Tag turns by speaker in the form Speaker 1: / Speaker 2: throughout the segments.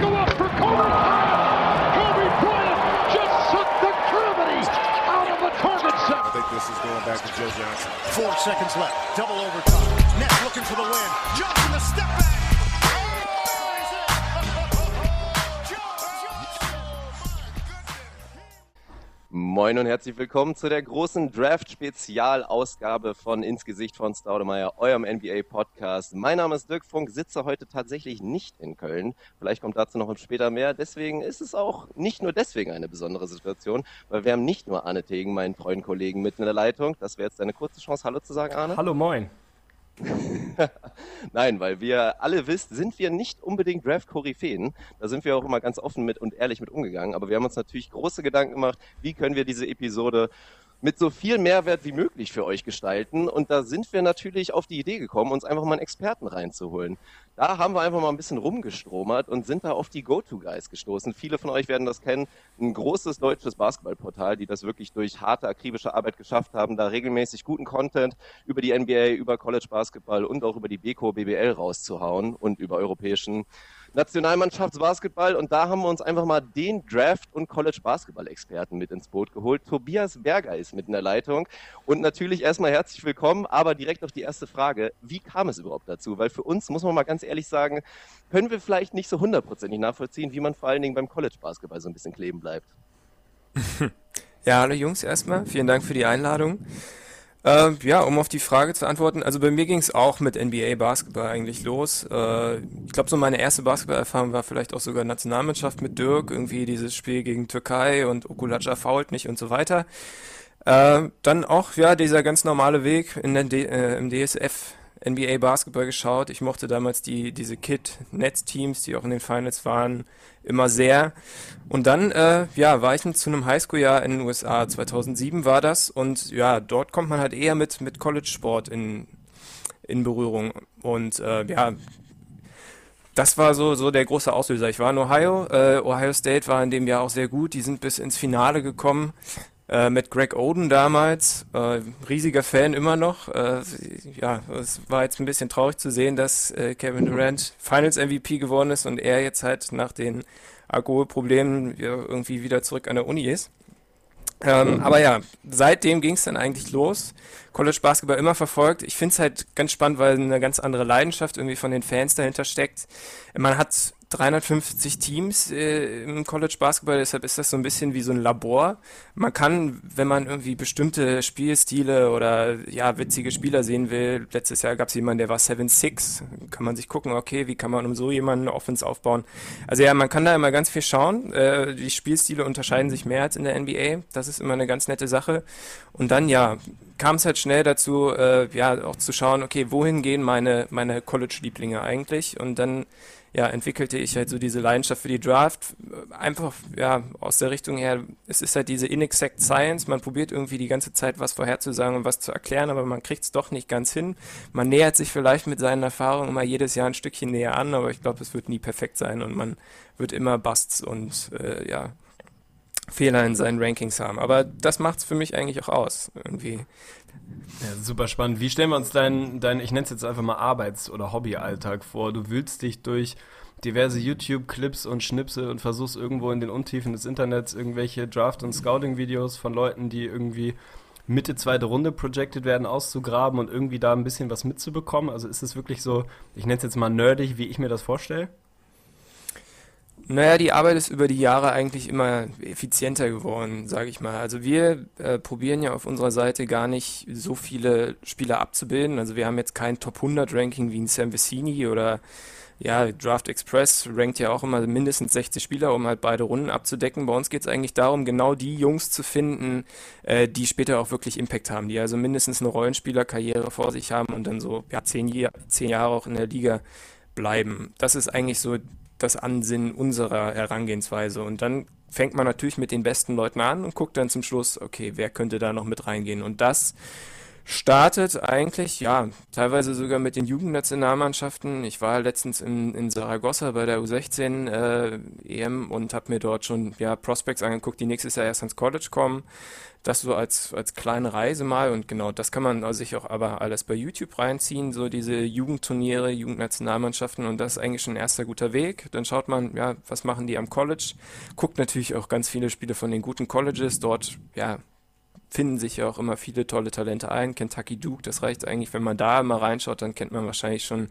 Speaker 1: go up for Kobe Bryant. Kobe Bryant just sucked the gravity out of target set.
Speaker 2: I think this is going back to Joe Johnson. Four seconds left. Double overtime. Nets looking for the win. Johnson the step back.
Speaker 3: Moin und herzlich willkommen zu der großen Draft-Spezialausgabe von Ins Gesicht von Staudemeyer, eurem NBA-Podcast. Mein Name ist Dirk Funk, sitze heute tatsächlich nicht in Köln. Vielleicht kommt dazu noch später mehr. Deswegen ist es auch nicht nur deswegen eine besondere Situation, weil wir haben nicht nur Arne Tegen, meinen treuen Kollegen, mitten in der Leitung. Das wäre jetzt eine kurze Chance, Hallo zu sagen, Arne.
Speaker 4: Hallo, moin.
Speaker 3: Nein, weil wir alle wisst, sind wir nicht unbedingt Draft-Koryphäen. Da sind wir auch immer ganz offen mit und ehrlich mit umgegangen. Aber wir haben uns natürlich große Gedanken gemacht, wie können wir diese Episode mit so viel Mehrwert wie möglich für euch gestalten. Und da sind wir natürlich auf die Idee gekommen, uns einfach mal einen Experten reinzuholen. Da haben wir einfach mal ein bisschen rumgestromert und sind da auf die Go-To-Guys gestoßen. Viele von euch werden das kennen. Ein großes deutsches Basketballportal, die das wirklich durch harte, akribische Arbeit geschafft haben, da regelmäßig guten Content über die NBA, über College Basketball und auch über die Beko BBL rauszuhauen und über europäischen Nationalmannschaftsbasketball und da haben wir uns einfach mal den Draft- und College-Basketball-Experten mit ins Boot geholt. Tobias Berger ist mit in der Leitung und natürlich erstmal herzlich willkommen, aber direkt auf die erste Frage, wie kam es überhaupt dazu? Weil für uns, muss man mal ganz ehrlich sagen, können wir vielleicht nicht so hundertprozentig nachvollziehen, wie man vor allen Dingen beim College-Basketball so ein bisschen kleben bleibt.
Speaker 4: Ja, hallo Jungs erstmal, vielen Dank für die Einladung. Äh, ja, um auf die Frage zu antworten, also bei mir ging es auch mit NBA Basketball eigentlich los. Äh, ich glaube, so meine erste Basketballerfahrung war vielleicht auch sogar Nationalmannschaft mit Dirk, irgendwie dieses Spiel gegen Türkei und Okulacha fault nicht und so weiter. Äh, dann auch, ja, dieser ganz normale Weg in den D äh, im DSF NBA Basketball geschaut. Ich mochte damals die, diese Kid-Netz-Teams, die auch in den Finals waren, immer sehr. Und dann, äh, ja, war ich zu einem Highschool-Jahr in den USA. 2007 war das. Und ja, dort kommt man halt eher mit, mit College-Sport in, in Berührung. Und äh, ja, das war so, so der große Auslöser. Ich war in Ohio. Äh, Ohio State war in dem Jahr auch sehr gut. Die sind bis ins Finale gekommen äh, mit Greg Oden damals, äh, riesiger Fan immer noch. Äh, ja, es war jetzt ein bisschen traurig zu sehen, dass äh, Kevin Durant Finals MVP geworden ist und er jetzt halt nach den Alkoholproblemen irgendwie wieder zurück an der Uni ist. Ähm, aber ja, seitdem ging es dann eigentlich los. College Basketball immer verfolgt. Ich finde es halt ganz spannend, weil eine ganz andere Leidenschaft irgendwie von den Fans dahinter steckt. Man hat 350 Teams äh, im College Basketball, deshalb ist das so ein bisschen wie so ein Labor. Man kann, wenn man irgendwie bestimmte Spielstile oder ja witzige Spieler sehen will, letztes Jahr gab es jemanden, der war 7-6, kann man sich gucken, okay, wie kann man um so jemanden Offense aufbauen. Also ja, man kann da immer ganz viel schauen. Äh, die Spielstile unterscheiden sich mehr als in der NBA. Das ist immer eine ganz nette Sache. Und dann ja, kam es halt schnell dazu, äh, ja auch zu schauen, okay, wohin gehen meine meine College-Lieblinge eigentlich? Und dann ja, entwickelte ich halt so diese Leidenschaft für die Draft. Einfach, ja, aus der Richtung her, es ist halt diese inexact Science. Man probiert irgendwie die ganze Zeit was vorherzusagen und was zu erklären, aber man kriegt es doch nicht ganz hin. Man nähert sich vielleicht mit seinen Erfahrungen immer jedes Jahr ein Stückchen näher an, aber ich glaube, es wird nie perfekt sein und man wird immer Busts und, äh, ja, Fehler in seinen Rankings haben. Aber das macht es für mich eigentlich auch aus. Irgendwie
Speaker 5: ja, super spannend. Wie stellen wir uns deinen, dein, ich nenne es jetzt einfach mal Arbeits- oder Hobbyalltag vor? Du wühlst dich durch diverse YouTube-Clips und Schnipsel und versuchst irgendwo in den Untiefen des Internets irgendwelche Draft- und Scouting-Videos von Leuten, die irgendwie Mitte zweite Runde projected werden, auszugraben und irgendwie da ein bisschen was mitzubekommen? Also ist es wirklich so, ich nenne es jetzt mal nerdig, wie ich mir das vorstelle?
Speaker 4: Naja, die Arbeit ist über die Jahre eigentlich immer effizienter geworden, sage ich mal. Also wir äh, probieren ja auf unserer Seite gar nicht so viele Spieler abzubilden. Also wir haben jetzt kein Top 100 Ranking wie ein Sam Vecini oder ja, Draft Express rankt ja auch immer mindestens 60 Spieler, um halt beide Runden abzudecken. Bei uns geht es eigentlich darum, genau die Jungs zu finden, äh, die später auch wirklich Impact haben, die also mindestens eine Rollenspielerkarriere vor sich haben und dann so ja, zehn, zehn Jahre auch in der Liga bleiben. Das ist eigentlich so das Ansinnen unserer Herangehensweise. Und dann fängt man natürlich mit den besten Leuten an und guckt dann zum Schluss, okay, wer könnte da noch mit reingehen? Und das startet eigentlich, ja, teilweise sogar mit den Jugendnationalmannschaften. Ich war letztens in, in Saragossa bei der U16 äh, EM und habe mir dort schon ja, Prospects angeguckt, die nächstes Jahr erst ans College kommen. Das so als, als kleine Reise mal und genau, das kann man sich auch aber alles bei YouTube reinziehen, so diese Jugendturniere, Jugendnationalmannschaften und das ist eigentlich schon ein erster guter Weg. Dann schaut man, ja, was machen die am College, guckt natürlich auch ganz viele Spiele von den guten Colleges, dort, ja, finden sich ja auch immer viele tolle Talente ein. Kentucky Duke, das reicht eigentlich, wenn man da mal reinschaut, dann kennt man wahrscheinlich schon,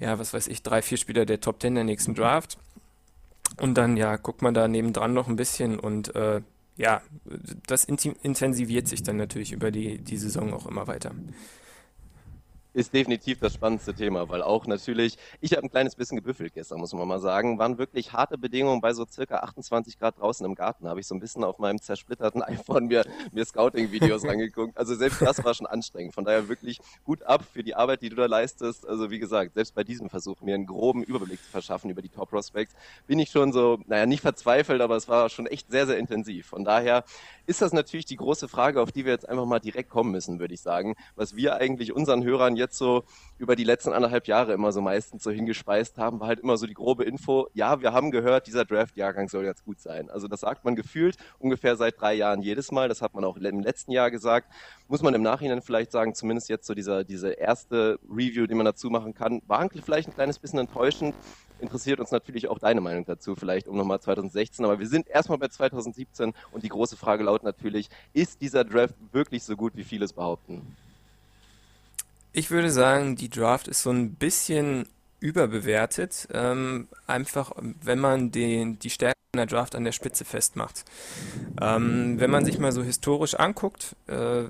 Speaker 4: ja, was weiß ich, drei, vier Spieler der Top Ten der nächsten Draft. Und dann, ja, guckt man da nebendran noch ein bisschen und äh, ja, das intensiviert sich dann natürlich über die, die Saison auch immer weiter
Speaker 3: ist definitiv das spannendste Thema, weil auch natürlich, ich habe ein kleines bisschen gebüffelt gestern, muss man mal sagen, waren wirklich harte Bedingungen bei so circa 28 Grad draußen im Garten, habe ich so ein bisschen auf meinem zersplitterten iPhone mir, mir Scouting-Videos angeguckt. Also selbst das war schon anstrengend. Von daher wirklich gut ab für die Arbeit, die du da leistest. Also wie gesagt, selbst bei diesem Versuch, mir einen groben Überblick zu verschaffen über die Top Prospects, bin ich schon so, naja, nicht verzweifelt, aber es war schon echt sehr, sehr intensiv. Von daher ist das natürlich die große Frage, auf die wir jetzt einfach mal direkt kommen müssen, würde ich sagen, was wir eigentlich unseren Hörern jetzt so über die letzten anderthalb Jahre immer so meistens so hingespeist haben, war halt immer so die grobe Info, ja, wir haben gehört, dieser Draft-Jahrgang soll jetzt gut sein. Also das sagt man gefühlt ungefähr seit drei Jahren jedes Mal, das hat man auch im letzten Jahr gesagt. Muss man im Nachhinein vielleicht sagen, zumindest jetzt so dieser, diese erste Review, die man dazu machen kann, war vielleicht ein kleines bisschen enttäuschend, interessiert uns natürlich auch deine Meinung dazu, vielleicht um nochmal 2016. Aber wir sind erstmal bei 2017 und die große Frage lautet natürlich, ist dieser Draft wirklich so gut, wie viele es behaupten?
Speaker 4: Ich würde sagen, die Draft ist so ein bisschen überbewertet. Ähm, einfach, wenn man den, die Stärke in der Draft an der Spitze festmacht. Ähm, wenn man sich mal so historisch anguckt, äh,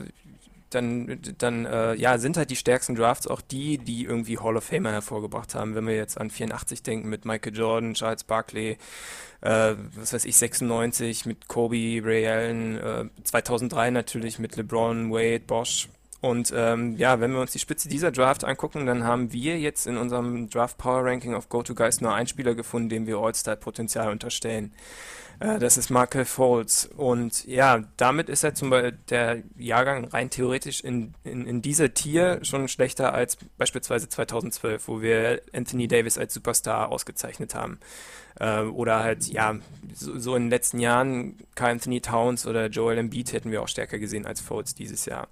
Speaker 4: dann, dann äh, ja, sind halt die stärksten Drafts auch die, die irgendwie Hall of Famer hervorgebracht haben. Wenn wir jetzt an 84 denken mit Michael Jordan, Charles Barkley, äh, was weiß ich, 96 mit Kobe, Ray Allen, äh, 2003 natürlich mit LeBron, Wade, Bosch, und ähm, ja, wenn wir uns die Spitze dieser Draft angucken, dann haben wir jetzt in unserem Draft Power Ranking auf GoToGuys nur einen Spieler gefunden, dem wir All-Star-Potenzial unterstellen. Äh, das ist Markel Foles. Und ja, damit ist er zum Beispiel der Jahrgang rein theoretisch in, in, in dieser Tier schon schlechter als beispielsweise 2012, wo wir Anthony Davis als Superstar ausgezeichnet haben. Äh, oder halt, ja, so, so, in den letzten Jahren Carl Anthony Towns oder Joel Embiid hätten wir auch stärker gesehen als Foles dieses Jahr.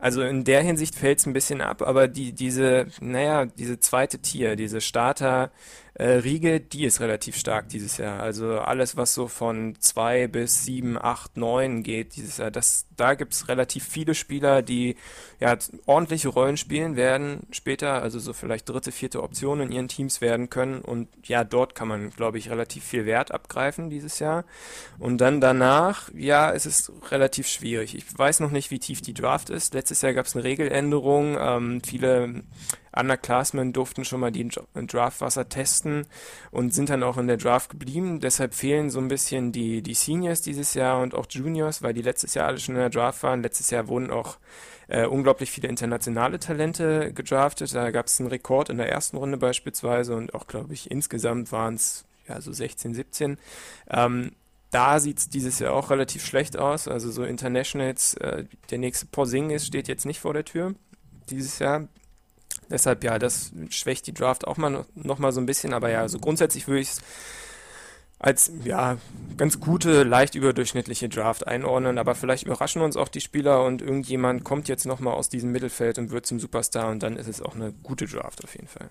Speaker 4: Also in der Hinsicht fällt es ein bisschen ab, aber die, diese, naja, diese zweite Tier, diese Starter, äh, Riege, die ist relativ stark dieses Jahr. Also alles, was so von zwei bis sieben, acht, neun geht dieses Jahr, das, da gibt's relativ viele Spieler, die ja ordentliche Rollen spielen werden später, also so vielleicht dritte, vierte Option in ihren Teams werden können. Und ja, dort kann man, glaube ich, relativ viel Wert abgreifen dieses Jahr. Und dann danach, ja, es ist relativ schwierig. Ich weiß noch nicht, wie tief die Draft ist. Letztes Jahr gab's eine Regeländerung. Ähm, viele Underclassmen durften schon mal die Draftwasser testen und sind dann auch in der Draft geblieben. Deshalb fehlen so ein bisschen die, die Seniors dieses Jahr und auch Juniors, weil die letztes Jahr alle schon in der Draft waren. Letztes Jahr wurden auch äh, unglaublich viele internationale Talente gedraftet. Da gab es einen Rekord in der ersten Runde beispielsweise und auch, glaube ich, insgesamt waren es ja so 16, 17. Ähm, da sieht es dieses Jahr auch relativ schlecht aus. Also so Internationals, äh, der nächste Porzingis steht jetzt nicht vor der Tür dieses Jahr. Deshalb, ja, das schwächt die Draft auch mal noch mal so ein bisschen, aber ja, so grundsätzlich würde ich es als ja ganz gute, leicht überdurchschnittliche Draft einordnen, aber vielleicht überraschen uns auch die Spieler und irgendjemand kommt jetzt nochmal aus diesem Mittelfeld und wird zum Superstar und dann ist es auch eine gute Draft auf jeden Fall.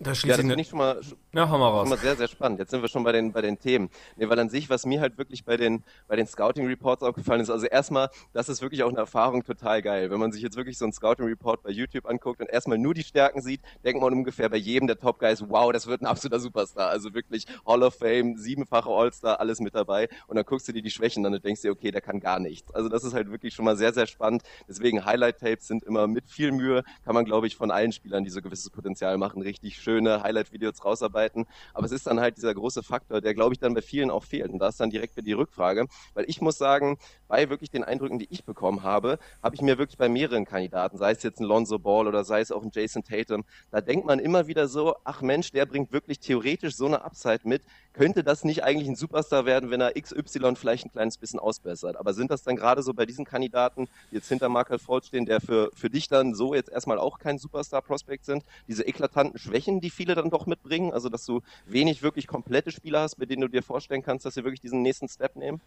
Speaker 3: Da ja, das finde ich schon mal, ja, hau mal raus. schon mal sehr, sehr spannend. Jetzt sind wir schon bei den, bei den Themen. Nee, weil an sich, was mir halt wirklich bei den, bei den Scouting Reports aufgefallen ist, also erstmal, das ist wirklich auch eine Erfahrung total geil. Wenn man sich jetzt wirklich so einen Scouting Report bei YouTube anguckt und erstmal nur die Stärken sieht, denkt man ungefähr bei jedem der Top Guys, wow, das wird ein absoluter Superstar. Also wirklich Hall of Fame, siebenfache All-Star, alles mit dabei. Und dann guckst du dir die Schwächen an und denkst dir, okay, der kann gar nichts. Also das ist halt wirklich schon mal sehr, sehr spannend. Deswegen Highlight Tapes sind immer mit viel Mühe, kann man, glaube ich, von allen Spielern, die so gewisses Potenzial machen, richtig schön schöne Highlight-Videos rausarbeiten. Aber es ist dann halt dieser große Faktor, der, glaube ich, dann bei vielen auch fehlt. Und da ist dann direkt wieder die Rückfrage. Weil ich muss sagen, bei wirklich den Eindrücken, die ich bekommen habe, habe ich mir wirklich bei mehreren Kandidaten, sei es jetzt ein Lonzo Ball oder sei es auch ein Jason Tatum, da denkt man immer wieder so, ach Mensch, der bringt wirklich theoretisch so eine Upside mit. Könnte das nicht eigentlich ein Superstar werden, wenn er XY vielleicht ein kleines bisschen ausbessert? Aber sind das dann gerade so bei diesen Kandidaten, die jetzt hinter Markel Fultz stehen, der für, für dich dann so jetzt erstmal auch kein Superstar-Prospect sind, diese eklatanten Schwächen, die viele dann doch mitbringen, also dass du wenig wirklich komplette Spieler hast, mit denen du dir vorstellen kannst, dass sie wirklich diesen nächsten Step nehmen?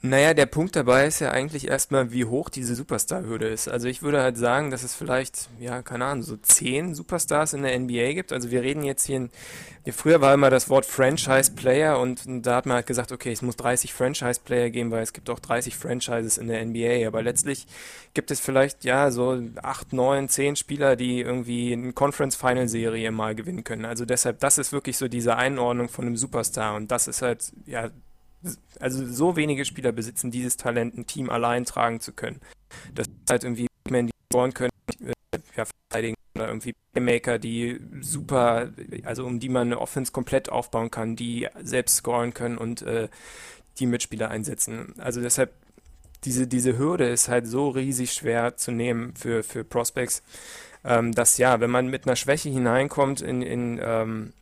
Speaker 4: Naja, der Punkt dabei ist ja eigentlich erstmal, wie hoch diese Superstar-Hürde ist. Also ich würde halt sagen, dass es vielleicht, ja, keine Ahnung, so zehn Superstars in der NBA gibt. Also wir reden jetzt hier, in, ja, früher war immer das Wort Franchise-Player und da hat man halt gesagt, okay, es muss 30 Franchise-Player geben, weil es gibt auch 30 Franchises in der NBA. Aber letztlich gibt es vielleicht, ja, so acht, neun, zehn Spieler, die irgendwie eine Conference-Final-Serie mal gewinnen können. Also deshalb, das ist wirklich so diese Einordnung von einem Superstar und das ist halt, ja, also so wenige Spieler besitzen dieses Talent, ein Team allein tragen zu können. Das ist halt irgendwie men, die scoren können, äh, ja, verteidigen oder irgendwie Playmaker, die super, also um die man eine Offense komplett aufbauen kann, die selbst scoren können und äh, die Mitspieler einsetzen. Also deshalb diese, diese Hürde ist halt so riesig schwer zu nehmen für, für Prospects, ähm, dass ja, wenn man mit einer Schwäche hineinkommt in, in ähm,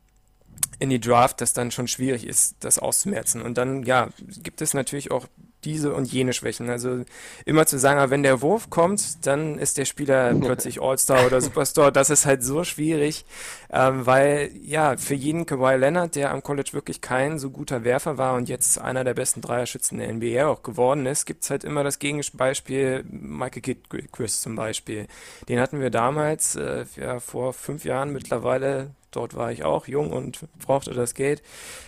Speaker 4: in die Draft, das dann schon schwierig ist, das auszumerzen. Und dann, ja, gibt es natürlich auch diese und jene Schwächen. Also immer zu sagen, wenn der Wurf kommt, dann ist der Spieler plötzlich All-Star oder Superstar. Das ist halt so schwierig, ähm, weil ja, für jeden Kawhi Leonard, der am College wirklich kein so guter Werfer war und jetzt einer der besten Dreierschützen der NBA auch geworden ist, gibt's halt immer das Gegenbeispiel, Michael Kidd Chris zum Beispiel. Den hatten wir damals, äh, ja, vor fünf Jahren mittlerweile Dort war ich auch jung und brauchte das Geld,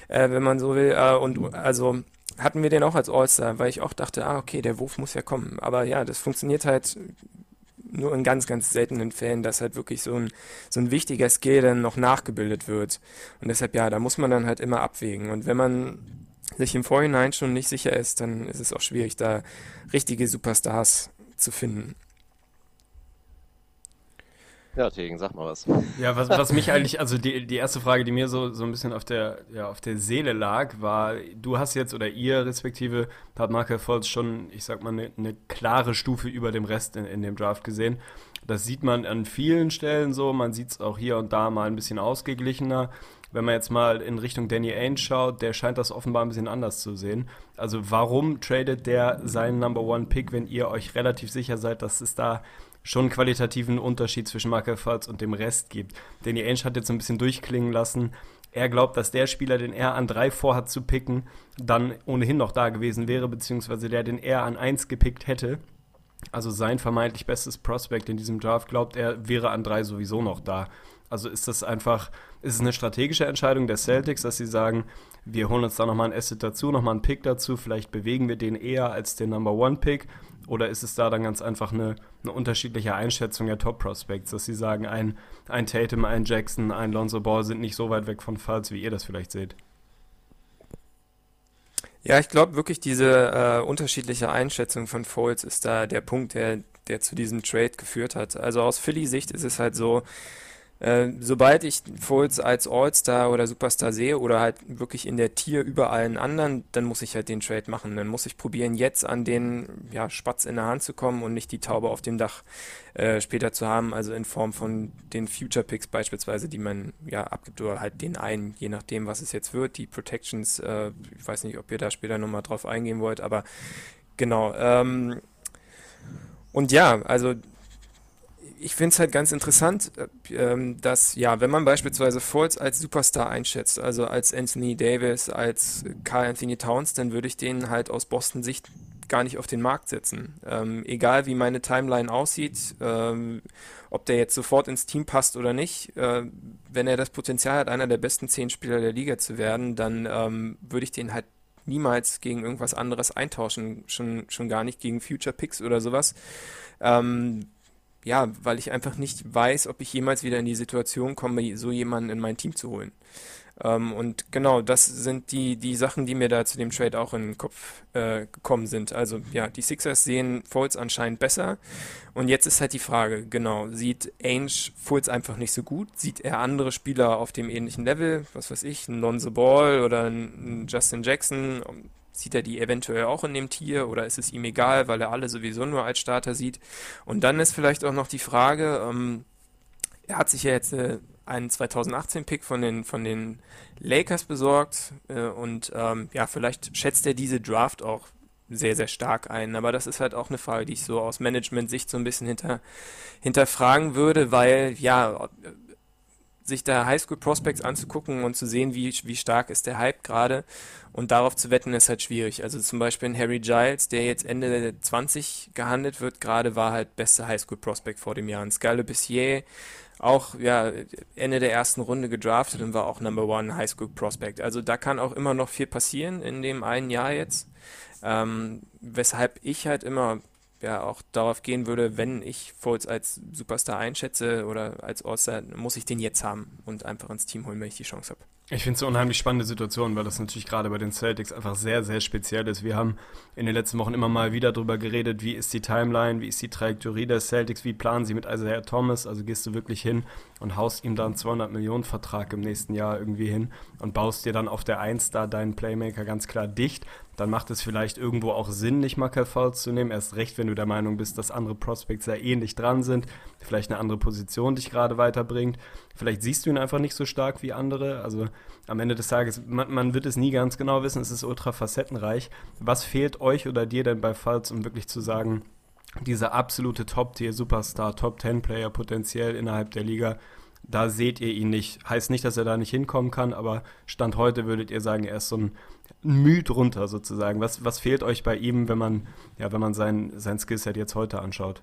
Speaker 4: äh, wenn man so will. Äh, und also hatten wir den auch als All-Star, weil ich auch dachte, ah, okay, der Wurf muss ja kommen. Aber ja, das funktioniert halt nur in ganz, ganz seltenen Fällen, dass halt wirklich so ein, so ein wichtiger Skill dann noch nachgebildet wird. Und deshalb, ja, da muss man dann halt immer abwägen. Und wenn man sich im Vorhinein schon nicht sicher ist, dann ist es auch schwierig, da richtige Superstars zu finden.
Speaker 3: Ja, Tegen, sag mal was.
Speaker 5: Ja, was, was mich eigentlich, also die, die erste Frage, die mir so, so ein bisschen auf der, ja, auf der Seele lag, war, du hast jetzt oder ihr respektive hat Markel Volz schon, ich sag mal, eine, eine klare Stufe über dem Rest in, in dem Draft gesehen. Das sieht man an vielen Stellen so, man sieht es auch hier und da mal ein bisschen ausgeglichener. Wenn man jetzt mal in Richtung Danny Ainge schaut, der scheint das offenbar ein bisschen anders zu sehen. Also warum tradet der seinen Number One Pick, wenn ihr euch relativ sicher seid, dass es da schon einen qualitativen Unterschied zwischen Michael Phelps und dem Rest gibt. Danny Ainge hat jetzt ein bisschen durchklingen lassen, er glaubt, dass der Spieler, den er an drei vorhat zu picken, dann ohnehin noch da gewesen wäre, beziehungsweise der, den er an eins gepickt hätte. Also sein vermeintlich bestes Prospect in diesem Draft glaubt er, wäre an drei sowieso noch da. Also ist das einfach, ist es eine strategische Entscheidung der Celtics, dass sie sagen, wir holen uns da nochmal ein Asset dazu, nochmal einen Pick dazu, vielleicht bewegen wir den eher als den Number One Pick oder ist es da dann ganz einfach eine, eine unterschiedliche Einschätzung der Top-Prospects, dass sie sagen, ein, ein Tatum, ein Jackson, ein Lonzo Ball sind nicht so weit weg von Falls, wie ihr das vielleicht seht?
Speaker 4: Ja, ich glaube wirklich, diese äh, unterschiedliche Einschätzung von Foles ist da der Punkt, der, der zu diesem Trade geführt hat. Also aus Philly-Sicht ist es halt so, äh, sobald ich Foles als All-Star oder Superstar sehe oder halt wirklich in der Tier über allen anderen, dann muss ich halt den Trade machen. Dann muss ich probieren, jetzt an den ja, Spatz in der Hand zu kommen und nicht die Taube auf dem Dach äh, später zu haben, also in Form von den Future Picks beispielsweise, die man ja abgibt oder halt den einen, je nachdem, was es jetzt wird. Die Protections, äh, ich weiß nicht, ob ihr da später nochmal drauf eingehen wollt, aber genau. Ähm, und ja, also ich finde es halt ganz interessant, äh, ähm, dass, ja, wenn man beispielsweise Fultz als Superstar einschätzt, also als Anthony Davis, als Carl Anthony Towns, dann würde ich den halt aus Boston Sicht gar nicht auf den Markt setzen. Ähm, egal wie meine Timeline aussieht, ähm, ob der jetzt sofort ins Team passt oder nicht, äh, wenn er das Potenzial hat, einer der besten zehn Spieler der Liga zu werden, dann ähm, würde ich den halt niemals gegen irgendwas anderes eintauschen, schon, schon gar nicht gegen Future Picks oder sowas. Ähm, ja, weil ich einfach nicht weiß, ob ich jemals wieder in die Situation komme, so jemanden in mein Team zu holen. Ähm, und genau, das sind die, die Sachen, die mir da zu dem Trade auch in den Kopf äh, gekommen sind. Also ja, die Sixers sehen Fultz anscheinend besser. Und jetzt ist halt die Frage, genau, sieht Ainge Fultz einfach nicht so gut? Sieht er andere Spieler auf dem ähnlichen Level? Was weiß ich, ein Lonzo Ball oder ein Justin Jackson? Sieht er die eventuell auch in dem Tier oder ist es ihm egal, weil er alle sowieso nur als Starter sieht? Und dann ist vielleicht auch noch die Frage, ähm, er hat sich ja jetzt äh, einen 2018-Pick von den, von den Lakers besorgt äh, und ähm, ja, vielleicht schätzt er diese Draft auch sehr, sehr stark ein. Aber das ist halt auch eine Frage, die ich so aus Management-Sicht so ein bisschen hinter, hinterfragen würde, weil ja, sich da Highschool Prospects anzugucken und zu sehen, wie, wie stark ist der Hype gerade und darauf zu wetten, ist halt schwierig. Also zum Beispiel ein Harry Giles, der jetzt Ende 20 gehandelt wird, gerade war halt bester Highschool Prospect vor dem Jahr. Und Scarlett Bissier auch ja, Ende der ersten Runde gedraftet und war auch Number One High School Prospect. Also da kann auch immer noch viel passieren in dem einen Jahr jetzt. Ähm, weshalb ich halt immer ja auch darauf gehen würde, wenn ich Fultz als Superstar einschätze oder als All-Star, muss ich den jetzt haben und einfach ins Team holen, wenn ich die Chance habe.
Speaker 5: Ich finde es eine unheimlich spannende Situation, weil das natürlich gerade bei den Celtics einfach sehr, sehr speziell ist. Wir haben in den letzten Wochen immer mal wieder darüber geredet, wie ist die Timeline, wie ist die Trajektorie der Celtics, wie planen sie mit Isaiah Thomas, also gehst du wirklich hin und haust ihm dann 200 Millionen Vertrag im nächsten Jahr irgendwie hin und baust dir dann auf der 1 da deinen Playmaker ganz klar dicht dann macht es vielleicht irgendwo auch Sinn, nicht Markel Fouls zu nehmen. Erst recht, wenn du der Meinung bist, dass andere Prospects sehr ähnlich dran sind, vielleicht eine andere Position dich gerade weiterbringt. Vielleicht siehst du ihn einfach nicht so stark wie andere. Also am Ende des Tages, man, man wird es nie ganz genau wissen, es ist ultra facettenreich. Was fehlt euch oder dir denn bei Fouls, um wirklich zu sagen, dieser absolute Top-Tier-Superstar, Top-10-Player potenziell innerhalb der Liga, da seht ihr ihn nicht. Heißt nicht, dass er da nicht hinkommen kann, aber Stand heute würdet ihr sagen, er ist so ein Mühe drunter sozusagen. Was, was fehlt euch bei ihm, wenn man, ja, wenn man sein, sein Skillset jetzt heute anschaut?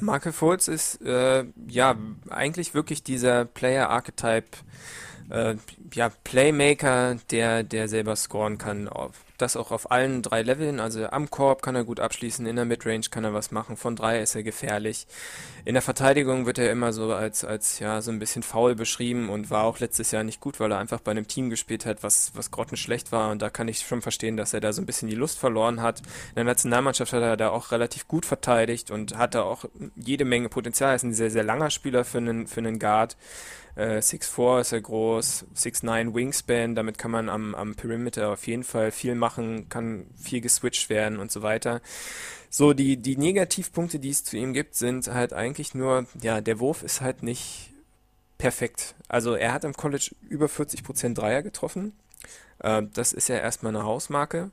Speaker 4: Marke Fultz ist äh, ja eigentlich wirklich dieser Player-Archetype, äh, ja, Playmaker, der, der selber scoren kann. Das auch auf allen drei Leveln. Also am Korb kann er gut abschließen, in der Midrange kann er was machen, von drei ist er gefährlich. In der Verteidigung wird er immer so als, als ja, so ein bisschen faul beschrieben und war auch letztes Jahr nicht gut, weil er einfach bei einem Team gespielt hat, was, was grottenschlecht war. Und da kann ich schon verstehen, dass er da so ein bisschen die Lust verloren hat. In der Nationalmannschaft hat er da auch relativ gut verteidigt und hatte auch jede Menge Potenzial. Er ist ein sehr, sehr langer Spieler für einen, für einen Guard. Äh, 6'4 ist er groß, 6'9 Wingspan, damit kann man am, am Perimeter auf jeden Fall viel machen, kann viel geswitcht werden und so weiter. So, die, die Negativpunkte, die es zu ihm gibt, sind halt eigentlich nur, ja, der Wurf ist halt nicht perfekt. Also er hat im College über 40% Dreier getroffen. Äh, das ist ja erstmal eine Hausmarke.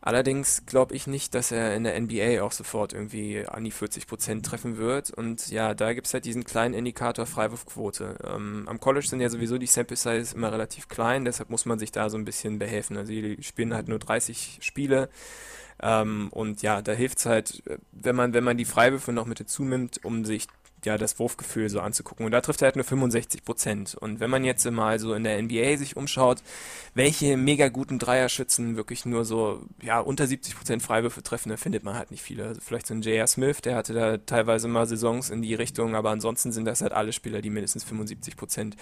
Speaker 4: Allerdings glaube ich nicht, dass er in der NBA auch sofort irgendwie an die 40% treffen wird. Und ja, da gibt es halt diesen kleinen Indikator Freiwurfquote. Ähm, am College sind ja sowieso die Sample Size immer relativ klein, deshalb muss man sich da so ein bisschen behelfen. Also die spielen halt nur 30 Spiele. Ähm, und ja, da hilft es halt, wenn man, wenn man die Freiwürfe noch mit dazu nimmt, um sich ja, das Wurfgefühl so anzugucken. Und da trifft er halt nur 65 Prozent. Und wenn man jetzt mal so in der NBA sich umschaut, welche mega guten Dreierschützen wirklich nur so, ja, unter 70 Prozent Freiwürfe treffen, da findet man halt nicht viele. Also vielleicht so ein J.R. Smith, der hatte da teilweise mal Saisons in die Richtung, aber ansonsten sind das halt alle Spieler, die mindestens 75 Prozent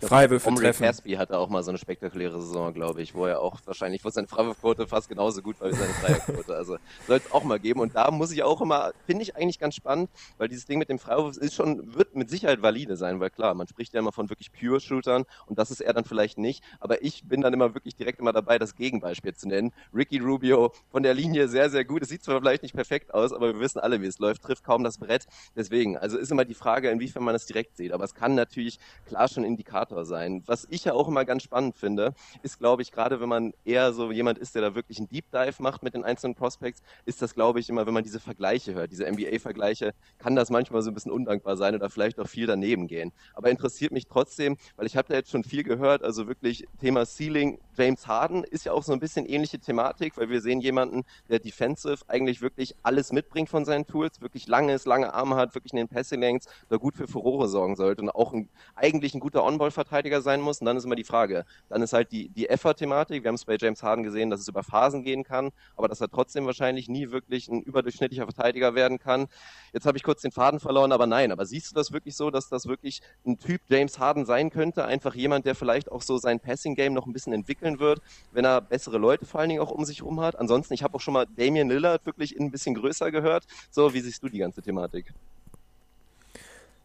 Speaker 4: Freiwürfe Omri treffen.
Speaker 3: Caspi hatte auch mal so eine spektakuläre Saison, glaube ich, wo er auch wahrscheinlich, wo seine Freiwurfquote fast genauso gut war wie seine Dreierquote. Also soll es auch mal geben. Und da muss ich auch immer, finde ich eigentlich ganz spannend, weil dieses Ding mit dem Freiwurf ist schon, wird mit Sicherheit valide sein, weil klar, man spricht ja immer von wirklich pure Shootern und das ist er dann vielleicht nicht. Aber ich bin dann immer wirklich direkt immer dabei, das Gegenbeispiel zu nennen. Ricky Rubio von der Linie sehr, sehr gut. Es sieht zwar vielleicht nicht perfekt aus, aber wir wissen alle, wie es läuft, trifft kaum das Brett. Deswegen, also ist immer die Frage, inwiefern man es direkt sieht. Aber es kann natürlich klar schon Indikator sein. Was ich ja auch immer ganz spannend finde, ist, glaube ich, gerade wenn man eher so jemand ist, der da wirklich einen Deep Dive macht mit den einzelnen Prospects, ist das, glaube ich, immer, wenn man diese Vergleiche hört, diese NBA-Vergleiche, kann das manchmal so ein bisschen undankbar sein oder vielleicht auch viel daneben gehen. Aber interessiert mich trotzdem, weil ich habe da jetzt schon viel gehört, also wirklich Thema Ceiling, James Harden ist ja auch so ein bisschen ähnliche Thematik, weil wir sehen jemanden, der defensive eigentlich wirklich alles mitbringt von seinen Tools, wirklich langes, lange Arme hat, wirklich in den Passing Lanes, da gut für Furore sorgen sollte und auch ein, eigentlich ein guter On-Ball-Verteidiger sein muss. Und dann ist immer die Frage, dann ist halt die, die Effort-Thematik, wir haben es bei James Harden gesehen, dass es über Phasen gehen kann, aber dass er trotzdem wahrscheinlich nie wirklich ein überdurchschnittlicher Verteidiger werden kann. Jetzt habe ich kurz den Faden verloren, aber nein, aber siehst du das wirklich so, dass das wirklich ein Typ James Harden sein könnte? Einfach jemand, der vielleicht auch so sein Passing-Game noch ein bisschen entwickeln wird, wenn er bessere Leute vor allen Dingen auch um sich herum hat. Ansonsten, ich habe auch schon mal Damian Lillard wirklich ein bisschen größer gehört. So, wie siehst du die ganze Thematik?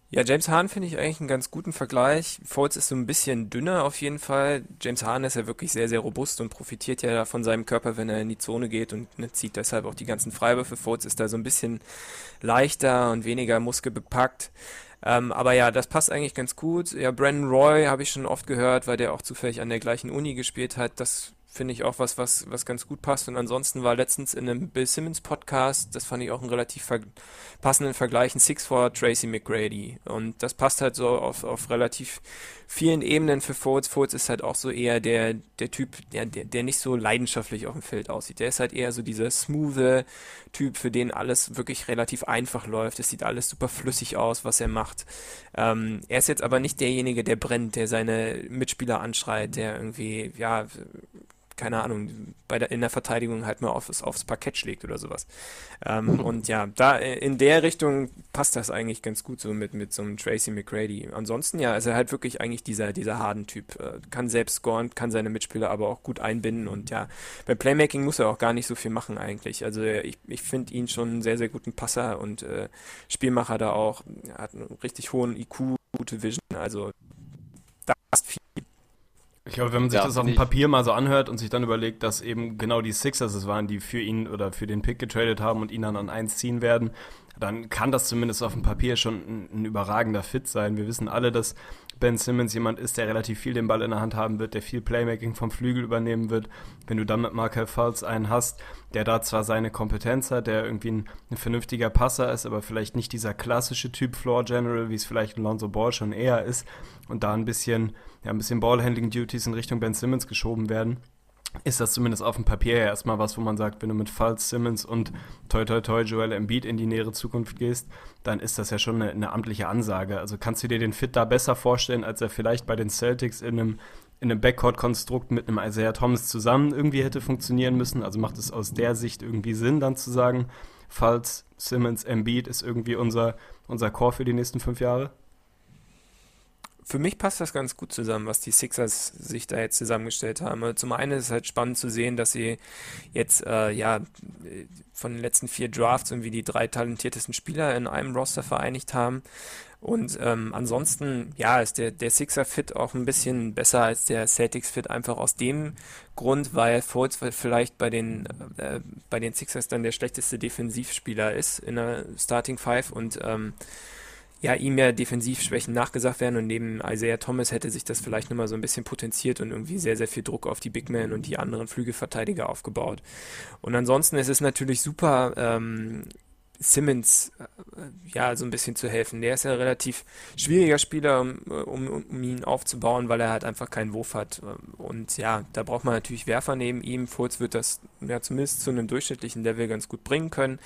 Speaker 4: Ja, James Harden finde ich eigentlich einen ganz guten Vergleich. Fultz ist so ein bisschen dünner auf jeden Fall. James Harden ist ja wirklich sehr, sehr robust und profitiert ja von seinem Körper, wenn er in die Zone geht und ne, zieht deshalb auch die ganzen Freiwürfe. Fultz ist da so ein bisschen leichter und weniger muskelbepackt. Ähm, aber ja, das passt eigentlich ganz gut. Ja, Brandon Roy habe ich schon oft gehört, weil der auch zufällig an der gleichen Uni gespielt hat. Das finde ich auch was, was, was ganz gut passt. Und ansonsten war letztens in einem Bill Simmons Podcast, das fand ich auch einen relativ ver passenden Vergleich, ein Six for Tracy McGrady. Und das passt halt so auf, auf relativ vielen Ebenen für Fultz. Fultz ist halt auch so eher der, der Typ, der, der, der nicht so leidenschaftlich auf dem Feld aussieht. Der ist halt eher so dieser smooth Typ, für den alles wirklich relativ einfach läuft. Es sieht alles super flüssig aus, was er macht. Ähm, er ist jetzt aber nicht derjenige, der brennt, der seine Mitspieler anschreit, der irgendwie, ja, keine Ahnung, bei der, in der Verteidigung halt mal aufs, aufs Parkett schlägt oder sowas. Ähm, und ja, da in der Richtung passt das eigentlich ganz gut so mit, mit so einem Tracy McGrady. Ansonsten ja, ist er halt wirklich eigentlich dieser, dieser Harden-Typ. Äh, kann selbst scoren, kann seine Mitspieler aber auch gut einbinden und ja, beim Playmaking muss er auch gar nicht so viel machen eigentlich. Also ich, ich finde ihn schon einen sehr, sehr guten Passer und äh, Spielmacher da auch. Er hat einen richtig hohen IQ, gute Vision, also
Speaker 5: ich glaube, wenn man sich ja, das auf dem Papier mal so anhört und sich dann überlegt, dass eben genau die Sixers es waren, die für ihn oder für den Pick getradet haben und ihn dann an eins ziehen werden, dann kann das zumindest auf dem Papier schon ein, ein, überragender Fit sein. Wir wissen alle, dass Ben Simmons jemand ist, der relativ viel den Ball in der Hand haben wird, der viel Playmaking vom Flügel übernehmen wird. Wenn du dann mit Markel Fultz einen hast, der da zwar seine Kompetenz hat, der irgendwie ein, ein vernünftiger Passer ist, aber vielleicht nicht dieser klassische Typ Floor General, wie es vielleicht Lonzo Ball schon eher ist, und da ein bisschen, ja, ein bisschen Ballhandling-Duties in Richtung Ben Simmons geschoben werden ist das zumindest auf dem Papier erstmal was, wo man sagt, wenn du mit Falls Simmons und toi toi toi Joel Embiid in die nähere Zukunft gehst, dann ist das ja schon eine, eine amtliche Ansage. Also kannst du dir den Fit da besser vorstellen, als er vielleicht bei den Celtics in einem in einem Backcourt-Konstrukt mit einem Isaiah Thomas zusammen irgendwie hätte funktionieren müssen. Also macht es aus der Sicht irgendwie Sinn, dann zu sagen, falls Simmons Embiid ist irgendwie unser, unser Core für die nächsten fünf Jahre?
Speaker 4: Für mich passt das ganz gut zusammen, was die Sixers sich da jetzt zusammengestellt haben. Also zum einen ist es halt spannend zu sehen, dass sie jetzt äh, ja von den letzten vier Drafts irgendwie die drei talentiertesten Spieler in einem Roster vereinigt haben. Und ähm, ansonsten, ja, ist der, der Sixer-Fit auch ein bisschen besser als der Celtics-Fit, einfach aus dem Grund, weil Fultz vielleicht bei den, äh, bei den Sixers dann der schlechteste Defensivspieler ist in der Starting Five und ähm, ja, ihm ja Defensivschwächen nachgesagt werden und neben Isaiah Thomas hätte sich das vielleicht nochmal so ein bisschen potenziert und irgendwie sehr, sehr viel Druck auf die Big Men und die anderen Flügelverteidiger aufgebaut. Und ansonsten ist es natürlich super, ähm, Simmons äh, ja so ein bisschen zu helfen. Der ist ja ein relativ schwieriger Spieler, um, um, um, ihn aufzubauen, weil er halt einfach keinen Wurf hat. Und ja, da braucht man natürlich Werfer neben ihm. Fultz wird das ja zumindest zu einem durchschnittlichen Level ganz gut bringen können.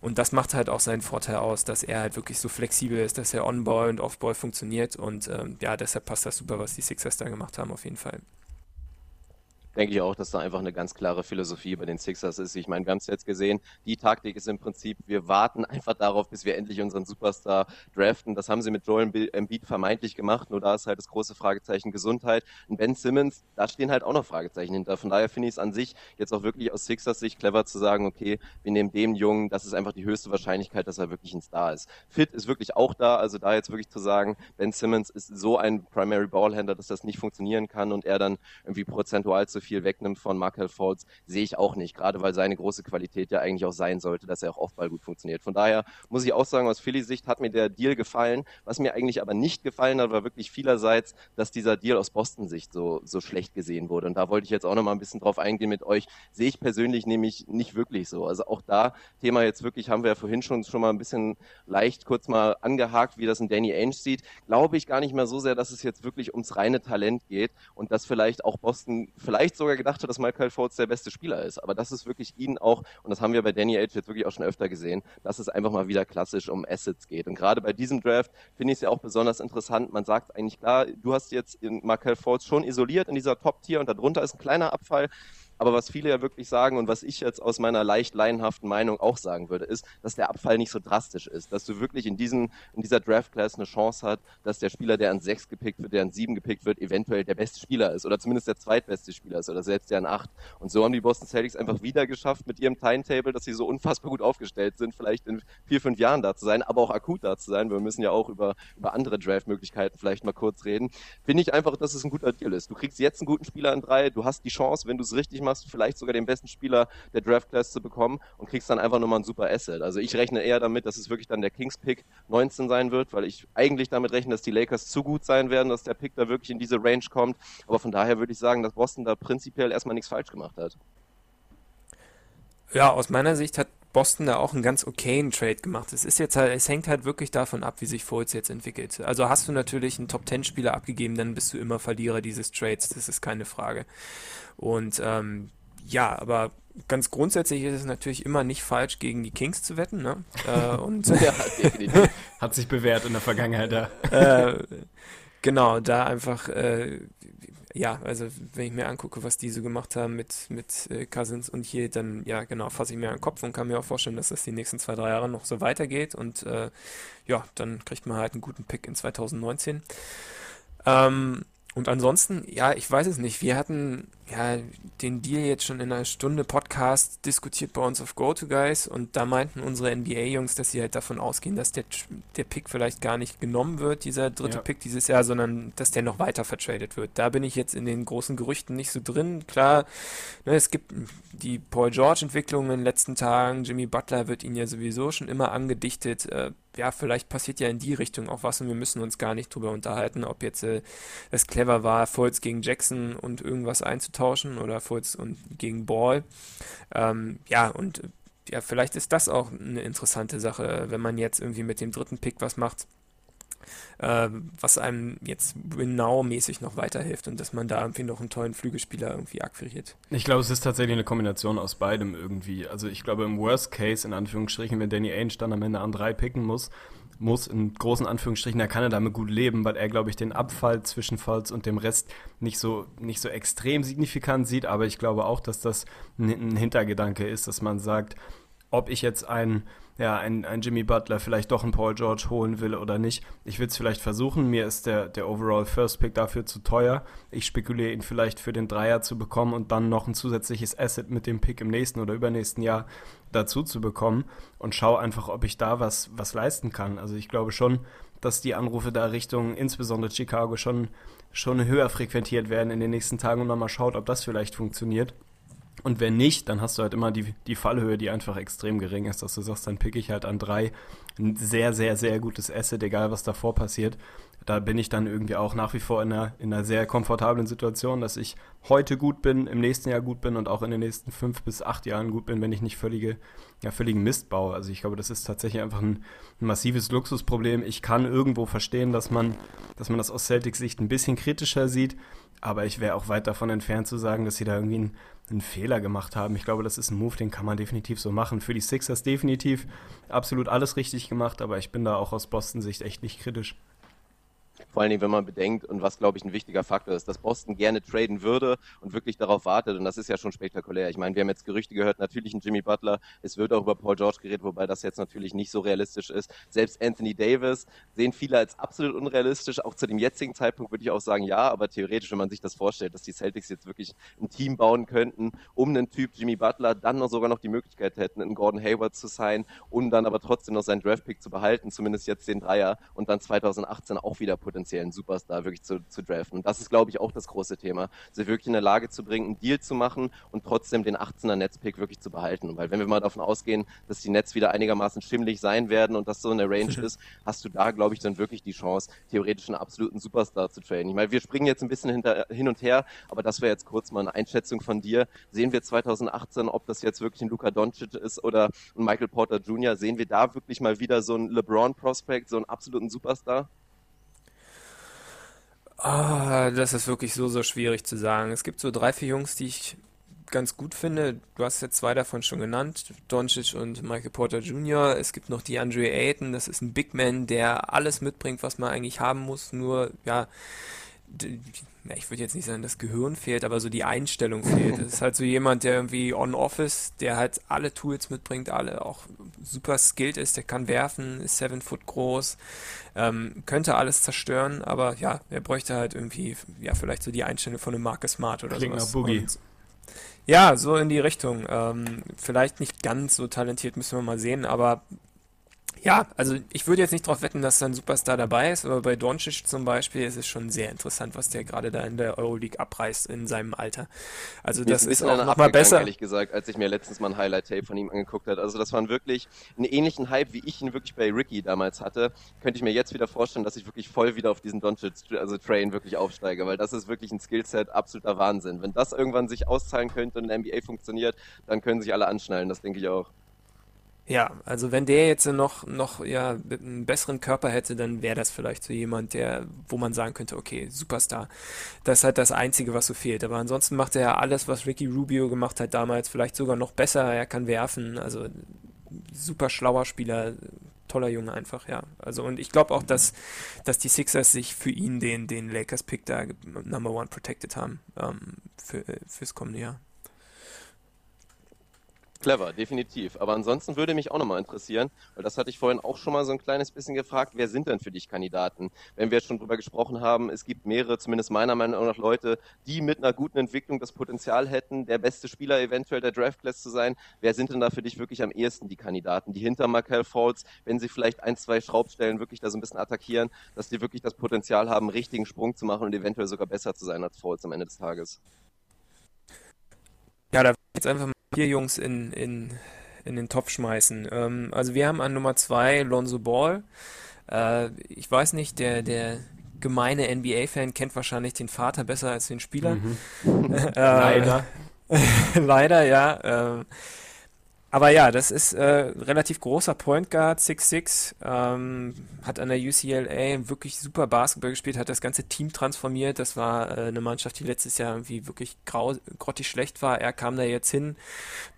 Speaker 4: Und das macht halt auch seinen Vorteil aus, dass er halt wirklich so flexibel ist, dass er On-Ball und Off-Ball funktioniert. Und ähm, ja, deshalb passt das super, was die Sixers da gemacht haben, auf jeden Fall
Speaker 3: denke ich auch, dass da einfach eine ganz klare Philosophie bei den Sixers ist. Ich meine, wir haben es jetzt gesehen, die Taktik ist im Prinzip, wir warten einfach darauf, bis wir endlich unseren Superstar draften. Das haben sie mit Joel Embiid vermeintlich gemacht, nur da ist halt das große Fragezeichen Gesundheit. Und Ben Simmons, da stehen halt auch noch Fragezeichen hinter. Von daher finde ich es an sich jetzt auch wirklich aus Sixers Sicht clever zu sagen, okay, wir nehmen dem Jungen, das ist einfach die höchste Wahrscheinlichkeit, dass er wirklich ein Star ist. Fit ist wirklich auch da, also da jetzt wirklich zu sagen, Ben Simmons ist so ein Primary Ballhändler, dass das nicht funktionieren kann und er dann irgendwie prozentual zu viel wegnimmt von Markel Fultz, sehe ich auch nicht. Gerade weil seine große Qualität ja eigentlich auch sein sollte, dass er auch Offball gut funktioniert. Von daher muss ich auch sagen, aus Philly Sicht hat mir der Deal gefallen. Was mir eigentlich aber nicht gefallen hat, war wirklich vielerseits, dass dieser Deal aus Boston Sicht so, so schlecht gesehen wurde. Und da wollte ich jetzt auch noch mal ein bisschen drauf eingehen mit euch. Sehe ich persönlich nämlich nicht wirklich so. Also auch da Thema jetzt wirklich haben wir ja vorhin schon, schon mal ein bisschen leicht kurz mal angehakt, wie das in Danny Ainge sieht. Glaube ich gar nicht mehr so sehr, dass es jetzt wirklich ums reine Talent geht und dass vielleicht auch Boston vielleicht sogar gedacht hat, dass Michael Fultz der beste Spieler ist. Aber das ist wirklich ihnen auch, und das haben wir bei Danny Ainge jetzt wirklich auch schon öfter gesehen, dass es einfach mal wieder klassisch um Assets geht. Und gerade bei diesem Draft finde ich es ja auch besonders interessant. Man sagt eigentlich klar, du hast jetzt Michael Fultz schon isoliert in dieser Top-Tier und darunter ist ein kleiner Abfall. Aber was viele ja wirklich sagen und was ich jetzt aus meiner leicht laienhaften Meinung auch sagen würde, ist, dass der Abfall nicht so drastisch ist, dass du wirklich in, diesen, in dieser Draft-Class eine Chance hast, dass der Spieler, der an sechs gepickt wird, der an sieben gepickt wird, eventuell der beste Spieler ist oder zumindest der zweitbeste Spieler ist oder selbst der an acht. Und so haben die Boston Celtics einfach wieder geschafft mit ihrem Timetable, dass sie so unfassbar gut aufgestellt sind, vielleicht in vier, fünf Jahren da zu sein, aber auch akut da zu sein. Wir müssen ja auch über, über andere Draft-Möglichkeiten vielleicht mal kurz reden. Finde ich einfach, dass es ein guter Deal ist. Du kriegst jetzt einen guten Spieler an drei, du hast die Chance, wenn du es richtig machst, vielleicht sogar den besten Spieler der Draft Class zu bekommen und kriegst dann einfach nochmal ein super Asset. Also ich rechne eher damit, dass es wirklich dann der Kings Pick 19 sein wird, weil ich eigentlich damit rechne, dass die Lakers zu gut sein werden, dass der Pick da wirklich in diese Range kommt. Aber von daher würde ich sagen, dass Boston da prinzipiell erstmal nichts falsch gemacht hat.
Speaker 4: Ja, aus meiner Sicht hat Boston da auch einen ganz okayen Trade gemacht. Es ist jetzt halt, es hängt halt wirklich davon ab, wie sich Fultz jetzt entwickelt. Also hast du natürlich einen Top Ten Spieler abgegeben, dann bist du immer Verlierer dieses Trades. Das ist keine Frage. Und ähm, ja, aber ganz grundsätzlich ist es natürlich immer nicht falsch, gegen die Kings zu wetten. Ne? Äh, und ja,
Speaker 5: Hat sich bewährt in der Vergangenheit, ja.
Speaker 4: Äh, genau, da einfach, äh, ja, also wenn ich mir angucke, was die so gemacht haben mit, mit äh, Cousins und hier, dann, ja, genau, fasse ich mir an den Kopf und kann mir auch vorstellen, dass das die nächsten zwei, drei Jahre noch so weitergeht. Und äh, ja, dann kriegt man halt einen guten Pick in 2019. Ähm, und ansonsten, ja, ich weiß es nicht. Wir hatten ja den Deal jetzt schon in einer Stunde Podcast diskutiert bei uns auf GoToGuys und da meinten unsere NBA-Jungs, dass sie halt davon ausgehen, dass der, der Pick vielleicht gar nicht genommen wird, dieser dritte ja. Pick dieses Jahr, sondern dass der noch weiter vertradet wird. Da bin ich jetzt in den großen Gerüchten nicht so drin. Klar, ne, es gibt die Paul George-Entwicklung in den letzten Tagen. Jimmy Butler wird ihn ja sowieso schon immer angedichtet. Äh, ja, vielleicht passiert ja in die Richtung auch was und wir müssen uns gar nicht drüber unterhalten, ob jetzt äh, es clever war, Fultz gegen Jackson und irgendwas einzutauschen oder Fultz und gegen Ball. Ähm, ja, und ja, vielleicht ist das auch eine interessante Sache, wenn man jetzt irgendwie mit dem dritten Pick was macht äh, was einem jetzt Winnow-mäßig noch weiterhilft und dass man da irgendwie noch einen tollen Flügelspieler irgendwie akquiriert.
Speaker 5: Ich glaube, es ist tatsächlich eine Kombination aus beidem irgendwie. Also ich glaube, im Worst Case, in Anführungsstrichen, wenn Danny Ainge dann am Ende an drei picken muss, muss in großen Anführungsstrichen, da kann er damit gut leben, weil er, glaube ich, den Abfall zwischen Falls und dem Rest nicht so, nicht so extrem signifikant sieht. Aber ich glaube auch, dass das ein Hintergedanke ist, dass man sagt, ob ich jetzt einen ja, ein, ein Jimmy Butler vielleicht doch einen Paul George holen will oder nicht. Ich will es vielleicht versuchen. Mir ist der, der Overall First Pick dafür zu teuer. Ich spekuliere ihn vielleicht für den Dreier zu bekommen und dann noch ein zusätzliches Asset mit dem Pick im nächsten oder übernächsten Jahr dazu zu bekommen und schaue einfach, ob ich da was, was leisten kann. Also ich glaube schon, dass die Anrufe da Richtung insbesondere Chicago schon, schon höher frequentiert werden in den nächsten Tagen und man mal schaut, ob das vielleicht funktioniert. Und wenn nicht, dann hast du halt immer die, die Fallhöhe, die einfach extrem gering ist, dass du sagst, dann pick ich halt an drei ein sehr, sehr, sehr gutes Asset, egal was davor passiert. Da bin ich dann irgendwie auch nach wie vor in einer, in einer sehr komfortablen Situation, dass ich heute gut bin, im nächsten Jahr gut bin und auch in den nächsten fünf bis acht Jahren gut bin, wenn ich nicht völlige, ja, völligen Mist baue. Also ich glaube, das ist tatsächlich einfach ein, ein massives Luxusproblem. Ich kann irgendwo verstehen, dass man, dass man das aus Celtics Sicht ein bisschen kritischer sieht, aber ich wäre auch weit davon entfernt zu sagen, dass sie da irgendwie einen, einen Fehler gemacht haben. Ich glaube, das ist ein Move, den kann man definitiv so machen. Für die Sixers definitiv absolut alles richtig gemacht, aber ich bin da auch aus Boston-Sicht echt nicht kritisch.
Speaker 3: Vor allen Dingen, wenn man bedenkt und was, glaube ich, ein wichtiger Faktor ist, dass Boston gerne traden würde und wirklich darauf wartet. Und das ist ja schon spektakulär. Ich meine, wir haben jetzt Gerüchte gehört, natürlich ein Jimmy Butler. Es wird auch über Paul George geredet, wobei das jetzt natürlich nicht so realistisch ist. Selbst Anthony Davis sehen viele als absolut unrealistisch. Auch zu dem jetzigen Zeitpunkt würde ich auch sagen, ja, aber theoretisch, wenn man sich das vorstellt, dass die Celtics jetzt wirklich ein Team bauen könnten, um einen Typ Jimmy Butler, dann noch sogar noch die Möglichkeit hätten, einen Gordon Hayward zu sein und dann aber trotzdem noch seinen Draftpick zu behalten, zumindest jetzt den Dreier und dann 2018 auch wieder potenziell potenziellen Superstar wirklich zu, zu draften. Und das ist, glaube ich, auch das große Thema, sie wirklich in der Lage zu bringen, einen Deal zu machen und trotzdem den 18er Netzpick wirklich zu behalten. Weil wenn wir mal davon ausgehen, dass die Nets wieder einigermaßen schimmlig sein werden und das so eine Range ist, hast du da, glaube ich, dann wirklich die Chance, theoretisch einen absoluten Superstar zu traden. Ich meine, wir springen jetzt ein bisschen hinter, hin und her, aber das wäre jetzt kurz mal eine Einschätzung von dir. Sehen wir 2018, ob das jetzt wirklich ein Luka Doncic ist oder ein Michael Porter Jr., sehen wir da wirklich mal wieder so einen LeBron-Prospect, so einen absoluten Superstar?
Speaker 4: Ah, das ist wirklich so, so schwierig zu sagen. Es gibt so drei, vier Jungs, die ich ganz gut finde. Du hast jetzt zwei davon schon genannt, Doncic und Michael Porter Jr. Es gibt noch die Andre Ayton, das ist ein Big Man, der alles mitbringt, was man eigentlich haben muss, nur, ja, ich würde jetzt nicht sagen, das Gehirn fehlt, aber so die Einstellung fehlt. Das ist halt so jemand, der irgendwie on-office, der halt alle Tools mitbringt, alle auch super skilled ist, der kann werfen, ist seven foot groß, ähm, könnte alles zerstören, aber ja, er bräuchte halt irgendwie, ja, vielleicht so die Einstellung von einem Marcus Smart oder
Speaker 5: Klingt
Speaker 4: sowas.
Speaker 5: nach Boogie.
Speaker 4: Und, ja, so in die Richtung. Ähm, vielleicht nicht ganz so talentiert, müssen wir mal sehen, aber ja, also ich würde jetzt nicht darauf wetten, dass da ein Superstar dabei ist, aber bei Doncic zum Beispiel ist es schon sehr interessant, was der gerade da in der Euroleague abreißt in seinem Alter. Also
Speaker 3: Mir
Speaker 4: das ist
Speaker 3: bisschen
Speaker 4: auch nochmal besser.
Speaker 3: ehrlich gesagt, als ich mir letztens mal ein Highlight-Tape von ihm angeguckt habe. Also das waren wirklich einen ähnlichen Hype, wie ich ihn wirklich bei Ricky damals hatte. Könnte ich mir jetzt wieder vorstellen, dass ich wirklich voll wieder auf diesen Doncic, also Train wirklich aufsteige, weil das ist wirklich ein Skillset, absoluter Wahnsinn. Wenn das irgendwann sich auszahlen könnte und in der NBA funktioniert, dann können sich alle anschnallen, das denke ich auch.
Speaker 4: Ja, also wenn der jetzt noch, noch ja, einen besseren Körper hätte, dann wäre das vielleicht so jemand, der, wo man sagen könnte, okay, Superstar. Das ist halt das Einzige, was so fehlt. Aber ansonsten macht er ja alles, was Ricky Rubio gemacht hat damals, vielleicht sogar noch besser. Er kann werfen, also super schlauer Spieler, toller Junge einfach, ja. Also und ich glaube auch, dass, dass die Sixers sich für ihn den, den Lakers-Pick da Number One protected haben ähm, für, fürs kommende Jahr.
Speaker 3: Clever, definitiv. Aber ansonsten würde mich auch nochmal interessieren, weil das hatte ich vorhin auch schon mal so ein kleines bisschen gefragt, wer sind denn für dich Kandidaten? Wenn wir jetzt schon drüber gesprochen haben, es gibt mehrere, zumindest meiner Meinung nach, Leute, die mit einer guten Entwicklung das Potenzial hätten, der beste Spieler eventuell der Draftclass zu sein. Wer sind denn da für dich wirklich am ehesten die Kandidaten, die hinter Michael Falls, wenn sie vielleicht ein, zwei Schraubstellen wirklich da so ein bisschen attackieren, dass die wirklich das Potenzial haben, richtigen Sprung zu machen und eventuell sogar besser zu sein als Falls am Ende des Tages?
Speaker 4: Ja, da jetzt einfach mal vier Jungs in, in, in den Topf schmeißen. Ähm, also wir haben an Nummer zwei Lonzo Ball. Äh, ich weiß nicht, der, der gemeine NBA-Fan kennt wahrscheinlich den Vater besser als den Spieler. Äh,
Speaker 5: Leider.
Speaker 4: Leider, ja. Äh, aber ja, das ist äh, relativ großer Point Guard, 6'6, ähm, hat an der UCLA wirklich super Basketball gespielt, hat das ganze Team transformiert. Das war äh, eine Mannschaft, die letztes Jahr irgendwie wirklich grau grottig schlecht war. Er kam da jetzt hin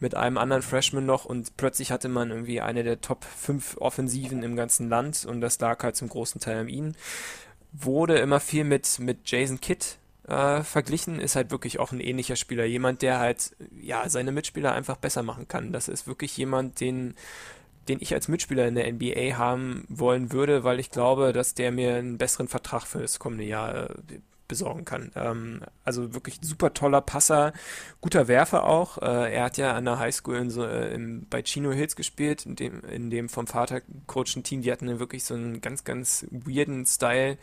Speaker 4: mit einem anderen Freshman noch und plötzlich hatte man irgendwie eine der Top 5 Offensiven im ganzen Land und das lag halt zum großen Teil an ihm. Wurde immer viel mit, mit Jason Kidd äh, verglichen, ist halt wirklich auch ein ähnlicher Spieler. Jemand, der halt, ja, seine Mitspieler einfach besser machen kann. Das ist wirklich jemand, den, den ich als Mitspieler in der NBA haben wollen würde, weil ich glaube, dass der mir einen besseren Vertrag für das kommende Jahr äh, besorgen kann. Ähm, also wirklich super toller Passer, guter Werfer auch. Äh, er hat ja an der Highschool in so, äh, im, bei Chino Hills gespielt, in dem, in dem vom Vater coachen Team. Die hatten wirklich so einen ganz, ganz weirden Style,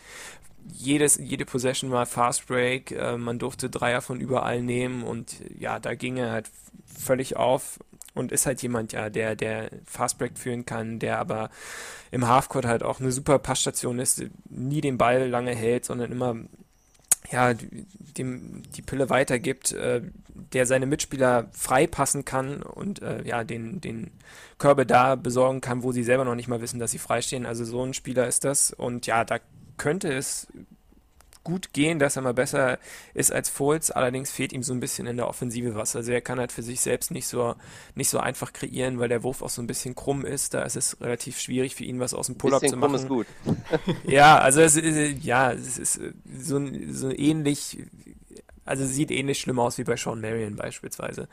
Speaker 4: jedes, jede Possession war Fast Break, äh, man durfte Dreier von überall nehmen und ja, da ging er halt völlig auf und ist halt jemand, ja, der, der Fast Break führen kann, der aber im Halfcourt halt auch eine super Passstation ist, nie den Ball lange hält, sondern immer ja, dem die Pille weitergibt, äh, der seine Mitspieler frei passen kann und äh, ja, den, den Körbe da besorgen kann, wo sie selber noch nicht mal wissen, dass sie freistehen. Also so ein Spieler ist das. Und ja, da könnte es gut gehen, dass er mal besser ist als Foles, allerdings fehlt ihm so ein bisschen in der Offensive was. Also er kann halt für sich selbst nicht so, nicht so einfach kreieren, weil der Wurf auch so ein bisschen krumm ist. Da ist es relativ schwierig für ihn, was aus dem Pull-Up zu
Speaker 3: Bisschen krumm
Speaker 4: machen.
Speaker 3: ist gut.
Speaker 4: Ja, also es, ist- ja, es ist so, so ähnlich also sieht ähnlich schlimm aus wie bei Sean Marion beispielsweise.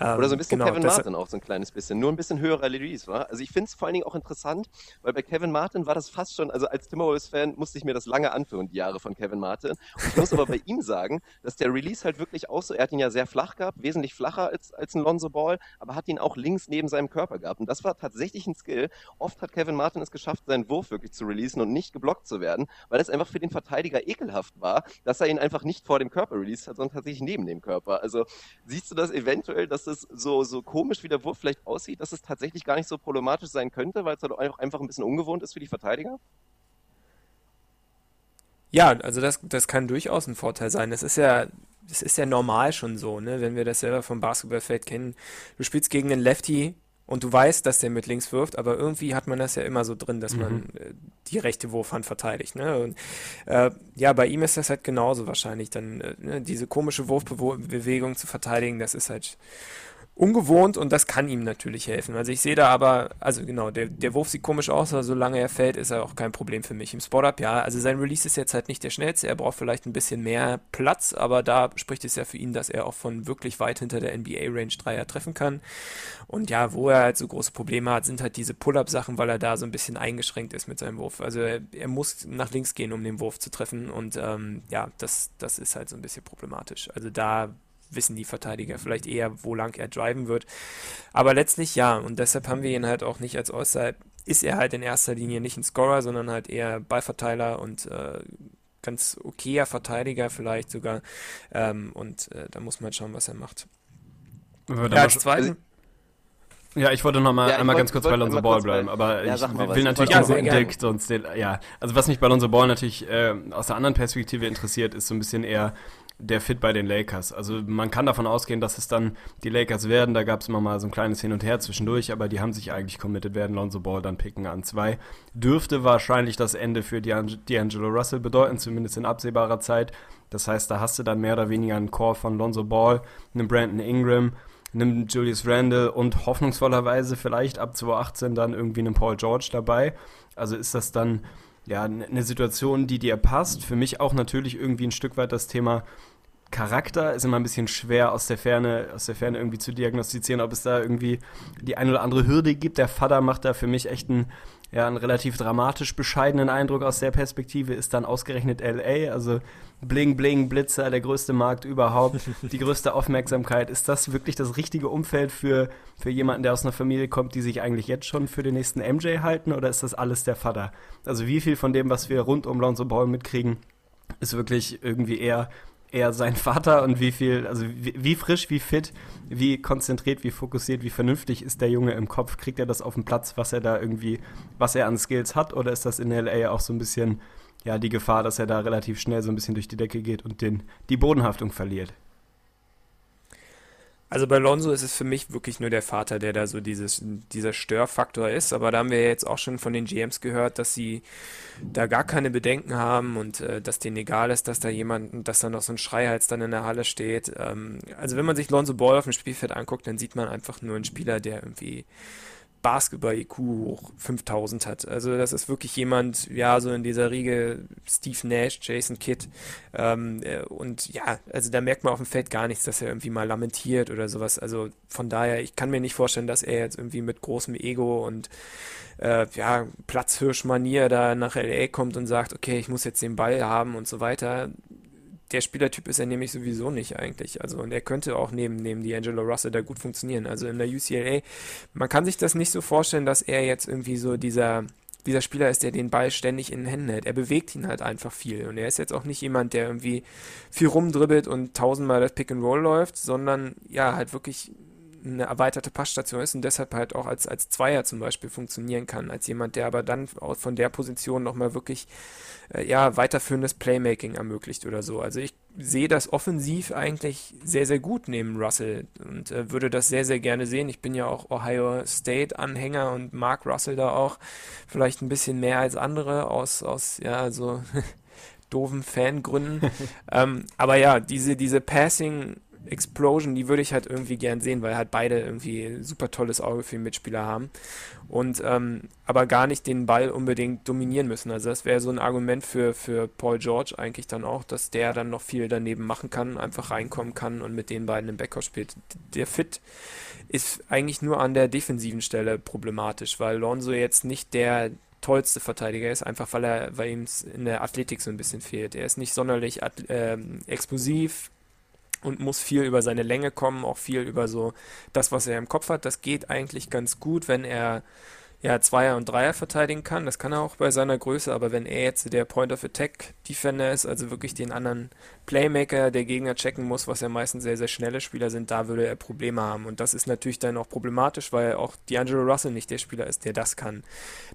Speaker 3: Ähm, Oder so ein bisschen genau, Kevin Martin auch so ein kleines bisschen, nur ein bisschen höherer Release, war. Also ich finde es vor allen Dingen auch interessant, weil bei Kevin Martin war das fast schon, also als Timberwolves-Fan musste ich mir das lange anführen, die Jahre von Kevin Martin. Und ich muss aber bei ihm sagen, dass der Release halt wirklich auch so, er hat ihn ja sehr flach gehabt, wesentlich flacher als, als ein Lonzo Ball, aber hat ihn auch links neben seinem Körper gehabt. Und das war tatsächlich ein Skill. Oft hat Kevin Martin es geschafft, seinen Wurf wirklich zu releasen und nicht geblockt zu werden, weil es einfach für den Verteidiger ekelhaft war, dass er ihn einfach nicht vor dem Körper released hat, sondern tatsächlich neben dem Körper. Also siehst du das eventuell, dass es so, so komisch wie der Wurf vielleicht aussieht, dass es tatsächlich gar nicht so problematisch sein könnte, weil es halt auch einfach ein bisschen ungewohnt ist für die Verteidiger?
Speaker 4: Ja, also das, das kann durchaus ein Vorteil sein. Das ist ja, das ist ja normal schon so, ne? Wenn wir das selber vom Basketballfeld kennen. Du spielst gegen einen Lefty, und du weißt, dass der mit links wirft, aber irgendwie hat man das ja immer so drin, dass mhm. man äh, die rechte Wurfhand verteidigt. Ne? Und, äh, ja, bei ihm ist das halt genauso wahrscheinlich. Dann äh, ne, diese komische Wurfbewegung zu verteidigen, das ist halt ungewohnt und das kann ihm natürlich helfen. Also ich sehe da aber, also genau, der, der Wurf sieht komisch aus, aber solange er fällt, ist er auch kein Problem für mich. Im Spot-Up, ja, also sein Release ist jetzt halt nicht der schnellste, er braucht vielleicht ein bisschen mehr Platz, aber da spricht es ja für ihn, dass er auch von wirklich weit hinter der NBA-Range Dreier treffen kann. Und ja, wo er halt so große Probleme hat, sind halt diese Pull-Up-Sachen, weil er da so ein bisschen eingeschränkt ist mit seinem Wurf. Also er, er muss nach links gehen, um den Wurf zu treffen und ähm, ja, das, das ist halt so ein bisschen problematisch. Also da wissen die Verteidiger vielleicht eher, wo lang er driven wird. Aber letztlich ja, und deshalb haben wir ihn halt auch nicht als All-Star, ist er halt in erster Linie nicht ein Scorer, sondern halt eher Ballverteiler und äh, ganz okayer Verteidiger vielleicht sogar. Ähm, und äh, da muss man halt schauen, was er macht.
Speaker 5: Ja, als zweiten. Ja, ich wollte noch mal ja, einmal wollt, ganz kurz bei Lonzo Ball bleiben, aber ja, ich will, will natürlich ja, den Dick sonst den, ja, also was mich bei Lonzo Ball natürlich äh, aus der anderen Perspektive interessiert, ist so ein bisschen eher der Fit bei den Lakers. Also man kann davon ausgehen, dass es dann die Lakers werden. Da gab es immer mal so ein kleines Hin und Her zwischendurch, aber die haben sich eigentlich committed, werden Lonzo Ball dann picken an zwei. Dürfte wahrscheinlich das Ende für D'Angelo Russell bedeuten, zumindest in absehbarer Zeit. Das heißt, da hast du dann mehr oder weniger einen Core von Lonzo Ball, einen Brandon Ingram, einem Julius Randle und hoffnungsvollerweise vielleicht ab 2018 dann irgendwie einen Paul George dabei. Also ist das dann ja eine Situation, die dir passt. Für mich auch natürlich irgendwie ein Stück weit das Thema Charakter ist immer ein bisschen schwer aus der Ferne, aus der Ferne irgendwie zu diagnostizieren, ob es da irgendwie die eine oder andere Hürde gibt. Der Vater macht da für mich echt einen, ja, einen relativ dramatisch bescheidenen Eindruck aus der Perspektive, ist dann ausgerechnet LA, also Bling Bling, Blitzer, der größte Markt überhaupt, die größte Aufmerksamkeit. Ist das wirklich das richtige Umfeld für, für jemanden, der aus einer Familie kommt, die sich eigentlich jetzt schon für den nächsten MJ halten, oder ist das alles der Vater? Also wie viel von dem, was wir rund um Lonzo Ball mitkriegen, ist wirklich irgendwie eher er sein Vater und wie viel, also wie, wie, frisch, wie fit, wie konzentriert, wie fokussiert, wie vernünftig ist der Junge im Kopf? Kriegt er das auf den Platz, was er da irgendwie, was er an Skills hat? Oder ist das in LA auch so ein bisschen, ja, die Gefahr, dass er da relativ schnell so ein bisschen durch die Decke geht und den, die Bodenhaftung verliert?
Speaker 4: Also bei Lonzo ist es für mich wirklich nur der Vater, der da so dieses, dieser Störfaktor ist. Aber da haben wir jetzt auch schon von den GMs gehört, dass sie da gar keine Bedenken haben und äh, dass denen egal ist, dass da jemand, dass da noch so ein Schreihals dann in der Halle steht. Ähm, also wenn man sich Lonzo Ball auf dem Spielfeld anguckt, dann sieht man einfach nur einen Spieler, der irgendwie Basketball-IQ hoch 5000 hat. Also das ist wirklich jemand, ja, so in dieser Riege Steve Nash, Jason Kidd. Ähm, äh, und ja, also da merkt man auf dem Feld gar nichts, dass er irgendwie mal lamentiert oder sowas. Also von daher, ich kann mir nicht vorstellen, dass er jetzt irgendwie mit großem Ego und äh, ja, Platzhirsch-Manier da nach LA kommt und sagt, okay, ich muss jetzt den Ball haben und so weiter der Spielertyp ist er nämlich sowieso nicht eigentlich. Also und er könnte auch neben, neben D'Angelo Russell da gut funktionieren. Also in der UCLA, man kann sich das nicht so vorstellen, dass er jetzt irgendwie so dieser, dieser Spieler ist, der den Ball ständig in den Händen hält. Er bewegt ihn halt einfach viel. Und er ist jetzt auch nicht jemand, der irgendwie viel rumdribbelt und tausendmal das Pick and Roll läuft, sondern ja, halt wirklich eine erweiterte Passstation ist und deshalb halt auch als, als Zweier zum Beispiel funktionieren kann, als jemand, der aber dann von der Position nochmal wirklich äh, ja, weiterführendes Playmaking ermöglicht oder so. Also ich sehe das offensiv eigentlich sehr, sehr gut neben Russell und äh, würde das sehr, sehr gerne sehen. Ich bin ja auch Ohio State-Anhänger und mag Russell da auch vielleicht ein bisschen mehr als andere aus, aus ja, so doofen Fangründen. ähm, aber ja, diese, diese Passing- Explosion, die würde ich halt irgendwie gern sehen, weil halt beide irgendwie super tolles Auge für den Mitspieler haben und ähm, aber gar nicht den Ball unbedingt dominieren müssen. Also das wäre so ein Argument für, für Paul George eigentlich dann auch, dass der dann noch viel daneben machen kann, einfach reinkommen kann und mit den beiden im Backcourt spielt. Der Fit ist eigentlich nur an der defensiven Stelle problematisch, weil Lonzo jetzt nicht der tollste Verteidiger ist, einfach weil er, weil ihm in der Athletik so ein bisschen fehlt. Er ist nicht sonderlich äh, explosiv und muss viel über seine Länge kommen, auch viel über so das, was er im Kopf hat. Das geht eigentlich ganz gut, wenn er ja, Zweier und Dreier verteidigen kann. Das kann er auch bei seiner Größe, aber wenn er jetzt der Point of Attack Defender ist, also wirklich den anderen Playmaker der Gegner checken muss, was ja meistens sehr, sehr schnelle Spieler sind, da würde er Probleme haben. Und das ist natürlich dann auch problematisch, weil auch D'Angelo Russell nicht der Spieler ist, der das kann.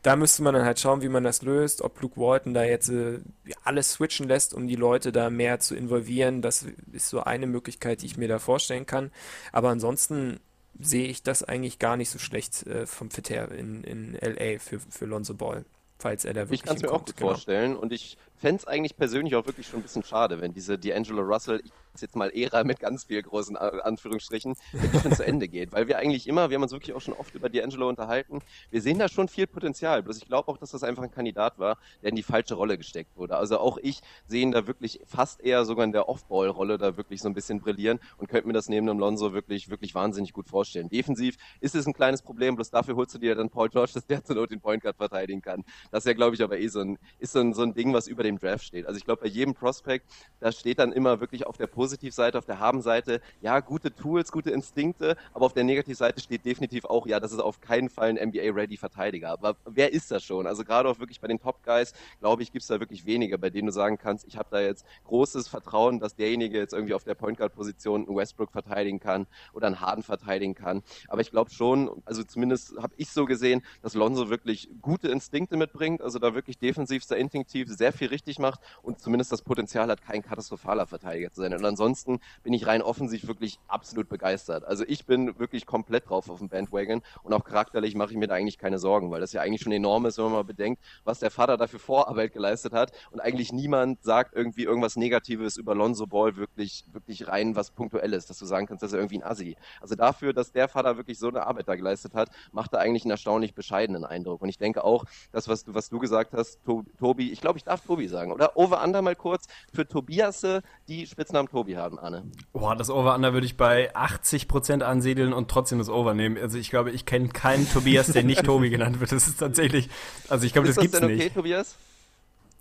Speaker 4: Da müsste man dann halt schauen, wie man das löst, ob Luke Walton da jetzt äh, alles switchen lässt, um die Leute da mehr zu involvieren. Das ist so eine Möglichkeit, die ich mir da vorstellen kann. Aber ansonsten sehe ich das eigentlich gar nicht so schlecht äh, vom Fit her in, in LA für, für Lonzo Ball, falls er da wirklich
Speaker 3: Ich kann es mir auch gut genau. vorstellen und ich fände es eigentlich persönlich auch wirklich schon ein bisschen schade, wenn diese D'Angelo Russell, ich jetzt mal Ära mit ganz viel großen Anführungsstrichen, schon zu Ende geht. Weil wir eigentlich immer, wir haben uns wirklich auch schon oft über D'Angelo unterhalten, wir sehen da schon viel Potenzial. Bloß ich glaube auch, dass das einfach ein Kandidat war, der in die falsche Rolle gesteckt wurde. Also auch ich sehe ihn da wirklich fast eher sogar in der Off-Ball-Rolle da wirklich so ein bisschen brillieren und könnte mir das neben dem Lonzo wirklich, wirklich wahnsinnig gut vorstellen. Defensiv ist es ein kleines Problem, bloß dafür holst du dir dann Paul George, dass der zur Not den Point Guard verteidigen kann. Das ist ja, glaube ich, aber eh so ein, ist so ein, so ein Ding, was über dem Draft steht. Also ich glaube, bei jedem Prospect, da steht dann immer wirklich auf der Positivseite, auf der Habenseite, ja, gute Tools, gute Instinkte, aber auf der Negativseite steht definitiv auch, ja, das ist auf keinen Fall ein NBA-ready-Verteidiger. Aber wer ist das schon? Also gerade auch wirklich bei den Top-Guys, glaube ich, gibt es da wirklich wenige, bei denen du sagen kannst, ich habe da jetzt großes Vertrauen, dass derjenige jetzt irgendwie auf der Point Guard-Position einen Westbrook verteidigen kann oder einen Harden verteidigen kann. Aber ich glaube schon, also zumindest habe ich so gesehen, dass Lonzo wirklich gute Instinkte mitbringt, also da wirklich defensiv sehr instinktiv sehr viel richtig macht und zumindest das Potenzial hat, kein katastrophaler Verteidiger zu sein. Und ansonsten bin ich rein offensiv wirklich absolut begeistert. Also ich bin wirklich komplett drauf auf dem Bandwagon und auch charakterlich mache ich mir da eigentlich keine Sorgen, weil das ja eigentlich schon enorm ist, wenn man mal bedenkt, was der Vater dafür Vorarbeit geleistet hat und eigentlich niemand sagt irgendwie irgendwas Negatives über Lonzo Ball wirklich, wirklich rein was punktuelles, dass du sagen kannst, dass er irgendwie ein Assi. Also dafür, dass der Vater wirklich so eine Arbeit da geleistet hat, macht er eigentlich einen erstaunlich bescheidenen Eindruck. Und ich denke auch, das, was du, was du gesagt hast, Tobi, ich glaube, ich darf Tobi sagen, oder? Over-Under mal kurz für Tobias, die Spitznamen Tobi haben, Anne.
Speaker 5: Boah, das Over-Under würde ich bei 80% ansiedeln und trotzdem das Over nehmen. Also ich glaube, ich kenne keinen Tobias, der nicht Tobi genannt wird. Das ist tatsächlich, also ich glaube, das, das gibt's denn okay, nicht.
Speaker 3: Tobias?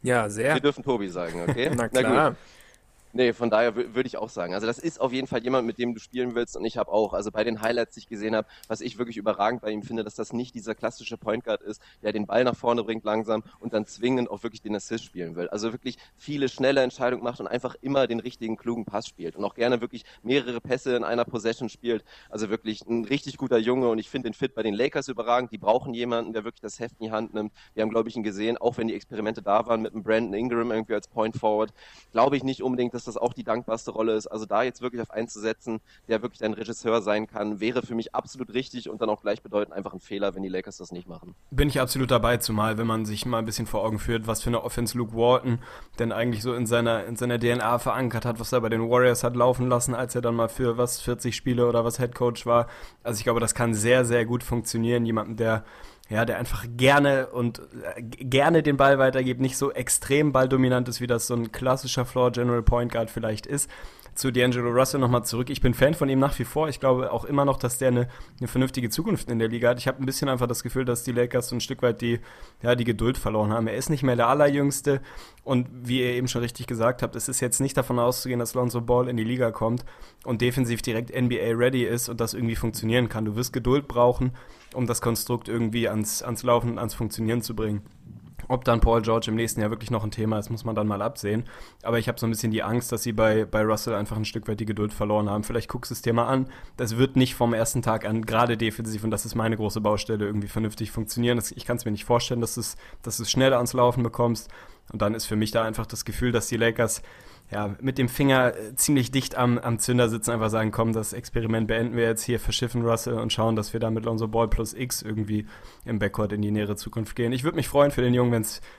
Speaker 4: Ja, sehr.
Speaker 3: Wir dürfen Tobi sagen, okay?
Speaker 4: Na klar. Na gut.
Speaker 3: Nee, von daher würde ich auch sagen. Also das ist auf jeden Fall jemand, mit dem du spielen willst und ich habe auch, also bei den Highlights, die ich gesehen habe, was ich wirklich überragend bei ihm finde, dass das nicht dieser klassische Point Guard ist, der den Ball nach vorne bringt langsam und dann zwingend auch wirklich den Assist spielen will. Also wirklich viele schnelle Entscheidungen macht und einfach immer den richtigen klugen Pass spielt und auch gerne wirklich mehrere Pässe in einer Possession spielt. Also wirklich ein richtig guter Junge und ich finde den Fit bei den Lakers überragend. Die brauchen jemanden, der wirklich das Heft in die Hand nimmt. Wir haben, glaube ich, ihn gesehen, auch wenn die Experimente da waren mit einem Brandon Ingram irgendwie als Point Forward, glaube ich nicht unbedingt, dass das auch die dankbarste Rolle ist. Also da jetzt wirklich auf einen zu setzen, der wirklich ein Regisseur sein kann, wäre für mich absolut richtig und dann auch gleichbedeutend einfach ein Fehler, wenn die Lakers das nicht machen.
Speaker 5: Bin ich absolut dabei, zumal wenn man sich mal ein bisschen vor Augen führt, was für eine Offense Luke Walton denn eigentlich so in seiner, in seiner DNA verankert hat, was er bei den Warriors hat laufen lassen, als er dann mal für was 40 Spiele oder was Head Coach war. Also ich glaube, das kann sehr, sehr gut funktionieren. Jemanden, der ja, der einfach gerne und äh, gerne den Ball weitergibt, nicht so extrem balldominant ist, wie das so ein klassischer Floor General Point Guard vielleicht ist. Zu D'Angelo Russell nochmal zurück. Ich bin Fan von ihm nach wie vor. Ich glaube auch immer noch, dass der eine, eine vernünftige Zukunft in der Liga hat. Ich habe ein bisschen einfach das Gefühl, dass die Lakers so ein Stück weit die, ja, die Geduld verloren haben. Er ist nicht mehr der Allerjüngste. Und wie ihr eben schon richtig gesagt habt, es ist jetzt nicht davon auszugehen, dass Lonzo Ball in die Liga kommt und defensiv direkt NBA ready ist und das irgendwie funktionieren kann. Du wirst Geduld brauchen um das Konstrukt irgendwie ans, ans Laufen und ans Funktionieren zu bringen. Ob dann Paul George im nächsten Jahr wirklich noch ein Thema ist, muss man dann mal absehen. Aber ich habe so ein bisschen die Angst, dass sie bei, bei Russell einfach ein Stück weit die Geduld verloren haben. Vielleicht guckst du das Thema an. Das wird nicht vom ersten Tag an, gerade defensiv, und das ist meine große Baustelle, irgendwie vernünftig funktionieren. Das, ich kann es mir nicht vorstellen, dass du es dass schnell ans Laufen bekommst. Und dann ist für mich da einfach das Gefühl, dass die Lakers ja, mit dem Finger äh, ziemlich dicht am, am Zünder sitzen, einfach sagen, komm, das Experiment beenden wir jetzt hier, verschiffen Russell und schauen, dass wir da mit Lonzo Ball plus X irgendwie im Backcourt in die nähere Zukunft gehen. Ich würde mich freuen für den Jungen,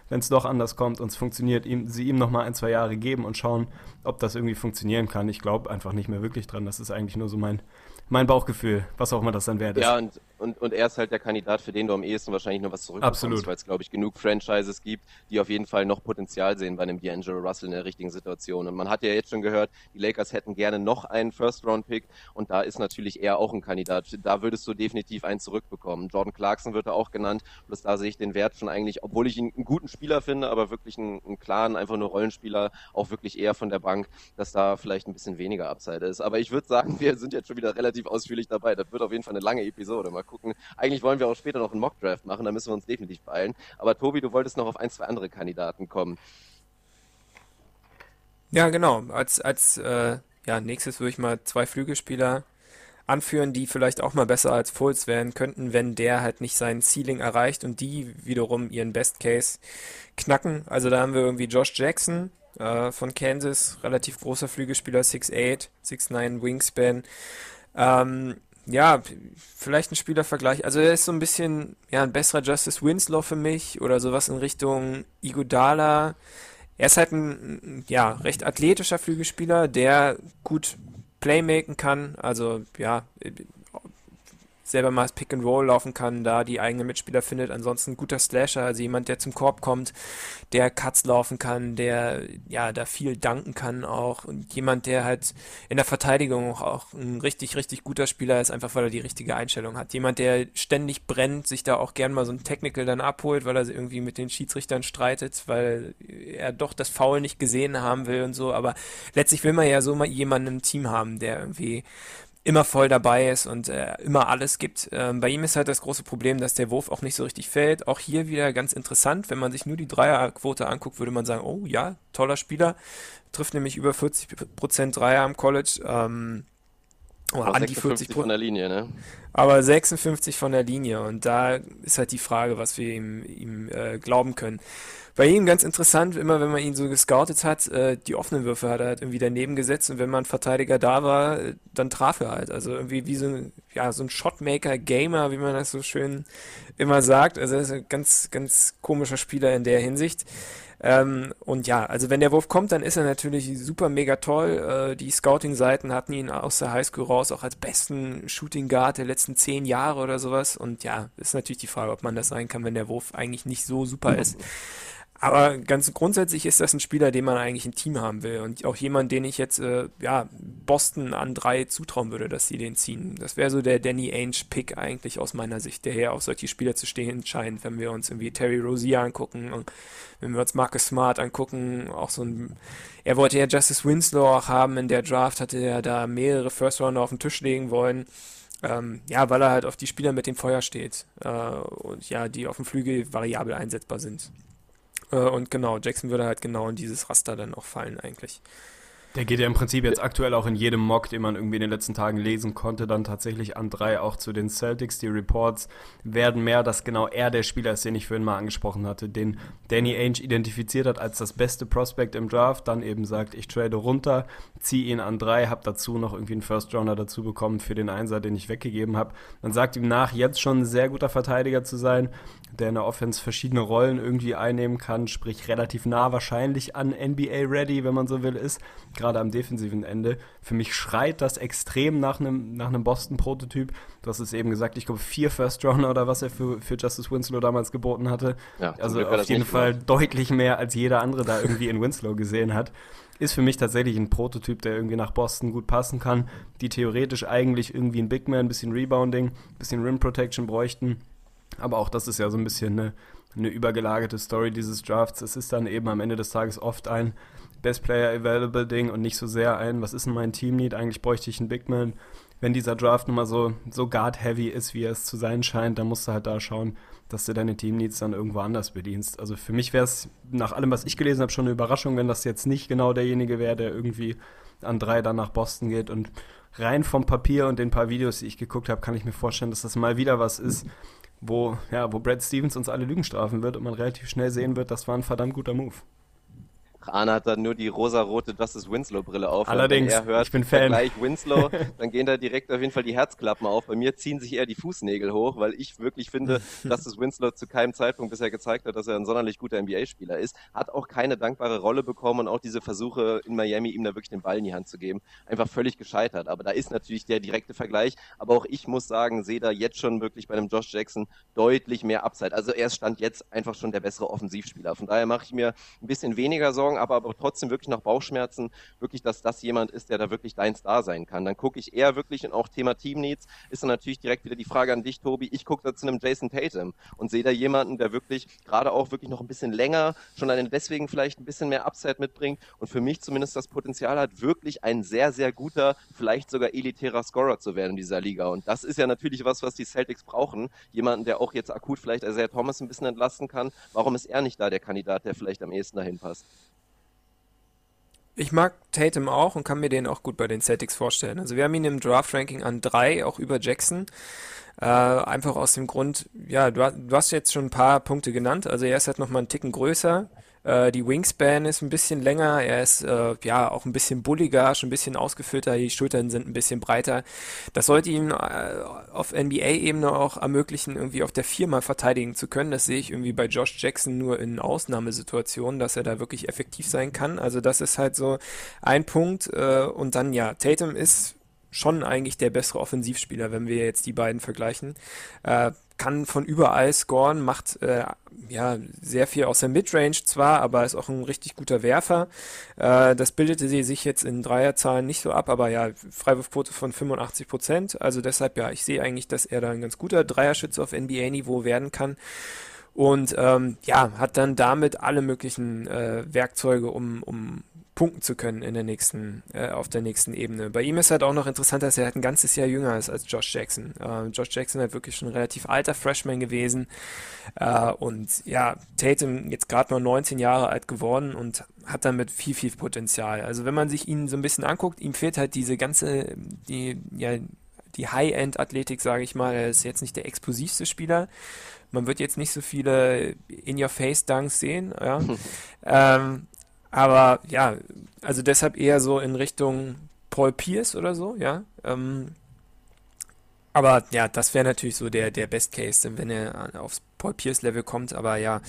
Speaker 5: wenn es doch anders kommt und es funktioniert, ihm, sie ihm nochmal ein, zwei Jahre geben und schauen, ob das irgendwie funktionieren kann. Ich glaube einfach nicht mehr wirklich dran. Das ist eigentlich nur so mein, mein Bauchgefühl, was auch immer das dann wert ist.
Speaker 3: Ja, und, und, und er ist halt der Kandidat, für den du am ehesten wahrscheinlich nur was zurückbekommst,
Speaker 5: Absolut.
Speaker 3: weil es, glaube ich, genug Franchises gibt, die auf jeden Fall noch Potenzial sehen bei einem D'Angelo Russell in der richtigen Situation. Und man hat ja jetzt schon gehört, die Lakers hätten gerne noch einen First-Round-Pick und da ist natürlich er auch ein Kandidat. Da würdest du definitiv einen zurückbekommen. Jordan Clarkson wird da auch genannt, bloß da sehe ich den Wert schon eigentlich, obwohl ich ihn einen guten Spieler finde, aber wirklich einen, einen klaren, einfach nur Rollenspieler, auch wirklich eher von der Bank, dass da vielleicht ein bisschen weniger Upside ist. Aber ich würde sagen, wir sind jetzt schon wieder relativ ausführlich dabei. Das wird auf jeden Fall eine lange Episode. Mal gucken. Eigentlich wollen wir auch später noch einen Mock-Draft machen, da müssen wir uns definitiv beeilen. Aber Tobi, du wolltest noch auf ein, zwei andere Kandidaten kommen.
Speaker 4: Ja, genau. Als, als äh, ja, nächstes würde ich mal zwei Flügelspieler anführen, die vielleicht auch mal besser als Fultz werden könnten, wenn der halt nicht sein Ceiling erreicht und die wiederum ihren Best Case knacken. Also da haben wir irgendwie Josh Jackson äh, von Kansas, relativ großer Flügelspieler, 6'8, 6'9 Wingspan. Ähm, ja, vielleicht ein Spielervergleich. Also er ist so ein bisschen ja ein besserer Justice Winslow für mich oder sowas in Richtung Iguodala. Er ist halt ein ja recht athletischer Flügelspieler, der gut Playmaken kann. Also ja, selber mal das Pick and Roll laufen kann, da die eigenen Mitspieler findet. Ansonsten ein guter Slasher, also jemand, der zum Korb kommt, der Cuts laufen kann, der ja da viel danken kann auch und jemand, der halt in der Verteidigung auch, ein richtig, richtig guter Spieler ist, einfach weil er die richtige Einstellung hat. Jemand, der ständig brennt, sich da auch gern mal so ein Technical dann abholt, weil er irgendwie mit den Schiedsrichtern streitet, weil er doch das Foul nicht gesehen haben will und so, aber letztlich will man ja so mal jemanden im Team haben, der irgendwie immer voll dabei ist und äh, immer alles gibt. Ähm, bei ihm ist halt das große Problem, dass der Wurf auch nicht so richtig fällt. Auch hier wieder ganz interessant, wenn man sich nur die Dreierquote anguckt, würde man sagen, oh ja, toller Spieler, trifft nämlich über 40% Dreier am College. Ähm,
Speaker 3: oh, an die 40 von der Linie, ne?
Speaker 4: Aber 56 von der Linie und da ist halt die Frage, was wir ihm, ihm äh, glauben können. Bei ihm ganz interessant, immer wenn man ihn so gescoutet hat, äh, die offenen Würfe hat er halt irgendwie daneben gesetzt und wenn mal ein Verteidiger da war, äh, dann traf er halt. Also irgendwie wie so ein, ja, so ein Shotmaker, Gamer, wie man das so schön immer sagt. Also er ist ein ganz, ganz komischer Spieler in der Hinsicht. Ähm, und ja, also wenn der Wurf kommt, dann ist er natürlich super mega toll. Äh, die Scouting-Seiten hatten ihn aus der Highschool raus auch als besten Shooting Guard der letzten zehn Jahre oder sowas. Und ja, ist natürlich die Frage, ob man das sein kann, wenn der Wurf eigentlich nicht so super ist. Aber ganz grundsätzlich ist das ein Spieler, den man eigentlich im Team haben will. Und auch jemand, den ich jetzt, äh, ja, Boston an drei zutrauen würde, dass sie den ziehen. Das wäre so der Danny Ainge-Pick eigentlich aus meiner Sicht, der hier auf solche Spieler zu stehen scheint, wenn wir uns irgendwie Terry Rozier angucken und wenn wir uns Marcus Smart angucken, auch so ein, er wollte ja Justice Winslow auch haben in der Draft, hatte er da mehrere First Rounder auf den Tisch legen wollen. Ähm, ja, weil er halt auf die Spieler mit dem Feuer steht äh, und ja, die auf dem Flügel variabel einsetzbar sind. Äh, und genau, Jackson würde halt genau in dieses Raster dann auch fallen eigentlich.
Speaker 5: Der geht ja im Prinzip jetzt aktuell auch in jedem Mock, den man irgendwie in den letzten Tagen lesen konnte, dann tatsächlich an drei auch zu den Celtics. Die Reports werden mehr, dass genau er der Spieler ist, den ich vorhin mal angesprochen hatte, den Danny Ainge identifiziert hat als das beste Prospect im Draft, dann eben sagt, ich trade runter, ziehe ihn an drei, habe dazu noch irgendwie einen First Rounder dazu bekommen für den Einser, den ich weggegeben habe. Dann sagt ihm nach, jetzt schon ein sehr guter Verteidiger zu sein, der in der Offense verschiedene Rollen irgendwie einnehmen kann, sprich relativ nah wahrscheinlich an NBA ready, wenn man so will, ist, gerade am defensiven Ende. Für mich schreit das extrem nach einem, nach einem Boston-Prototyp. Du hast es eben gesagt, ich glaube vier First Rounder oder was er für, für Justice Winslow damals geboten hatte. Ja, also auf jeden Fall gemacht. deutlich mehr, als jeder andere da irgendwie in Winslow gesehen hat. Ist für mich tatsächlich ein Prototyp, der irgendwie nach Boston gut passen kann, die theoretisch eigentlich irgendwie ein Big Man, ein bisschen Rebounding, ein bisschen Rim Protection bräuchten aber auch das ist ja so ein bisschen eine, eine übergelagerte Story dieses Drafts. Es ist dann eben am Ende des Tages oft ein Best Player Available Ding und nicht so sehr ein, was ist denn mein Team Need? Eigentlich bräuchte ich einen Big Man. Wenn dieser Draft nun mal so, so guard-heavy ist, wie er es zu sein scheint, dann musst du halt da schauen, dass du deine Team Needs dann irgendwo anders bedienst. Also für mich wäre es nach allem, was ich gelesen habe, schon eine Überraschung, wenn das jetzt nicht genau derjenige wäre, der irgendwie an drei dann nach Boston geht und rein vom Papier und den paar Videos, die ich geguckt habe, kann ich mir vorstellen, dass das mal wieder was ist, wo, ja, wo Brad Stevens uns alle Lügen strafen wird und man relativ schnell sehen wird, das war ein verdammt guter Move.
Speaker 3: Arne hat dann nur die rosa-rote Justice Winslow-Brille auf.
Speaker 5: Allerdings,
Speaker 3: wenn er hört,
Speaker 5: ich bin Fan.
Speaker 3: Gleich Winslow, dann gehen da direkt auf jeden Fall die Herzklappen auf. Bei mir ziehen sich eher die Fußnägel hoch, weil ich wirklich finde, Justice Winslow zu keinem Zeitpunkt bisher gezeigt hat, dass er ein sonderlich guter NBA-Spieler ist. Hat auch keine dankbare Rolle bekommen und auch diese Versuche in Miami, ihm da wirklich den Ball in die Hand zu geben, einfach völlig gescheitert. Aber da ist natürlich der direkte Vergleich. Aber auch ich muss sagen, sehe da jetzt schon wirklich bei einem Josh Jackson deutlich mehr Upside. Also er stand jetzt einfach schon der bessere Offensivspieler. Von daher mache ich mir ein bisschen weniger Sorgen, aber, aber trotzdem wirklich nach Bauchschmerzen, wirklich, dass das jemand ist, der da wirklich dein Star sein kann. Dann gucke ich eher wirklich und auch Thema Team Needs ist dann natürlich direkt wieder die Frage an dich, Tobi. Ich gucke da zu einem Jason Tatum und sehe da jemanden, der wirklich gerade auch wirklich noch ein bisschen länger, schon einen deswegen vielleicht ein bisschen mehr Upside mitbringt und für mich zumindest das Potenzial hat, wirklich ein sehr, sehr guter, vielleicht sogar elitärer Scorer zu werden in dieser Liga. Und das ist ja natürlich was, was die Celtics brauchen. Jemanden, der auch jetzt akut vielleicht Isaiah Thomas ein bisschen entlasten kann. Warum ist er nicht da der Kandidat, der vielleicht am ehesten dahin passt?
Speaker 4: Ich mag Tatum auch und kann mir den auch gut bei den Celtics vorstellen. Also wir haben ihn im Draft-Ranking an drei, auch über Jackson. Äh, einfach aus dem Grund, ja, du, hast jetzt schon ein paar Punkte genannt. Also er ist halt nochmal einen Ticken größer. Äh, die Wingspan ist ein bisschen länger, er ist äh, ja auch ein bisschen bulliger, schon ein bisschen ausgefüllter, die Schultern sind ein bisschen breiter. Das sollte ihm äh, auf NBA-Ebene auch ermöglichen, irgendwie auf der Firma verteidigen zu können. Das sehe ich irgendwie bei Josh Jackson nur in Ausnahmesituationen, dass er da wirklich effektiv sein kann. Also das ist halt so ein Punkt. Äh, und dann ja, Tatum ist schon eigentlich der bessere Offensivspieler, wenn wir jetzt die beiden vergleichen. Äh, kann von überall scoren, macht äh, ja sehr viel aus der Midrange zwar, aber ist auch ein richtig guter Werfer. Äh, das bildete sie sich jetzt in Dreierzahlen nicht so ab, aber ja, Freiwurfquote von 85 Prozent. Also deshalb ja, ich sehe eigentlich, dass er da ein ganz guter Dreierschütze auf NBA-Niveau werden kann. Und ähm, ja, hat dann damit alle möglichen äh, Werkzeuge, um, um punkten zu können in der nächsten, äh, auf der nächsten Ebene. Bei ihm ist halt auch noch interessant, dass er halt ein ganzes Jahr jünger ist als Josh Jackson. Äh, Josh Jackson hat wirklich schon ein relativ alter Freshman gewesen äh, und ja, Tatum jetzt gerade mal 19 Jahre alt geworden und hat damit viel, viel Potenzial. Also wenn man sich ihn so ein bisschen anguckt, ihm fehlt halt diese ganze, die, ja, die High-End-Athletik, sage ich mal. Er ist jetzt nicht der explosivste Spieler. Man wird jetzt nicht so viele In-Your-Face-Dunks sehen. Ja. ähm, aber ja, also deshalb eher so in Richtung Paul Pierce oder so, ja. Ähm, aber ja, das wäre natürlich so der, der Best Case, wenn er aufs Paul Pierce Level kommt. Aber ja,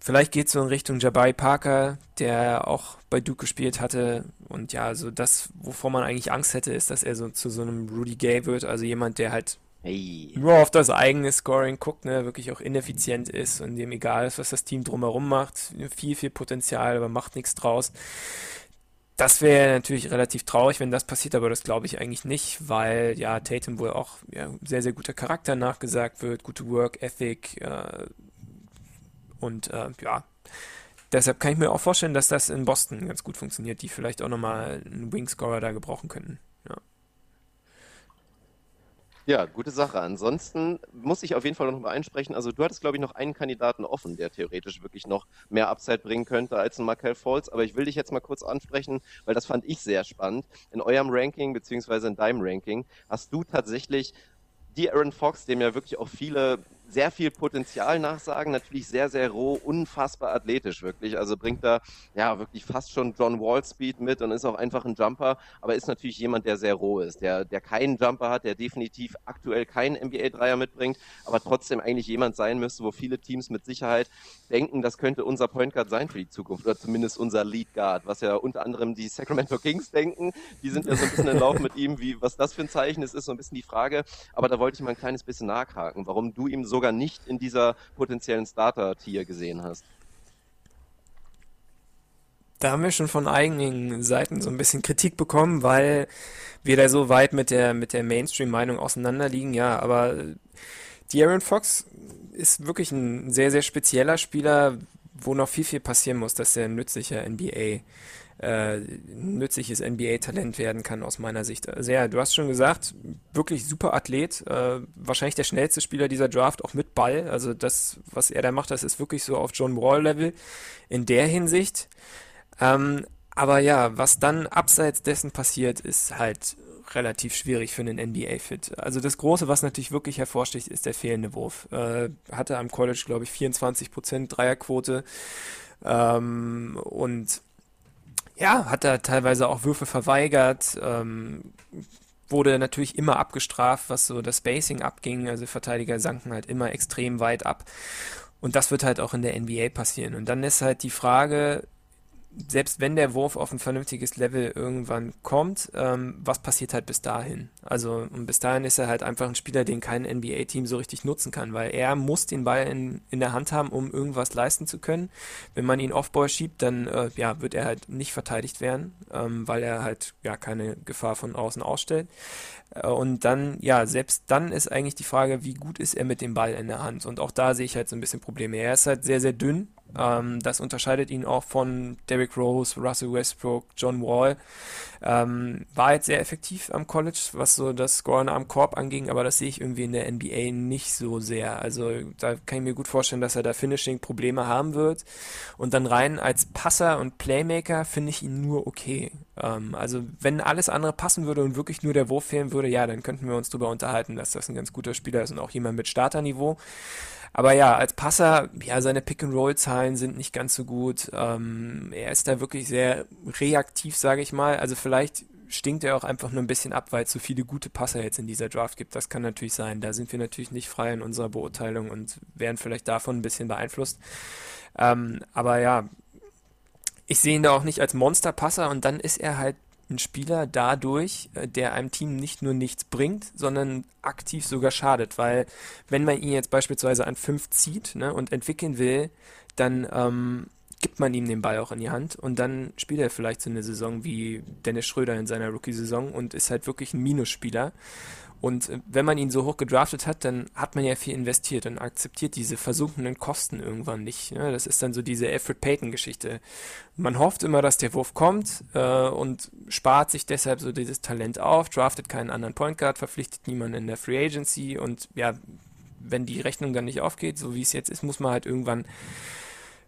Speaker 4: vielleicht geht es so in Richtung Jabari Parker, der auch bei Duke gespielt hatte. Und ja, so das, wovor man eigentlich Angst hätte, ist, dass er so zu so einem Rudy Gay wird. Also jemand, der halt Hey. Nur auf das eigene Scoring guckt, ne, wirklich auch ineffizient ist und dem egal ist, was das Team drumherum macht. Viel, viel Potenzial, aber macht nichts draus. Das wäre natürlich relativ traurig, wenn das passiert, aber das glaube ich eigentlich nicht, weil ja Tatum wohl auch ja, sehr, sehr guter Charakter nachgesagt wird, gute Work Ethic äh, und äh, ja, deshalb kann ich mir auch vorstellen, dass das in Boston ganz gut funktioniert, die vielleicht auch nochmal einen Wingscorer da gebrauchen könnten. Ja.
Speaker 3: Ja, gute Sache. Ansonsten muss ich auf jeden Fall noch mal einsprechen. Also du hattest, glaube ich, noch einen Kandidaten offen, der theoretisch wirklich noch mehr Upside bringen könnte als ein Markel Falls. Aber ich will dich jetzt mal kurz ansprechen, weil das fand ich sehr spannend. In eurem Ranking, beziehungsweise in deinem Ranking, hast du tatsächlich die Aaron Fox, dem ja wirklich auch viele sehr viel Potenzial nachsagen, natürlich sehr, sehr roh, unfassbar athletisch wirklich. Also bringt da ja wirklich fast schon John Wall Speed mit und ist auch einfach ein Jumper, aber ist natürlich jemand, der sehr roh ist, der, der keinen Jumper hat, der definitiv aktuell keinen NBA-Dreier mitbringt, aber trotzdem eigentlich jemand sein müsste, wo viele Teams mit Sicherheit denken, das könnte unser Point Guard sein für die Zukunft oder zumindest unser Lead Guard, was ja unter anderem die Sacramento Kings denken. Die sind ja so ein bisschen in Lauf mit ihm, wie, was das für ein Zeichen ist, ist so ein bisschen die Frage. Aber da wollte ich mal ein kleines bisschen nachhaken, warum du ihm so sogar nicht in dieser potenziellen Starter-Tier gesehen hast?
Speaker 4: Da haben wir schon von einigen Seiten so ein bisschen Kritik bekommen, weil wir da so weit mit der, mit der Mainstream-Meinung auseinanderliegen. Ja, aber De'Aaron Fox ist wirklich ein sehr, sehr spezieller Spieler, wo noch viel, viel passieren muss, dass er ein nützlicher NBA äh, nützliches NBA-Talent werden kann aus meiner Sicht. Also ja, du hast schon gesagt, wirklich super Athlet, äh, wahrscheinlich der schnellste Spieler dieser Draft, auch mit Ball. Also das, was er da macht, das ist wirklich so auf John Wall-Level in der Hinsicht. Ähm, aber ja, was dann abseits dessen passiert, ist halt relativ schwierig für einen NBA-Fit. Also das Große, was natürlich wirklich hervorsticht, ist der fehlende Wurf. Äh, hatte am College, glaube ich, 24% Dreierquote ähm, und ja, hat er teilweise auch Würfe verweigert, ähm, wurde natürlich immer abgestraft, was so das Spacing abging. Also Verteidiger sanken halt immer extrem weit ab. Und das wird halt auch in der NBA passieren. Und dann ist halt die Frage, selbst wenn der Wurf auf ein vernünftiges Level irgendwann kommt, ähm, was passiert halt bis dahin? Also, und bis dahin ist er halt einfach ein Spieler, den kein NBA-Team so richtig nutzen kann, weil er muss den Ball in, in der Hand haben, um irgendwas leisten zu können. Wenn man ihn Offball schiebt, dann äh, ja, wird er halt nicht verteidigt werden, ähm, weil er halt ja keine Gefahr von außen ausstellt. Äh, und dann, ja, selbst dann ist eigentlich die Frage, wie gut ist er mit dem Ball in der Hand? Und auch da sehe ich halt so ein bisschen Probleme. Er ist halt sehr, sehr dünn, ähm, das unterscheidet ihn auch von Derrick Rose, Russell Westbrook, John Wall. Ähm, war jetzt sehr effektiv am College, was so das Scoren am Korb anging, aber das sehe ich irgendwie in der NBA nicht so sehr. Also da kann ich mir gut vorstellen, dass er da Finishing-Probleme haben wird. Und dann rein als Passer und Playmaker finde ich ihn nur okay. Ähm, also wenn alles andere passen würde und wirklich nur der Wurf fehlen würde, ja, dann könnten wir uns darüber unterhalten, dass das ein ganz guter Spieler ist und auch jemand mit Starterniveau. Aber ja, als Passer, ja, seine Pick-and-Roll-Zahlen sind nicht ganz so gut. Ähm, er ist da wirklich sehr reaktiv, sage ich mal. Also vielleicht stinkt er auch einfach nur ein bisschen ab, weil es so viele gute Passer jetzt in dieser Draft gibt. Das kann natürlich sein. Da sind wir natürlich nicht frei in unserer Beurteilung und werden vielleicht davon ein bisschen beeinflusst. Ähm, aber ja, ich sehe ihn da auch nicht als Monsterpasser und dann ist er halt ein Spieler dadurch, äh, der einem Team nicht nur nichts bringt, sondern aktiv sogar schadet, weil wenn man ihn jetzt beispielsweise an 5 zieht ne, und entwickeln will, dann ähm, gibt man ihm den Ball auch in die Hand und dann spielt er vielleicht so eine Saison wie Dennis Schröder in seiner Rookie-Saison und ist halt wirklich ein Minusspieler. Und äh, wenn man ihn so hoch gedraftet hat, dann hat man ja viel investiert und akzeptiert diese versunkenen Kosten irgendwann nicht. Ne? Das ist dann so diese Alfred Payton-Geschichte. Man hofft immer, dass der Wurf kommt äh, und spart sich deshalb so dieses Talent auf, draftet keinen anderen Point Guard, verpflichtet niemanden in der Free Agency und ja, wenn die Rechnung dann nicht aufgeht, so wie es jetzt ist, muss man halt irgendwann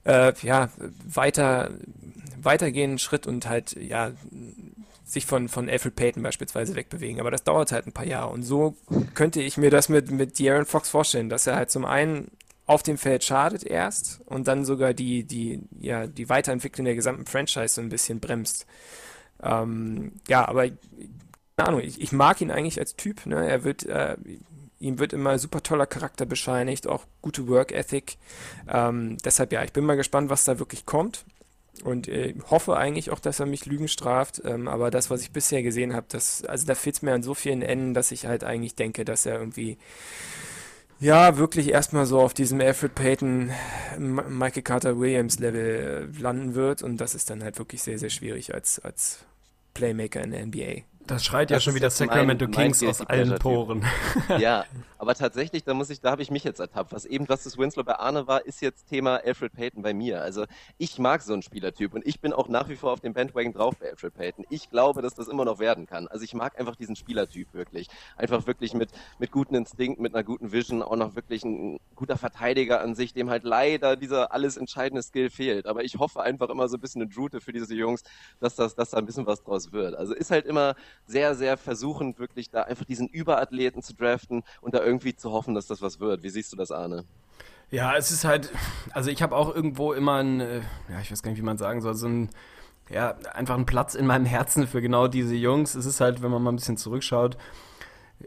Speaker 4: äh, ja, weiter, weitergehen, Schritt und halt, ja, sich von, von Alfred Payton beispielsweise wegbewegen. Aber das dauert halt ein paar Jahre. Und so könnte ich mir das mit, mit De'Aaron Fox vorstellen, dass er halt zum einen auf dem Feld schadet erst und dann sogar die, die, ja, die Weiterentwicklung der gesamten Franchise so ein bisschen bremst. Ähm, ja, aber keine Ahnung, ich, ich mag ihn eigentlich als Typ. Ne? Er wird, äh, ihm wird immer super toller Charakter bescheinigt, auch gute Work Ethic. Ähm, deshalb ja, ich bin mal gespannt, was da wirklich kommt und äh, hoffe eigentlich auch, dass er mich Lügen straft. Ähm, aber das, was ich bisher gesehen habe, das, also da fehlt es mir an so vielen Enden, dass ich halt eigentlich denke, dass er irgendwie ja, wirklich erstmal so auf diesem Alfred Payton, Michael Carter Williams Level äh, landen wird und das ist dann halt wirklich sehr, sehr schwierig als, als Playmaker in der NBA.
Speaker 5: Das schreit das ja schon wieder Sacramento mein, Kings mein aus allen Poren.
Speaker 3: ja, aber tatsächlich, da muss ich, da habe ich mich jetzt ertappt. Was eben Justice Winslow bei Arne war, ist jetzt Thema Alfred Payton bei mir. Also ich mag so einen Spielertyp und ich bin auch nach wie vor auf dem Bandwagon drauf bei Alfred Payton. Ich glaube, dass das immer noch werden kann. Also ich mag einfach diesen Spielertyp wirklich. Einfach wirklich mit, mit guten Instinkt, mit einer guten Vision, auch noch wirklich ein guter Verteidiger an sich, dem halt leider dieser alles entscheidende Skill fehlt. Aber ich hoffe einfach immer so ein bisschen eine Drute für diese Jungs, dass das, dass da ein bisschen was draus wird. Also ist halt immer sehr, sehr versuchend, wirklich da einfach diesen Überathleten zu draften und da irgendwie zu hoffen, dass das was wird. Wie siehst du das, Arne?
Speaker 5: Ja, es ist halt, also ich habe auch irgendwo immer ein, äh, ja, ich weiß gar nicht, wie man sagen soll, so ein, ja, einfach einen Platz in meinem Herzen für genau diese Jungs. Es ist halt, wenn man mal ein bisschen zurückschaut,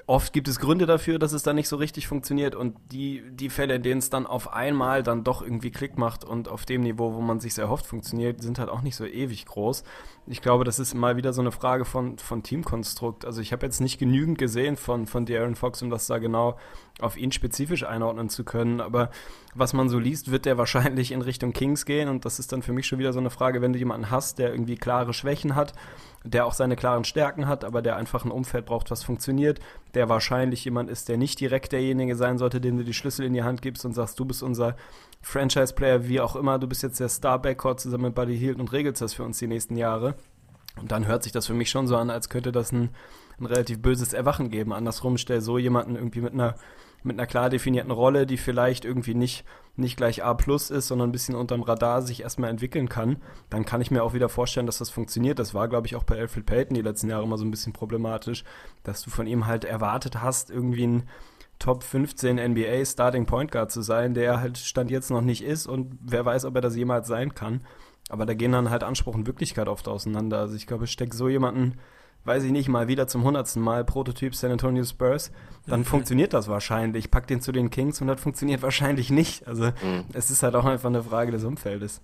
Speaker 5: Oft gibt es Gründe dafür, dass es dann nicht so richtig funktioniert und die, die Fälle, in denen es dann auf einmal dann doch irgendwie Klick macht und auf dem Niveau, wo man sich sehr erhofft, funktioniert, sind halt auch nicht so ewig groß. Ich glaube, das ist mal wieder so eine Frage von, von Teamkonstrukt. Also ich habe jetzt nicht genügend gesehen von, von De'Aaron Fox, um das da genau auf ihn spezifisch einordnen zu können, aber was man so liest, wird der wahrscheinlich in Richtung Kings gehen und das ist dann für mich schon wieder so eine Frage, wenn du jemanden hast, der irgendwie klare Schwächen hat, der auch seine klaren Stärken hat, aber der einfach ein Umfeld braucht, was funktioniert, der wahrscheinlich jemand ist, der nicht direkt derjenige sein sollte, dem du die Schlüssel in die Hand gibst und sagst, du bist unser Franchise-Player, wie auch immer, du bist jetzt der Star-Backcourt zusammen mit Buddy Hield und regelst das für uns die nächsten Jahre. Und dann hört sich das für mich schon so an, als könnte das ein, ein relativ böses Erwachen geben. Andersrum stell so jemanden irgendwie mit einer mit einer klar definierten Rolle, die vielleicht irgendwie nicht, nicht gleich A plus ist, sondern ein bisschen unterm Radar sich erstmal entwickeln kann, dann kann ich mir auch wieder vorstellen, dass das funktioniert. Das war, glaube ich, auch bei Alfred Payton die letzten Jahre immer so ein bisschen problematisch, dass du von ihm halt erwartet hast, irgendwie ein Top 15 NBA Starting Point Guard zu sein, der halt Stand jetzt noch nicht ist und wer weiß, ob er das jemals sein kann. Aber da gehen dann halt Anspruch und Wirklichkeit oft auseinander. Also ich glaube, ich stecke so jemanden, weiß ich nicht, mal wieder zum hundertsten Mal Prototyp San Antonio Spurs, dann mhm. funktioniert das wahrscheinlich. Pack den zu den Kings und das funktioniert wahrscheinlich nicht. Also mhm. es ist halt auch einfach eine Frage des Umfeldes.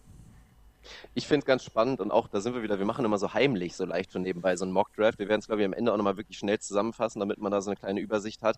Speaker 3: Ich finde es ganz spannend und auch, da sind wir wieder, wir machen immer so heimlich, so leicht schon nebenbei so einen Mock-Draft. Wir werden es, glaube ich, am Ende auch nochmal wirklich schnell zusammenfassen, damit man da so eine kleine Übersicht hat.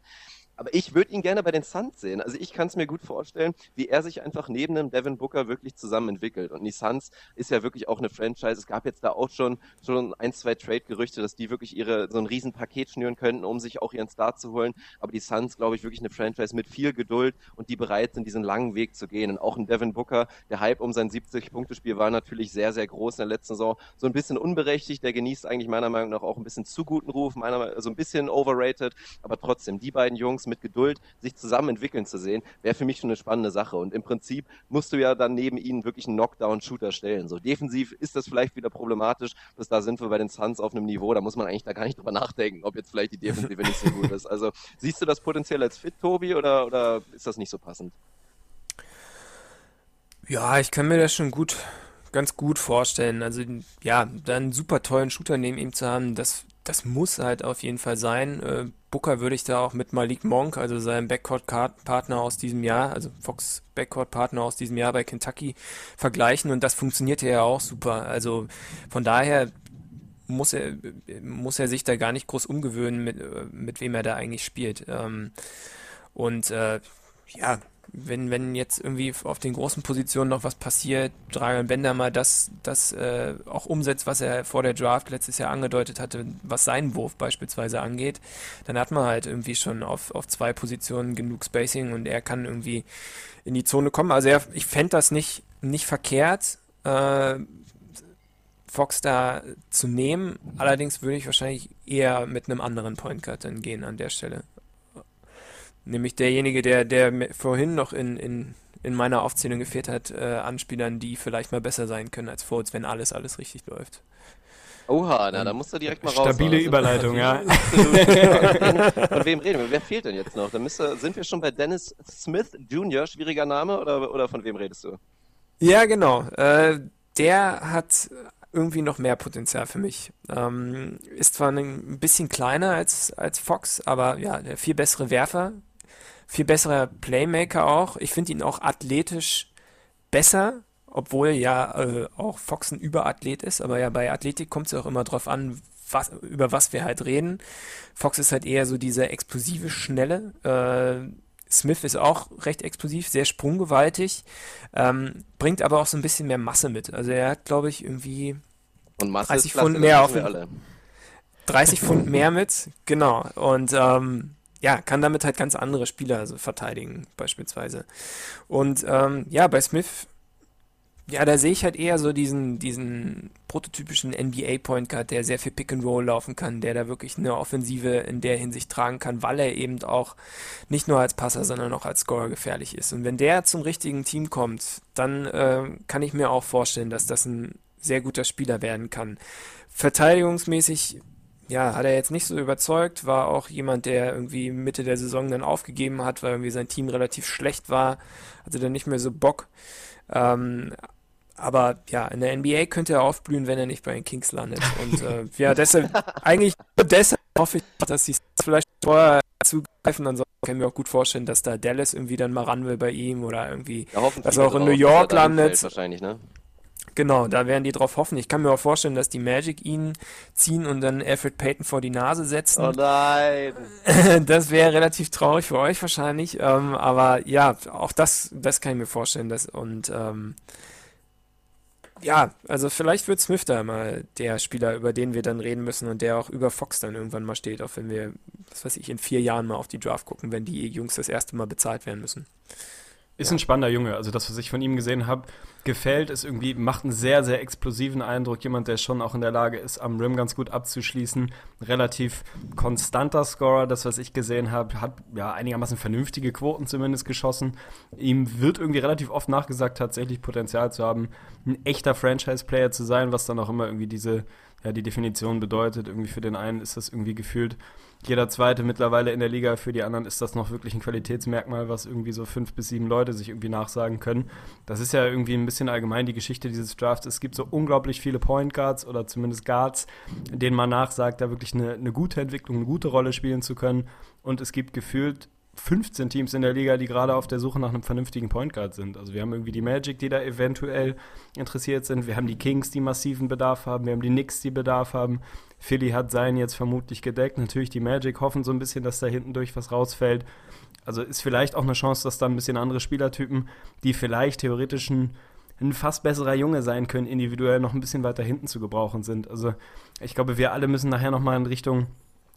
Speaker 3: Aber ich würde ihn gerne bei den Suns sehen. Also ich kann es mir gut vorstellen, wie er sich einfach neben dem Devin Booker wirklich zusammen entwickelt. Und die Suns ist ja wirklich auch eine Franchise. Es gab jetzt da auch schon, schon ein, zwei Trade-Gerüchte, dass die wirklich ihre, so ein Riesenpaket schnüren könnten, um sich auch ihren Start zu holen. Aber die Suns, glaube ich, wirklich eine Franchise mit viel Geduld und die bereit sind, diesen langen Weg zu gehen. Und auch ein Devin Booker, der Hype um sein 70-Punkte-Spiel war natürlich sehr, sehr groß in der letzten Saison. So ein bisschen unberechtigt. Der genießt eigentlich meiner Meinung nach auch ein bisschen zu guten Ruf, meiner, Meinung, so ein bisschen overrated. Aber trotzdem, die beiden Jungs mit Geduld sich zusammen entwickeln zu sehen, wäre für mich schon eine spannende Sache. Und im Prinzip musst du ja dann neben ihnen wirklich einen Knockdown-Shooter stellen. So defensiv ist das vielleicht wieder problematisch, bis da sind wir bei den Suns auf einem Niveau, da muss man eigentlich da gar nicht drüber nachdenken, ob jetzt vielleicht die Defensive nicht so gut ist. Also siehst du das potenziell als fit, Tobi, oder, oder ist das nicht so passend?
Speaker 4: Ja, ich kann mir das schon gut, ganz gut vorstellen. Also ja, da einen super tollen Shooter neben ihm zu haben, das das muss halt auf jeden Fall sein. Äh, Booker würde ich da auch mit Malik Monk, also seinem Backcourt-Partner aus diesem Jahr, also Fox Backcourt-Partner aus diesem Jahr bei Kentucky, vergleichen und das funktionierte ja auch super. Also von daher muss er, muss er sich da gar nicht groß umgewöhnen, mit, mit wem er da eigentlich spielt. Ähm, und äh, ja, wenn, wenn jetzt irgendwie auf den großen Positionen noch was passiert, Dragan Bender mal das, das äh, auch umsetzt, was er vor der Draft letztes Jahr angedeutet hatte, was seinen Wurf beispielsweise angeht, dann hat man halt irgendwie schon auf, auf zwei Positionen genug Spacing und er kann irgendwie in die Zone kommen. Also er, ich fände das nicht, nicht verkehrt, äh, Fox da zu nehmen. Allerdings würde ich wahrscheinlich eher mit einem anderen Point Guard dann gehen an der Stelle. Nämlich derjenige, der, der vorhin noch in, in, in meiner Aufzählung gefehlt hat, äh, an Spielern, die vielleicht mal besser sein können als Fultz, wenn alles, alles richtig läuft.
Speaker 3: Oha, na, da musst du direkt mal raus.
Speaker 5: Stabile Überleitung, ja.
Speaker 3: Von wem reden wir? Wer fehlt denn jetzt noch? Da müsste, sind wir schon bei Dennis Smith Jr., schwieriger Name, oder, oder von wem redest du?
Speaker 4: Ja, genau. Äh, der hat irgendwie noch mehr Potenzial für mich. Ähm, ist zwar ein bisschen kleiner als, als Fox, aber ja, der viel bessere Werfer, viel besserer Playmaker auch. Ich finde ihn auch athletisch besser, obwohl ja äh, auch Fox ein Überathlet ist. Aber ja, bei Athletik kommt es auch immer drauf an, was, über was wir halt reden. Fox ist halt eher so dieser explosive, schnelle. Äh, Smith ist auch recht explosiv, sehr sprunggewaltig, ähm, bringt aber auch so ein bisschen mehr Masse mit. Also er hat, glaube ich, irgendwie
Speaker 3: Und Masse
Speaker 4: 30 Pfund mehr auf 30 Pfund mehr mit, genau. Und ähm, ja, kann damit halt ganz andere Spieler also verteidigen, beispielsweise. Und ähm, ja, bei Smith, ja, da sehe ich halt eher so diesen, diesen prototypischen NBA-Point Guard, der sehr viel Pick and Roll laufen kann, der da wirklich eine Offensive in der Hinsicht tragen kann, weil er eben auch nicht nur als Passer, sondern auch als Scorer gefährlich ist. Und wenn der zum richtigen Team kommt, dann äh, kann ich mir auch vorstellen, dass das ein sehr guter Spieler werden kann. Verteidigungsmäßig ja, hat er jetzt nicht so überzeugt, war auch jemand, der irgendwie Mitte der Saison dann aufgegeben hat, weil irgendwie sein Team relativ schlecht war, hatte dann nicht mehr so Bock. Ähm, aber ja, in der NBA könnte er aufblühen, wenn er nicht bei den Kings landet. Und äh, ja, deshalb, eigentlich deshalb hoffe ich, dass sie vielleicht vorher zugreifen. Ansonsten können wir auch gut vorstellen, dass da Dallas irgendwie dann mal ran will bei ihm oder irgendwie,
Speaker 3: Ja,
Speaker 4: dass er auch in New York landet.
Speaker 3: Wahrscheinlich, ne?
Speaker 4: Genau, da werden die drauf hoffen. Ich kann mir auch vorstellen, dass die Magic ihn ziehen und dann Alfred Payton vor die Nase setzen.
Speaker 3: Oh nein.
Speaker 4: Das wäre relativ traurig für euch wahrscheinlich. Ähm, aber ja, auch das, das kann ich mir vorstellen. Dass, und ähm, ja, also vielleicht wird Smith da mal der Spieler, über den wir dann reden müssen und der auch über Fox dann irgendwann mal steht, auch wenn wir, was weiß ich, in vier Jahren mal auf die Draft gucken, wenn die Jungs das erste Mal bezahlt werden müssen.
Speaker 5: Ist ein spannender Junge. Also das, was ich von ihm gesehen habe, gefällt. Ist irgendwie, macht einen sehr, sehr explosiven Eindruck. Jemand, der schon auch in der Lage ist, am Rim ganz gut abzuschließen. Relativ konstanter Scorer. Das, was ich gesehen habe, hat ja einigermaßen vernünftige Quoten zumindest geschossen. Ihm wird irgendwie relativ oft nachgesagt, tatsächlich Potenzial zu haben, ein echter Franchise-Player zu sein, was dann auch immer irgendwie diese, ja, die Definition bedeutet. Irgendwie für den einen ist das irgendwie gefühlt jeder zweite mittlerweile in der Liga. Für die anderen ist das noch wirklich ein Qualitätsmerkmal, was irgendwie so fünf bis sieben Leute sich irgendwie nachsagen können. Das ist ja irgendwie ein bisschen allgemein die Geschichte dieses Drafts. Es gibt so unglaublich viele Point Guards oder zumindest Guards, denen man nachsagt, da wirklich eine, eine gute Entwicklung, eine gute Rolle spielen zu können. Und es gibt gefühlt 15 Teams in der Liga, die gerade auf der Suche nach einem vernünftigen Point Guard sind. Also wir haben irgendwie die Magic, die da eventuell interessiert sind. Wir haben die Kings, die massiven Bedarf haben. Wir haben die Knicks, die Bedarf haben. Philly hat seinen jetzt vermutlich gedeckt. Natürlich die Magic hoffen so ein bisschen, dass da hinten durch was rausfällt. Also ist vielleicht auch eine Chance, dass da ein bisschen andere Spielertypen, die vielleicht theoretisch ein, ein fast besserer Junge sein können, individuell noch ein bisschen weiter hinten zu gebrauchen sind. Also ich glaube, wir alle müssen nachher nochmal in Richtung,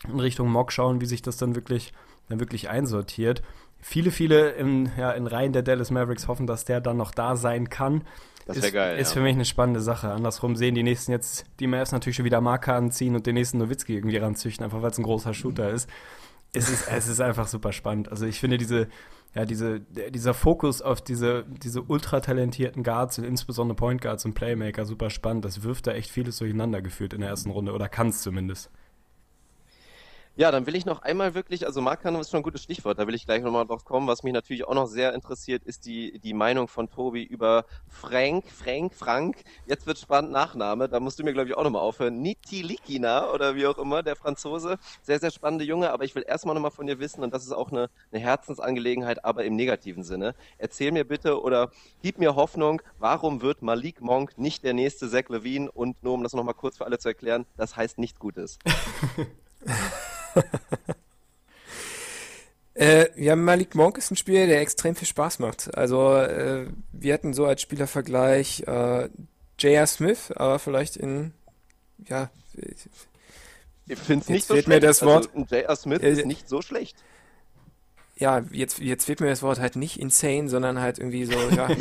Speaker 5: in Richtung Mock schauen, wie sich das dann wirklich, dann wirklich einsortiert. Viele, viele in, ja, in Reihen der Dallas Mavericks hoffen, dass der dann noch da sein kann.
Speaker 3: Das
Speaker 5: ist,
Speaker 3: geil.
Speaker 5: Ist
Speaker 3: ja.
Speaker 5: für mich eine spannende Sache. Andersrum sehen die nächsten jetzt die Mavs natürlich schon wieder Marker anziehen und den nächsten Nowitzki irgendwie ranzüchten, einfach weil es ein großer Shooter ist. Es ist, es ist einfach super spannend. Also ich finde diese, ja, diese, dieser Fokus auf diese, diese ultra talentierten Guards und insbesondere Point Guards und Playmaker super spannend. Das wirft da echt vieles durcheinander gefühlt in der ersten Runde oder kann es zumindest.
Speaker 3: Ja, dann will ich noch einmal wirklich, also Markkanon ist schon ein gutes Stichwort, da will ich gleich nochmal drauf kommen. Was mich natürlich auch noch sehr interessiert, ist die, die Meinung von Tobi über Frank, Frank, Frank. Jetzt wird spannend Nachname, da musst du mir, glaube ich, auch nochmal aufhören. Nitilikina oder wie auch immer, der Franzose. Sehr, sehr spannende Junge, aber ich will erstmal nochmal von dir wissen, und das ist auch eine, eine Herzensangelegenheit, aber im negativen Sinne. Erzähl mir bitte oder gib mir Hoffnung, warum wird Malik Monk nicht der nächste Zach Levine? Und nur um das nochmal kurz für alle zu erklären, das heißt nichts Gutes.
Speaker 4: Äh, ja, Malik Monk ist ein Spieler, der extrem viel Spaß macht. Also, äh, wir hatten so als Spielervergleich äh, J.R. Smith, aber vielleicht in, ja,
Speaker 3: Ich finde es nicht so schlecht.
Speaker 4: mir das Wort.
Speaker 3: Also, J.R. Smith
Speaker 4: Äh,
Speaker 3: ist nicht so schlecht.
Speaker 4: Ja, jetzt, jetzt fehlt mir das Wort halt nicht insane, sondern halt irgendwie so, ja, mit,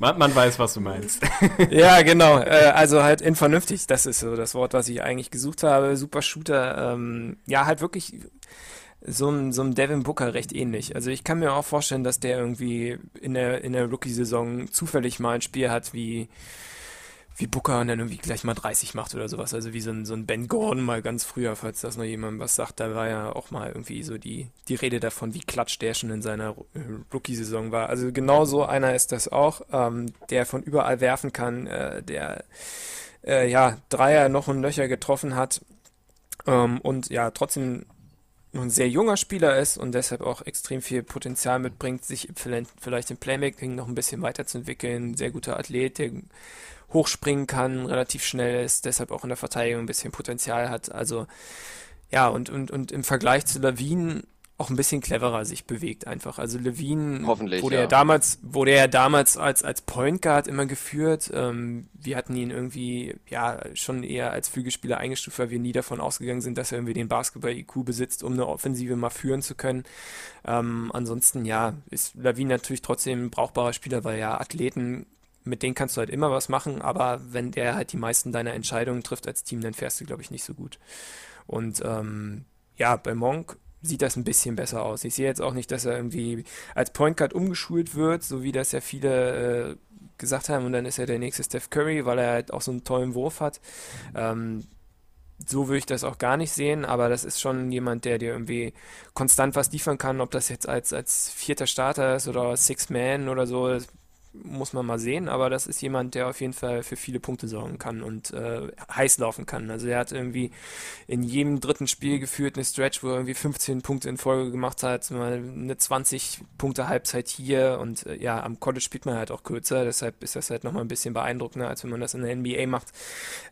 Speaker 5: Man, man weiß, was du meinst.
Speaker 4: ja, genau, äh, also halt in vernünftig, das ist so das Wort, was ich eigentlich gesucht habe. Super Shooter, ähm, ja, halt wirklich so ein, so ein Devin Booker recht ähnlich. Also ich kann mir auch vorstellen, dass der irgendwie in der, in der Rookie-Saison zufällig mal ein Spiel hat wie, wie Booker und dann irgendwie gleich mal 30 macht oder sowas. Also wie so ein, so ein Ben Gordon mal ganz früher, falls das noch jemand was sagt. Da war ja auch mal irgendwie so die, die Rede davon, wie klatsch der schon in seiner äh, Rookie-Saison war. Also genau so einer ist das auch, ähm, der von überall werfen kann, äh, der äh, ja Dreier noch und Löcher getroffen hat ähm, und ja trotzdem noch ein sehr junger Spieler ist und deshalb auch extrem viel Potenzial mitbringt, sich vielleicht, im Playmaking noch ein bisschen weiterzuentwickeln. Sehr guter Athlet, der hochspringen kann, relativ schnell ist, deshalb auch in der Verteidigung ein bisschen Potenzial hat. Also ja, und, und, und im Vergleich zu Lawine auch ein bisschen cleverer sich bewegt einfach. Also Levine
Speaker 3: Hoffentlich,
Speaker 4: wurde
Speaker 3: ja.
Speaker 4: ja damals, wurde ja damals als, als Point Guard immer geführt. Ähm, wir hatten ihn irgendwie, ja, schon eher als Flügelspieler eingestuft, weil wir nie davon ausgegangen sind, dass er irgendwie den Basketball-IQ besitzt, um eine Offensive mal führen zu können. Ähm, ansonsten, ja, ist Levine natürlich trotzdem ein brauchbarer Spieler, weil ja Athleten mit denen kannst du halt immer was machen, aber wenn der halt die meisten deiner Entscheidungen trifft als Team, dann fährst du, glaube ich, nicht so gut. Und ähm, ja, bei Monk sieht das ein bisschen besser aus. Ich sehe jetzt auch nicht, dass er irgendwie als Point Guard umgeschult wird, so wie das ja viele äh, gesagt haben, und dann ist er der nächste Steph Curry, weil er halt auch so einen tollen Wurf hat. Ähm, so würde ich das auch gar nicht sehen, aber das ist schon jemand, der dir irgendwie konstant was liefern kann, ob das jetzt als, als vierter Starter ist oder Six Man oder so, muss man mal sehen, aber das ist jemand, der auf jeden Fall für viele Punkte sorgen kann und äh, heiß laufen kann. Also er hat irgendwie in jedem dritten Spiel geführt eine Stretch, wo er irgendwie 15 Punkte in Folge gemacht hat, mal eine 20 Punkte Halbzeit hier und äh, ja, am College spielt man halt auch kürzer, deshalb ist das halt nochmal ein bisschen beeindruckender, als wenn man das in der NBA macht.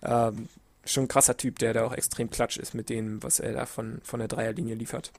Speaker 4: Ähm, schon ein krasser Typ, der da auch extrem klatsch ist mit dem, was er da von, von der Dreierlinie liefert.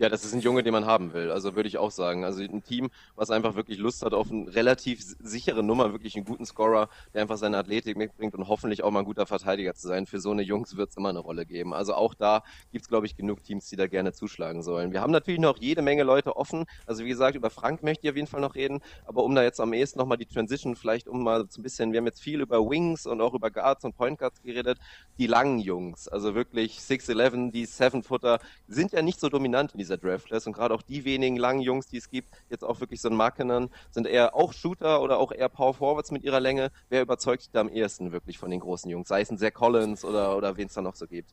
Speaker 3: Ja, das ist ein Junge, den man haben will. Also würde ich auch sagen. Also ein Team, was einfach wirklich Lust hat auf eine relativ sichere Nummer, wirklich einen guten Scorer, der einfach seine Athletik mitbringt und hoffentlich auch mal ein guter Verteidiger zu sein. Für so eine Jungs wird es immer eine Rolle geben. Also auch da gibt es, glaube ich, genug Teams, die da gerne zuschlagen sollen. Wir haben natürlich noch jede Menge Leute offen. Also wie gesagt, über Frank möchte ich auf jeden Fall noch reden. Aber um da jetzt am ehesten nochmal die Transition, vielleicht um mal so ein bisschen, wir haben jetzt viel über Wings und auch über Guards und Point Guards geredet. Die langen Jungs, also wirklich 6'11, die Seven-Footer, sind ja nicht so dominant in dieser Draft Class und gerade auch die wenigen langen Jungs, die es gibt, jetzt auch wirklich so ein Markenen, sind eher auch Shooter oder auch eher Power Forwards mit ihrer Länge. Wer überzeugt dich da am ehesten wirklich von den großen Jungs? Sei es ein Zach Collins oder, oder wen es da noch so gibt?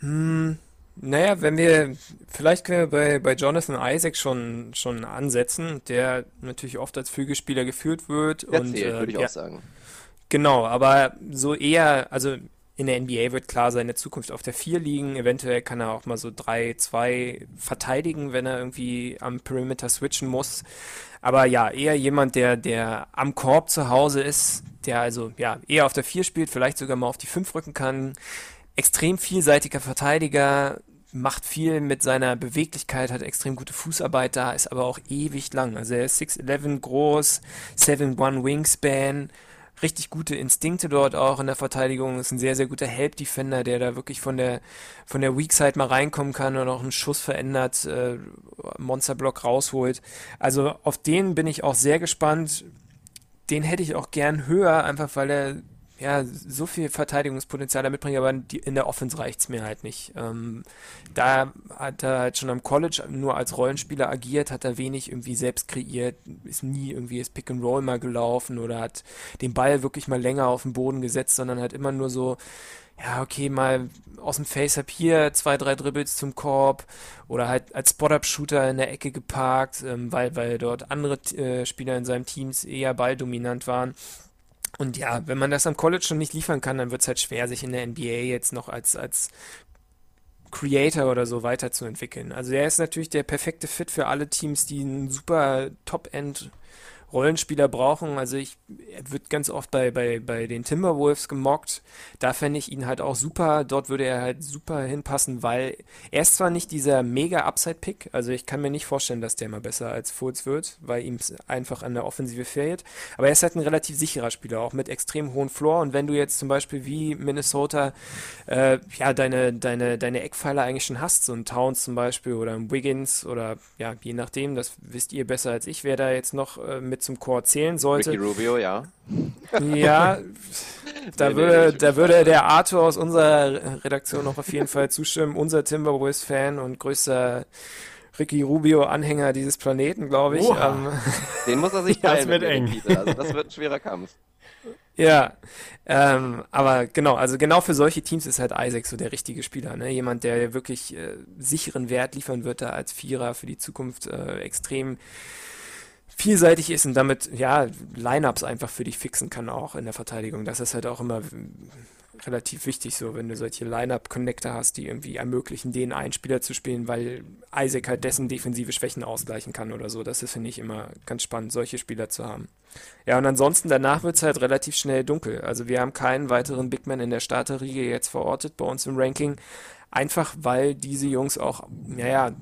Speaker 4: Hm, naja, wenn wir, vielleicht können wir bei, bei Jonathan Isaac schon, schon ansetzen, der natürlich oft als Flügelspieler geführt wird.
Speaker 3: Der
Speaker 4: und,
Speaker 3: zählt,
Speaker 4: äh,
Speaker 3: würde ich
Speaker 4: ja,
Speaker 3: auch sagen.
Speaker 4: Genau, aber so eher, also in der NBA wird klar seine Zukunft auf der 4 liegen. Eventuell kann er auch mal so 3-2 verteidigen, wenn er irgendwie am Perimeter switchen muss. Aber ja, eher jemand, der, der am Korb zu Hause ist, der also ja eher auf der 4 spielt, vielleicht sogar mal auf die 5 rücken kann. Extrem vielseitiger Verteidiger, macht viel mit seiner Beweglichkeit, hat extrem gute Fußarbeit da, ist aber auch ewig lang. Also er ist 6'11 groß, 7'1 Wingspan, richtig gute Instinkte dort auch in der Verteidigung. Ist ein sehr, sehr guter Help-Defender, der da wirklich von der, von der Weak Side mal reinkommen kann und auch einen Schuss verändert, äh, Monsterblock rausholt. Also auf den bin ich auch sehr gespannt. Den hätte ich auch gern höher, einfach weil er ja, so viel Verteidigungspotenzial da mitbringt, aber in der Offense reicht's mir halt nicht. Ähm, da hat er halt schon am College nur als Rollenspieler agiert, hat er wenig irgendwie selbst kreiert, ist nie irgendwie das Pick and Roll mal gelaufen oder hat den Ball wirklich mal länger auf den Boden gesetzt, sondern hat immer nur so, ja, okay, mal aus dem Face-Up hier zwei, drei Dribbles zum Korb oder halt als Spot-Up-Shooter in der Ecke geparkt, ähm, weil, weil dort andere äh, Spieler in seinem Teams eher balldominant waren. Und ja, wenn man das am College schon nicht liefern kann, dann wird es halt schwer, sich in der NBA jetzt noch als, als Creator oder so weiterzuentwickeln. Also er ist natürlich der perfekte Fit für alle Teams, die einen super Top-End Rollenspieler brauchen. Also ich, er wird ganz oft bei, bei, bei den Timberwolves gemockt. Da fände ich ihn halt auch super. Dort würde er halt super hinpassen, weil er ist zwar nicht dieser mega Upside-Pick, also ich kann mir nicht vorstellen, dass der mal besser als Fultz wird, weil ihm einfach an der Offensive fehlt. Aber er ist halt ein relativ sicherer Spieler, auch mit extrem hohen Floor. Und wenn du jetzt zum Beispiel wie Minnesota äh, ja deine, deine, deine Eckpfeiler eigentlich schon hast, so ein Towns zum Beispiel oder ein Wiggins oder ja, je nachdem, das wisst ihr besser als ich, wer da jetzt noch äh, mit zum Chor zählen sollte.
Speaker 3: Ricky Rubio, ja.
Speaker 4: Ja, da
Speaker 3: Nee,
Speaker 4: würde,
Speaker 3: nee,
Speaker 4: da würde der Arthur aus unserer Redaktion noch auf jeden Fall zustimmen. Unser Timberwolves-Fan und größter Ricky Rubio-Anhänger dieses Planeten, glaube ich. Ähm,
Speaker 3: Den muss er sich
Speaker 5: Ja,
Speaker 3: teilen
Speaker 5: das wird
Speaker 3: mit
Speaker 5: eng.
Speaker 3: Also das wird ein schwerer Kampf.
Speaker 4: Ja, ähm, aber genau, also genau für solche Teams ist halt Isaac so der richtige Spieler, ne? Jemand, der wirklich äh, sicheren Wert liefern wird, da als Vierer für die Zukunft äh, extrem vielseitig ist und damit ja Lineups einfach für dich fixen kann auch in der Verteidigung. Das ist halt auch immer relativ wichtig so, wenn du solche Lineup-Connector hast, die irgendwie ermöglichen, den einen Spieler zu spielen, weil Isaac halt dessen defensive Schwächen ausgleichen kann oder so. Das ist, finde ich, immer ganz spannend, solche Spieler zu haben. Ja, und ansonsten danach wird es halt relativ schnell dunkel. Also wir haben keinen weiteren Big Man in der Starterriege jetzt verortet bei uns im Ranking. Einfach weil diese Jungs auch, naja,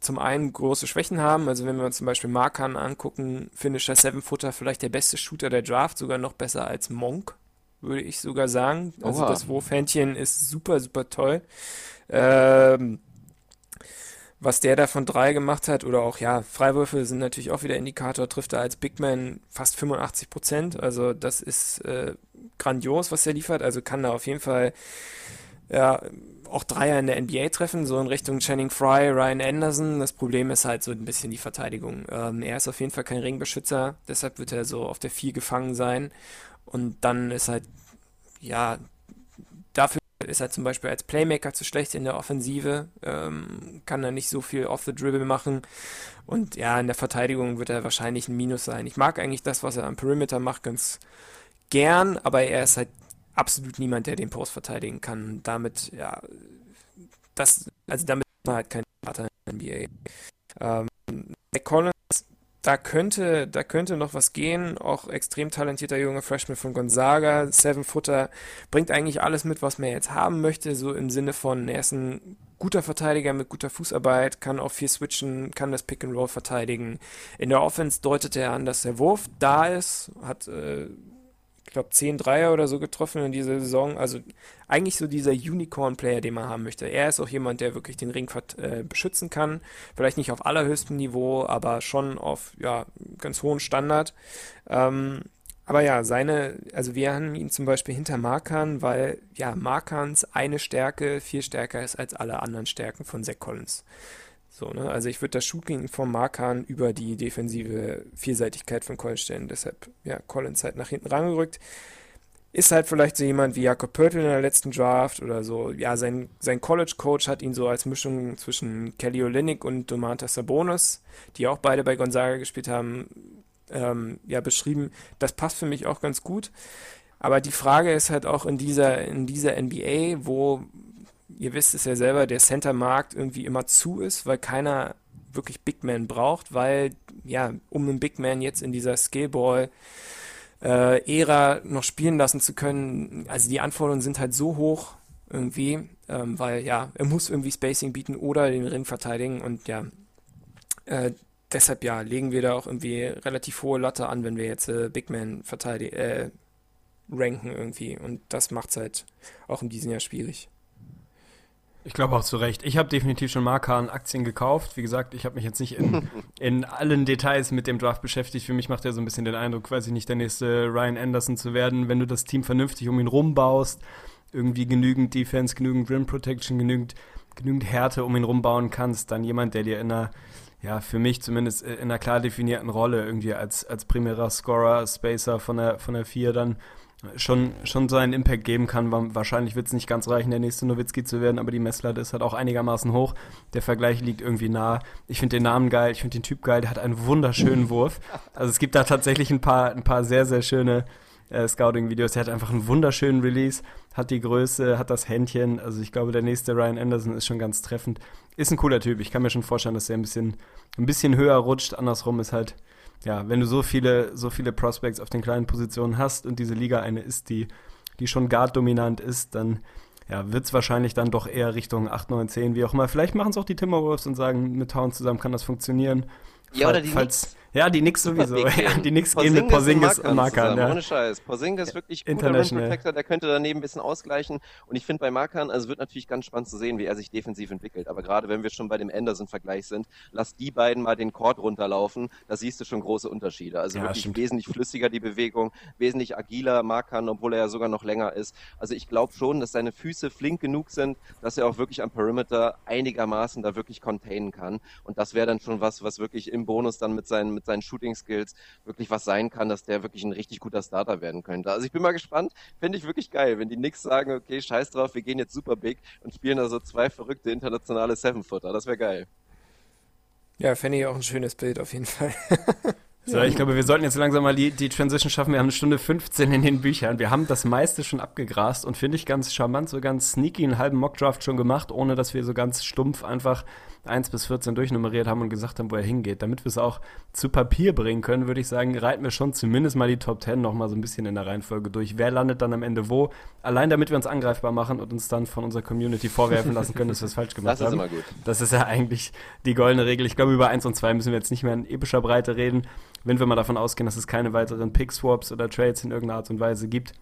Speaker 4: zum einen große Schwächen haben. Also wenn wir uns zum Beispiel Markan angucken, Finisher Seven Footer vielleicht der beste Shooter der Draft, sogar noch besser als Monk, würde ich sogar sagen. Also
Speaker 3: Oha.
Speaker 4: das Wurfhändchen ist super, super toll. Ähm, was der da von drei gemacht hat, oder auch, ja, Freiwürfe sind natürlich auch wieder Indikator, trifft er als Big Man fast 85 Prozent. Also das ist äh, grandios, was er liefert. Also kann da auf jeden Fall ja, auch Dreier in der NBA treffen, so in Richtung Channing Frye, Ryan Anderson. Das Problem ist halt so ein bisschen die Verteidigung. Ähm, er ist auf jeden Fall kein Ringbeschützer, deshalb wird er so auf der 4 gefangen sein. Und dann ist halt, ja, dafür ist er zum Beispiel als Playmaker zu schlecht in der Offensive, ähm, kann er nicht so viel off the dribble machen. Und ja, in der Verteidigung wird er wahrscheinlich ein Minus sein. Ich mag eigentlich das, was er am Perimeter macht, ganz gern, aber er ist halt absolut niemand, der den Post verteidigen kann. Damit, ja, das, also damit ist man halt kein Starter in der NBA. Ähm, Zach Collins da könnte, da könnte noch was gehen. Auch extrem talentierter junger Freshman von Gonzaga, Seven Footer, bringt eigentlich alles mit, was man jetzt haben möchte, so im Sinne von, er ist ein guter Verteidiger mit guter Fußarbeit, kann auch viel switchen, kann das Pick and Roll verteidigen. In der Offense deutet er an, dass der Wurf da ist, hat äh, ich glaube, 10 Dreier oder so getroffen in dieser Saison. Also eigentlich so dieser Unicorn-Player, den man haben möchte. Er ist auch jemand, der wirklich den Ring äh, beschützen kann. Vielleicht nicht auf allerhöchstem Niveau, aber schon auf ja, ganz hohen Standard. Ähm, aber ja, seine, also wir haben ihn zum Beispiel hinter Markan, weil ja Markans eine Stärke viel stärker ist als alle anderen Stärken von Zach Collins. So, ne? Also ich würde das Shooting von Markan über die defensive Vielseitigkeit von Collins stellen. Deshalb, ja, Collins halt nach hinten rangerückt. Ist halt vielleicht so jemand wie Jakob Pörtl in der letzten Draft oder so. Ja, sein, sein College-Coach hat ihn so als Mischung zwischen Kelly Olynyk und Domantas Sabonis, die auch beide bei Gonzaga gespielt haben, ähm, ja, beschrieben. Das passt für mich auch ganz gut. Aber die Frage ist halt auch in dieser, in dieser NBA, wo ihr wisst es ja selber, der Center-Markt irgendwie immer zu ist, weil keiner wirklich Big Man braucht, weil, ja, um einen Big Man jetzt in dieser Skillball äh, Ära noch spielen lassen zu können, also die Anforderungen sind halt so hoch irgendwie, ähm, weil ja, er muss irgendwie Spacing bieten oder den Ring verteidigen und ja, äh, deshalb ja, legen wir da auch irgendwie relativ hohe Latte an, wenn wir jetzt äh, Big Man verteidigen, äh, ranken irgendwie und das macht es halt auch in diesem Jahr schwierig.
Speaker 5: Ich glaube auch zu Recht. Ich habe definitiv schon Markan Aktien gekauft. Wie gesagt, ich habe mich jetzt nicht in, in allen Details mit dem Draft beschäftigt. Für mich macht er so ein bisschen den Eindruck, quasi nicht der nächste Ryan Anderson zu werden, wenn du das Team vernünftig um ihn rumbaust, irgendwie genügend Defense, genügend Rim Protection, genügend, genügend Härte um ihn rumbauen kannst, dann jemand, der dir in einer ja, für mich zumindest in einer klar definierten Rolle irgendwie als, als primärer Scorer, Spacer von der, von der 4 dann schon, schon seinen Impact geben kann. Wahrscheinlich wird es nicht ganz reichen, der nächste Nowitzki zu werden, aber die Messlatte ist halt auch einigermaßen hoch. Der Vergleich liegt irgendwie nah. Ich finde den Namen geil, ich finde den Typ geil, der hat einen wunderschönen Wurf. Also es gibt da tatsächlich ein paar, ein paar sehr, sehr schöne äh, Scouting-Videos. Der hat einfach einen wunderschönen Release, hat die Größe, hat das Händchen. Also ich glaube, der nächste Ryan Anderson ist schon ganz treffend. Ist ein cooler Typ. Ich kann mir schon vorstellen, dass er ein bisschen, ein bisschen höher rutscht. Andersrum ist halt ja, wenn du so viele, so viele Prospects auf den kleinen Positionen hast und diese Liga eine ist, die, die schon guard-dominant ist, dann ja, wird es wahrscheinlich dann doch eher Richtung 8, 9, 10, wie auch immer. Vielleicht machen es auch die Timberwolves und sagen, mit Town zusammen kann das funktionieren.
Speaker 3: Ja, oder die falls,
Speaker 5: ja, die Nix sowieso. Ja, die Nix gehen mit Porzingis und Markan.
Speaker 3: Ja. Ohne Scheiß. Porzingis ist wirklich guter Rim Protector, der könnte daneben ein bisschen ausgleichen. Und ich finde bei Markan, also wird natürlich ganz spannend zu sehen, wie er sich defensiv entwickelt. Aber gerade wenn wir schon bei dem Anderson-Vergleich sind, lass die beiden mal den Court runterlaufen, da siehst du schon große Unterschiede. Also ja, wirklich stimmt. wesentlich flüssiger die Bewegung, wesentlich agiler Markan, obwohl er ja sogar noch länger ist. Also ich glaube schon, dass seine Füße flink genug sind, dass er auch wirklich am Perimeter einigermaßen da wirklich containen kann. Und das wäre dann schon was, was wirklich im Bonus dann mit seinen, mit seinen Shooting-Skills Skills wirklich was sein kann, dass der wirklich ein richtig guter Starter werden könnte. Also ich bin mal gespannt. Fände ich wirklich geil, wenn die Knicks sagen, okay, scheiß drauf, wir gehen jetzt super big und spielen da so zwei verrückte internationale Seven-Footer. Das wäre geil.
Speaker 4: Ja, fände ich auch ein schönes Bild auf jeden Fall.
Speaker 5: So, ich glaube, wir sollten jetzt langsam mal die, die Transition schaffen. Wir haben eine Stunde 15 in den Büchern. Wir haben das meiste schon abgegrast und finde ich ganz charmant, so ganz sneaky einen halben Mockdraft schon gemacht, ohne dass wir so ganz stumpf einfach 1 bis 14 durchnummeriert haben und gesagt haben, wo er hingeht. Damit wir es auch zu Papier bringen können, würde ich sagen, reiten wir schon zumindest mal die Top 10 nochmal so ein bisschen in der Reihenfolge durch. Wer landet dann am Ende wo? Allein damit wir uns angreifbar machen und uns dann von unserer Community vorwerfen lassen können, dass wir es falsch gemacht haben. Das ist immer gut. Das ist ja eigentlich die goldene Regel. Ich glaube, über 1 und 2 müssen wir jetzt nicht mehr in epischer Breite reden. Wenn wir mal davon ausgehen, dass es keine weiteren Pick-Swaps oder Trades in irgendeiner Art und Weise gibt,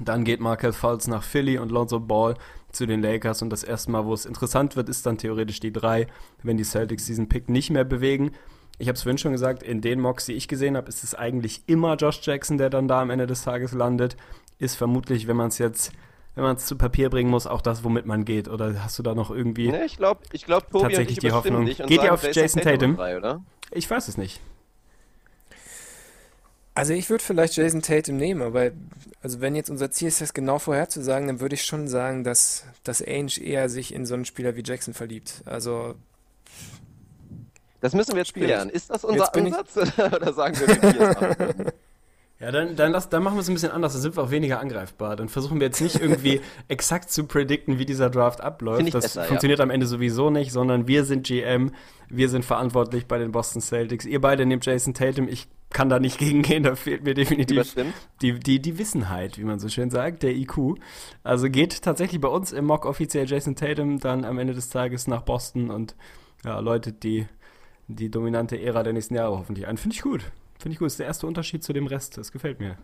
Speaker 5: dann geht Markel Fultz nach Philly und Lonzo Ball zu den Lakers und das erste Mal, wo es interessant wird, ist dann theoretisch die drei, wenn die Celtics diesen Pick nicht mehr bewegen. Ich habe es vorhin schon gesagt, in den Mocks, die ich gesehen habe, ist es eigentlich immer Josh Jackson, der dann da am Ende des Tages landet. Ist vermutlich, wenn man es jetzt, wenn man es zu Papier bringen muss, auch das, womit man geht. Oder hast du da noch irgendwie
Speaker 3: nee, ich glaube, ich glaub, Tobi
Speaker 5: tatsächlich die Hoffnung? Geht ihr auf Jason Tatum? Tatum? Ich weiß es nicht.
Speaker 4: Also ich würde vielleicht Jason Tatum nehmen, aber also wenn jetzt unser Ziel ist, das genau vorherzusagen, dann würde ich schon sagen, dass, dass Ainge eher sich in so einen Spieler wie Jackson verliebt. Also
Speaker 3: das müssen wir jetzt klären. Ist das unser Ansatz oder sagen wir, wir
Speaker 5: Ja, dann, dann, lass, dann machen wir es ein bisschen anders, dann sind wir auch weniger angreifbar. Dann versuchen wir jetzt nicht irgendwie exakt zu predikten, wie dieser Draft abläuft. Das
Speaker 3: besser,
Speaker 5: funktioniert
Speaker 3: ja.
Speaker 5: am Ende sowieso nicht, sondern wir sind GM, wir sind verantwortlich bei den Boston Celtics. Ihr beide nehmt Jason Tatum, ich kann da nicht gegengehen, da fehlt mir definitiv die, die, die Wissenheit, wie man so schön sagt, der IQ. Also geht tatsächlich bei uns im Mock offiziell Jason Tatum dann am Ende des Tages nach Boston und ja, läutet die, die dominante Ära der nächsten Jahre hoffentlich ein. Finde ich gut. Finde ich gut. Das ist der erste Unterschied zu dem Rest. Das gefällt mir.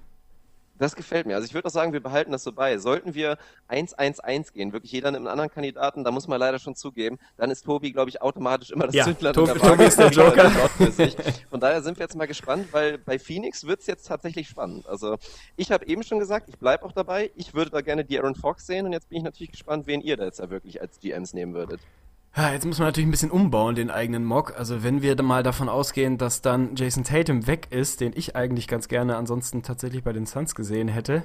Speaker 3: Das gefällt mir. Also ich würde auch sagen, wir behalten das so bei. Sollten wir 1-1-1 gehen, wirklich jeder nimmt einen anderen Kandidaten, da muss man leider schon zugeben, dann ist Tobi, glaube ich, automatisch immer das
Speaker 5: Ja,
Speaker 3: Zündler.
Speaker 5: Tobi-. Tobi ist der Joker.
Speaker 3: Für sich. Von daher sind wir jetzt mal gespannt, weil bei Phoenix wird's jetzt tatsächlich spannend. Also ich habe eben schon gesagt, ich bleibe auch dabei. Ich würde da gerne die Aaron Fox sehen und jetzt bin ich natürlich gespannt, wen ihr da jetzt da wirklich als GMs nehmen würdet.
Speaker 5: Ja, jetzt muss man natürlich ein bisschen umbauen, den eigenen Mock. Also wenn wir mal davon ausgehen, dass dann Jason Tatum weg ist, den ich eigentlich ganz gerne ansonsten tatsächlich bei den Suns gesehen hätte,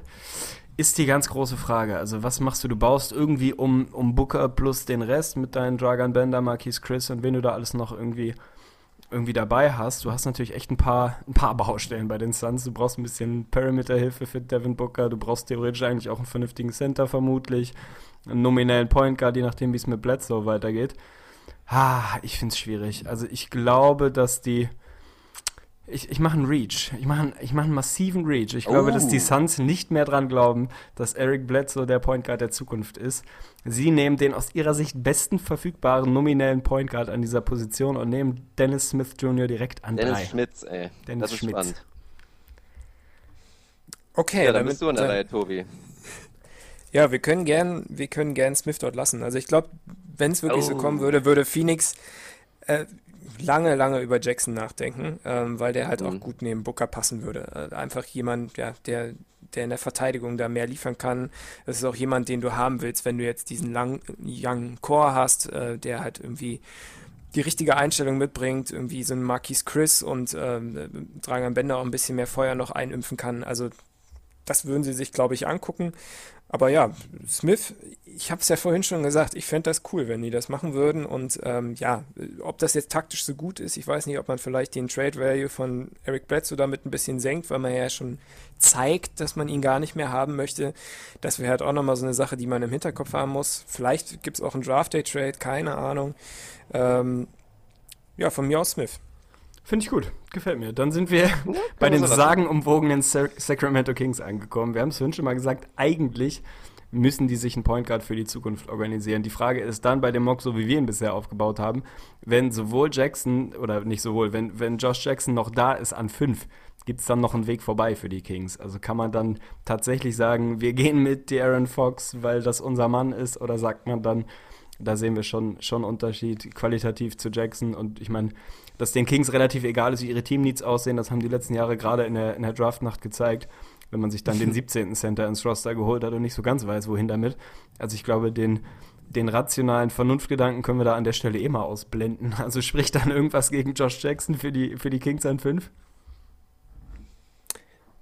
Speaker 5: ist die ganz große Frage. Also was machst du? Du baust irgendwie um, um Booker plus den Rest mit deinen Dragan Bender, Marquis Chris und wen du da alles noch irgendwie irgendwie dabei hast. Du hast natürlich echt ein paar, ein paar Baustellen bei den Suns. Du brauchst ein bisschen Perimeter-Hilfe für Devin Booker. Du brauchst theoretisch eigentlich auch einen vernünftigen Center vermutlich. Einen nominellen Point Guard, je nachdem, wie es mit Bledsoe weitergeht. Ah, ich finde es schwierig. Also ich glaube, dass die. Ich, ich mache einen Reach. Ich mache einen, ich mach einen massiven Reach. Ich glaube,
Speaker 3: Oh.
Speaker 5: dass die Suns nicht mehr dran glauben, dass Eric Bledsoe der Point Guard der Zukunft ist. Sie nehmen den aus ihrer Sicht besten verfügbaren nominellen Point Guard an dieser Position und nehmen Dennis Smith Jr. direkt an
Speaker 3: Dennis
Speaker 5: drei.
Speaker 3: Schmitz, ey.
Speaker 5: Dennis
Speaker 3: das ist
Speaker 5: Schmitz.
Speaker 3: spannend.
Speaker 4: Okay,
Speaker 3: Ja, dann
Speaker 4: damit-
Speaker 3: bist du an der Reihe, Tobi.
Speaker 4: Ja, wir können gern, wir können gern Smith dort lassen. Also ich glaube, wenn es wirklich so
Speaker 3: Oh.
Speaker 4: kommen würde, würde Phoenix äh, lange, lange über Jackson nachdenken, ähm, weil der halt auch
Speaker 3: Mhm.
Speaker 4: gut neben Booker passen würde. Äh, einfach jemand, ja, der, der in der Verteidigung da mehr liefern kann. Das ist auch jemand, den du haben willst, wenn du jetzt diesen langen, young Core hast, äh, der halt irgendwie die richtige Einstellung mitbringt, irgendwie so ein Marquis Chris und ähm, Dragan Bender auch ein bisschen mehr Feuer noch einimpfen kann. Also das würden sie sich, glaube ich, angucken. Aber ja, Smith, ich habe es ja vorhin schon gesagt, ich fände das cool, wenn die das machen würden. Und ähm, ja, ob das jetzt taktisch so gut ist, ich weiß nicht, ob man vielleicht den Trade Value von Eric Bledsoe damit ein bisschen senkt, weil man ja schon zeigt, dass man ihn gar nicht mehr haben möchte. Das wäre halt auch nochmal so eine Sache, die man im Hinterkopf haben muss. Vielleicht gibt es auch einen Draft Day Trade, keine Ahnung. Ähm, ja, von mir aus Smith.
Speaker 5: Finde ich gut. Gefällt mir. Dann sind wir bei
Speaker 3: man
Speaker 5: den sagenumwogenen Sa- Sacramento Kings angekommen. Wir haben es vorhin schon mal gesagt, eigentlich müssen die sich einen Point Guard für die Zukunft organisieren. Die Frage ist dann bei dem Mock, so wie wir ihn bisher aufgebaut haben, wenn sowohl Jackson, oder nicht sowohl, wenn, wenn Josh Jackson noch da ist an fünf, gibt es dann noch einen Weg vorbei für die Kings? Also kann man dann tatsächlich sagen, wir gehen mit De'Aaron Fox, weil das unser Mann ist, oder sagt man dann, da sehen wir schon schon Unterschied qualitativ zu Jackson und ich meine, dass den Kings relativ egal ist, wie ihre Teamneeds aussehen, das haben die letzten Jahre gerade in der, in der Draftnacht gezeigt, wenn man sich dann den 17. Center ins Roster geholt hat und nicht so ganz weiß, wohin damit. Also ich glaube, den, den rationalen Vernunftgedanken können wir da an der Stelle eh mal ausblenden. Also spricht dann irgendwas gegen Josh Jackson für die, für die Kings an 5?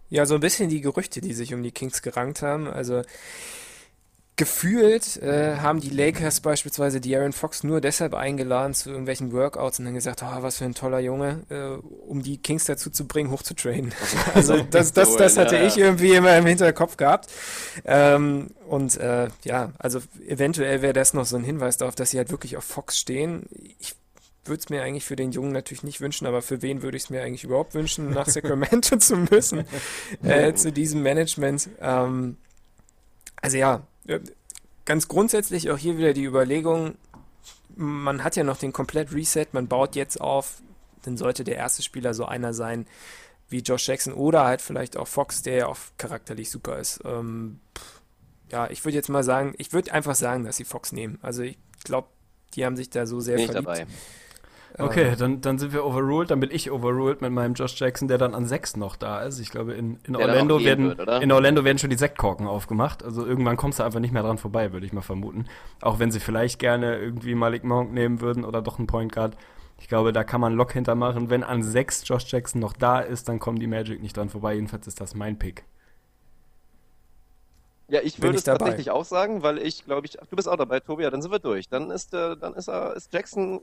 Speaker 4: Ja, so ein bisschen die Gerüchte, die sich um die Kings gerankt haben. Also gefühlt äh, haben die Lakers beispielsweise De'Aaron Fox nur deshalb eingeladen zu irgendwelchen Workouts und dann gesagt, oh, was für ein toller Junge, äh, um die Kings dazu zu bringen, hochzutrainen. Also das, das, das hatte ich irgendwie immer im Hinterkopf gehabt. Ähm, und äh, ja, also eventuell wäre das noch so ein Hinweis darauf, dass sie halt wirklich auf Fox stehen. Ich würde es mir eigentlich für den Jungen natürlich nicht wünschen, aber für wen würde ich es mir eigentlich überhaupt wünschen, nach Sacramento zu müssen, äh, zu diesem Management. Ähm, also ja, ganz grundsätzlich auch hier wieder die Überlegung, man hat ja noch den komplett Reset, man baut jetzt auf, dann sollte der erste Spieler so einer sein wie Josh Jackson oder halt vielleicht auch Fox, der ja auch charakterlich super ist. Ähm, ja, ich würde jetzt mal sagen, ich würde einfach sagen, dass sie Fox nehmen. Also ich glaube, die haben sich da so sehr
Speaker 3: Bin
Speaker 4: verliebt.
Speaker 3: dabei.
Speaker 5: Okay, dann, dann sind wir overruled, dann bin ich overruled mit meinem Josh Jackson, der dann an 6 noch da ist. Ich glaube, in, in,
Speaker 3: Der
Speaker 5: Orlando, werden,
Speaker 3: wird,
Speaker 5: in Orlando werden schon die Sektkorken aufgemacht. Also irgendwann kommst du einfach nicht mehr dran vorbei, würde ich mal vermuten. Auch wenn sie vielleicht gerne irgendwie Malik Monk nehmen würden oder doch einen Point Guard. Ich glaube, da kann man Lock hintermachen. Wenn an 6 Josh Jackson noch da ist, dann kommen die Magic nicht dran vorbei. Jedenfalls ist das mein Pick.
Speaker 3: Ja, ich würde
Speaker 4: ich
Speaker 3: es
Speaker 4: dabei.
Speaker 3: tatsächlich auch sagen, weil ich glaube ich, ach, du bist auch dabei, Tobi, ja, dann sind wir durch. Dann ist, äh, dann ist er, ist Jackson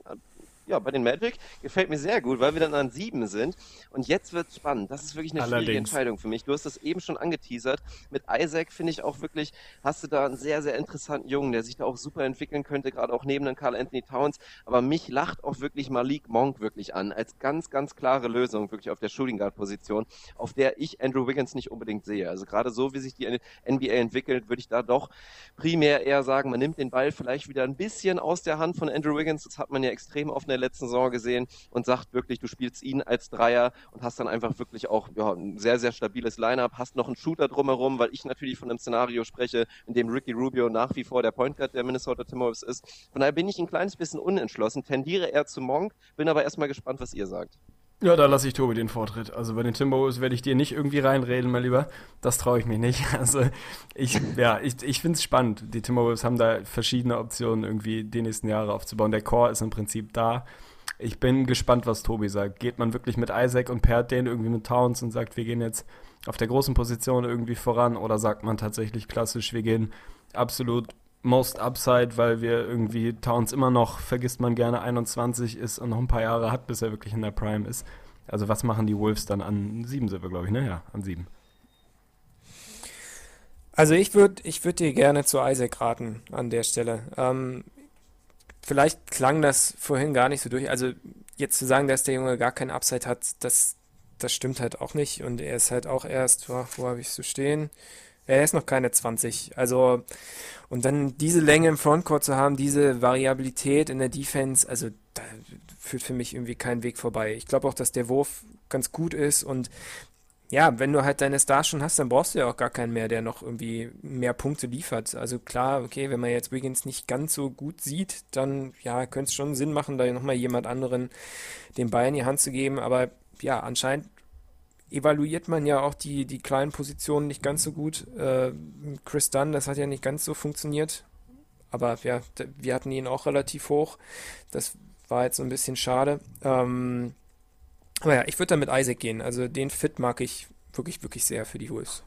Speaker 3: ja, bei den Magic. Gefällt mir sehr gut, weil wir dann an sieben sind. Und jetzt wird spannend. Das ist wirklich eine
Speaker 5: Allerdings.
Speaker 3: schwierige Entscheidung für mich. Du hast das eben schon angeteasert. Mit Isaac finde ich auch wirklich, hast du da einen sehr, sehr interessanten Jungen, der sich da auch super entwickeln könnte, gerade auch neben den Carl Anthony Towns. Aber mich lacht auch wirklich Malik Monk wirklich an, als ganz, ganz klare Lösung wirklich auf der Shooting Guard Position, auf der ich Andrew Wiggins nicht unbedingt sehe. Also gerade so, wie sich die NBA entwickelt, würde ich da doch primär eher sagen, man nimmt den Ball vielleicht wieder ein bisschen aus der Hand von Andrew Wiggins. Das hat man ja extrem oft in der letzten Saison gesehen und sagt wirklich, du spielst ihn als Dreier und hast dann einfach wirklich auch ja, ein sehr, sehr stabiles Lineup, hast noch einen Shooter drumherum, weil ich natürlich von einem Szenario spreche, in dem Ricky Rubio nach wie vor der Point Guard der Minnesota Timberwolves ist. Von daher bin ich ein kleines bisschen unentschlossen, tendiere eher zu Monk, bin aber erstmal gespannt, was ihr sagt.
Speaker 5: Ja, da lasse ich Tobi den Vortritt. Also bei den Timberwolves werde ich dir nicht irgendwie reinreden, mein Lieber. Das traue ich mir nicht. Also ich, ja, ich, ich finde es spannend. Die Timberwolves haben da verschiedene Optionen, irgendwie die nächsten Jahre aufzubauen. Der Core ist im Prinzip da. Ich bin gespannt, was Tobi sagt. Geht man wirklich mit Isaac und pairt den irgendwie mit Towns und sagt, wir gehen jetzt auf der großen Position irgendwie voran? Oder sagt man tatsächlich klassisch, wir gehen absolut most upside, weil wir irgendwie Towns immer noch, vergisst man gerne, 21 ist und noch ein paar Jahre hat, bis er wirklich in der Prime ist. Also was machen die Wolves dann an sieben sind wir, glaube ich, ne? Ja, an sieben.
Speaker 4: Also ich würde ich würd dir gerne zu Isaac raten an der Stelle. Ähm, vielleicht klang das vorhin gar nicht so durch. Also jetzt zu sagen, dass der Junge gar keinen Upside hat, das, das stimmt halt auch nicht. Und er ist halt auch erst, wo, wo habe ich es so stehen? Er ist noch keine 20. Also, und dann diese Länge im Frontcourt zu haben, diese Variabilität in der Defense, also da führt für mich irgendwie kein Weg vorbei. Ich glaube auch, dass der Wurf ganz gut ist und ja, wenn du halt deine Stars schon hast, dann brauchst du ja auch gar keinen mehr, der noch irgendwie mehr Punkte liefert. Also klar, okay, wenn man jetzt Wiggins nicht ganz so gut sieht, dann ja, könnte es schon Sinn machen, da nochmal jemand anderen den Ball in die Hand zu geben. Aber ja, anscheinend evaluiert man ja auch die, die kleinen Positionen nicht ganz so gut. Äh, Chris Dunn, das hat ja nicht ganz so funktioniert. Aber ja, wir hatten ihn auch relativ hoch. Das war jetzt so ein bisschen schade. Ähm, aber ja, ich würde da mit Isaac gehen. Also den Fit mag ich wirklich, wirklich sehr für die Wolves.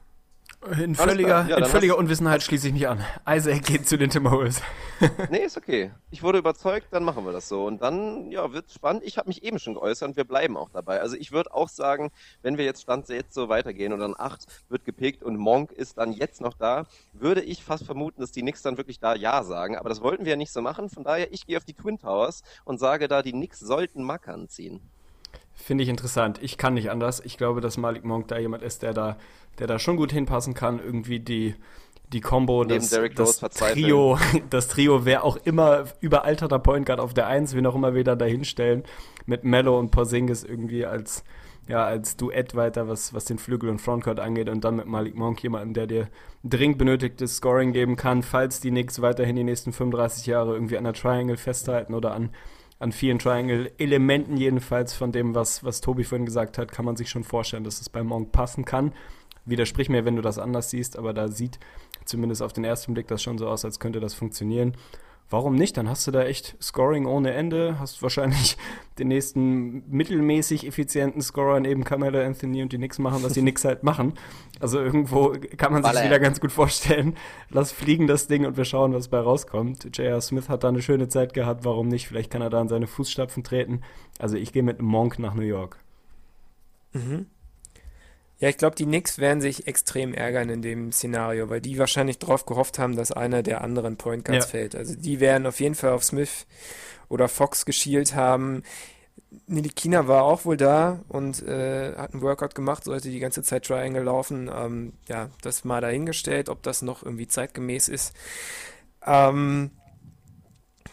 Speaker 5: In völliger, ja, in völliger Unwissenheit schließe ich mich an. Isaac geht zu den Timberwolves.
Speaker 3: nee, ist okay. Ich wurde überzeugt, dann machen wir das so. Und dann, ja, wird spannend. Ich habe mich eben schon geäußert und wir bleiben auch dabei. Also ich würde auch sagen, wenn wir jetzt Stand jetzt so weitergehen und dann 8 wird gepickt und Monk ist dann jetzt noch da, würde ich fast vermuten, dass die Knicks dann wirklich da Ja sagen. Aber das wollten wir ja nicht so machen. Von daher, ich gehe auf die Twin Towers und sage da, die Knicks sollten Mackern ziehen.
Speaker 5: Finde ich interessant. Ich kann nicht anders. Ich glaube, dass Malik Monk da jemand ist, der da, der da schon gut hinpassen kann. Irgendwie die, die Combo, das, das Trio, das Trio, wer auch immer überalterter Point Guard auf der Eins, wen auch immer wieder dahinstellen, mit Mello und Porzingis irgendwie als, ja, als Duett weiter, was, was den Flügel und Frontcourt angeht und dann mit Malik Monk jemanden, der dir dringend benötigtes Scoring geben kann, falls die Knicks weiterhin die nächsten 35 Jahre irgendwie an der Triangle festhalten oder an an vielen Triangle-Elementen jedenfalls von dem, was, was Tobi vorhin gesagt hat, kann man sich schon vorstellen, dass es bei Monk passen kann. Widersprich mir, wenn du das anders siehst, aber da sieht zumindest auf den ersten Blick das schon so aus, als könnte das funktionieren. Warum nicht? Dann hast du da echt Scoring ohne Ende, hast wahrscheinlich den nächsten mittelmäßig effizienten Scorer neben Carmelo Anthony und die nix machen, was die nix halt machen. Also irgendwo kann man sich wieder ganz gut vorstellen. Lass fliegen das Ding und wir schauen, was bei rauskommt. J.R. Smith hat da eine schöne Zeit gehabt, warum nicht? Vielleicht kann er da in seine Fußstapfen treten. Also ich gehe mit Monk nach New York.
Speaker 4: Mhm. Ja, ich glaube, die Knicks werden sich extrem ärgern in dem Szenario, weil die wahrscheinlich darauf gehofft haben, dass einer der anderen Point Guards ja. fällt. Also die werden auf jeden Fall auf Smith oder Fox geschielt haben. Nilikina war auch wohl da und äh, hat einen Workout gemacht, sollte die ganze Zeit Triangle laufen. Ähm, ja, das mal dahingestellt, ob das noch irgendwie zeitgemäß ist. Ähm,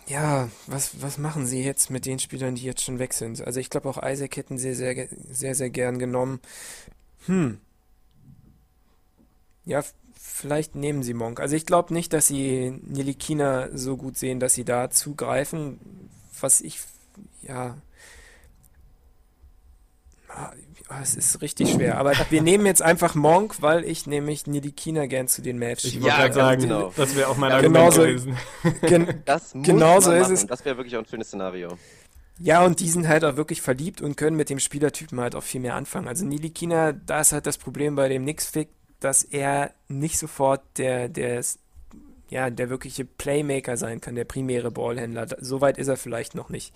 Speaker 4: ja, was, was machen sie jetzt mit den Spielern, die jetzt schon weg sind? Also ich glaube auch Isaac hätten sie sehr, sehr, sehr, sehr gern genommen. Hm. Ja, vielleicht nehmen sie Monk. Also ich glaube nicht, dass sie Nilikina so gut sehen, dass sie da zugreifen. Was ich, ja. Ah, es ist richtig schwer. Aber wir nehmen jetzt einfach Monk, weil ich nämlich Nilikina gern zu den Mavs
Speaker 5: schiebe. Ich wollte gerade sagen, genau. das wäre auch mein
Speaker 3: ja,
Speaker 5: Argument
Speaker 3: genauso,
Speaker 5: gewesen.
Speaker 3: Gen das muss genauso ist es. Das wäre wirklich auch ein schönes Szenario.
Speaker 4: Ja, und die sind halt auch wirklich verliebt und können mit dem Spielertypen halt auch viel mehr anfangen. Also Nilikina, da ist halt das Problem bei dem Nix-Fick, dass er nicht sofort der, der ja, der wirkliche Playmaker sein kann, der primäre Ballhändler. Soweit ist er vielleicht noch nicht.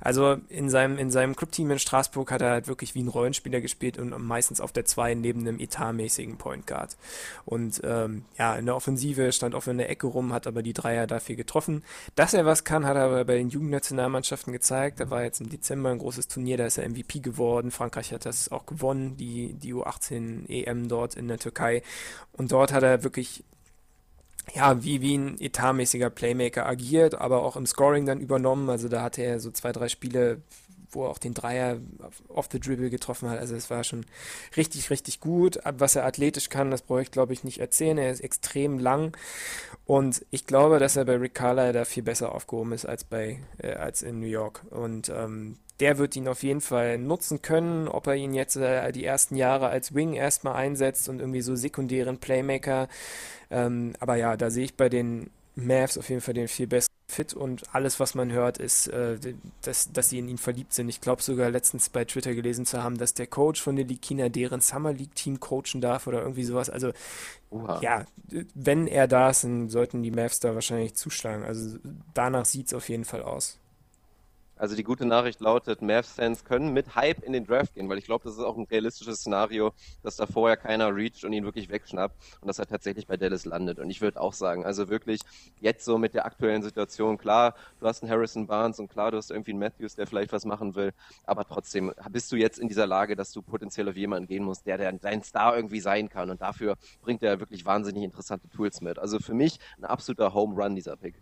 Speaker 4: Also in seinem, in seinem Clubteam in Straßburg hat er halt wirklich wie ein Rollenspieler gespielt und meistens auf der 2 neben einem etatmäßigen Point Guard. Und ähm, ja, in der Offensive stand oft in der Ecke rum, hat aber die Dreier dafür getroffen. Dass er was kann, hat er aber bei den Jugendnationalmannschaften gezeigt. Da war jetzt im Dezember ein großes Turnier, da ist er MVP geworden. Frankreich hat das auch gewonnen, die, die U18 EM dort in der Türkei. Und dort hat er wirklich ja, wie, wie ein etatmäßiger Playmaker agiert, aber auch im Scoring dann übernommen. Also da hatte er so zwei, drei Spiele, wo er auch den Dreier off the dribble getroffen hat. Also es war schon richtig, richtig gut. Was er athletisch kann, das brauche ich glaube ich nicht erzählen. Er ist extrem lang und ich glaube, dass er bei Rick Carlisle da viel besser aufgehoben ist als bei äh, als in New York. Und ähm, der wird ihn auf jeden Fall nutzen können. Ob er ihn jetzt äh, die ersten Jahre als Wing erstmal einsetzt und irgendwie so sekundären Playmaker. Ähm, aber ja, da sehe ich bei den Mavs auf jeden Fall den viel besseren Fit und alles, was man hört, ist, äh, dass, dass sie in ihn verliebt sind. Ich glaube sogar letztens bei Twitter gelesen zu haben, dass der Coach von der Likina deren Summer League Team coachen darf oder irgendwie sowas. Also Oha. ja, wenn er da ist, dann sollten die Mavs da wahrscheinlich zuschlagen. Also danach sieht es auf jeden Fall aus.
Speaker 3: Also die gute Nachricht lautet, Mavs-Fans können mit Hype in den Draft gehen, weil ich glaube, das ist auch ein realistisches Szenario, dass da vorher keiner reacht und ihn wirklich wegschnappt und dass er tatsächlich bei Dallas landet. Und ich würde auch sagen, also wirklich jetzt so mit der aktuellen Situation, klar, du hast einen Harrison Barnes und klar, du hast irgendwie einen Matthews, der vielleicht was machen will, aber trotzdem bist du jetzt in dieser Lage, dass du potenziell auf jemanden gehen musst, der, der dein Star irgendwie sein kann und dafür bringt er wirklich wahnsinnig interessante Tools mit. Also für mich ein absoluter Home Run, dieser Pick.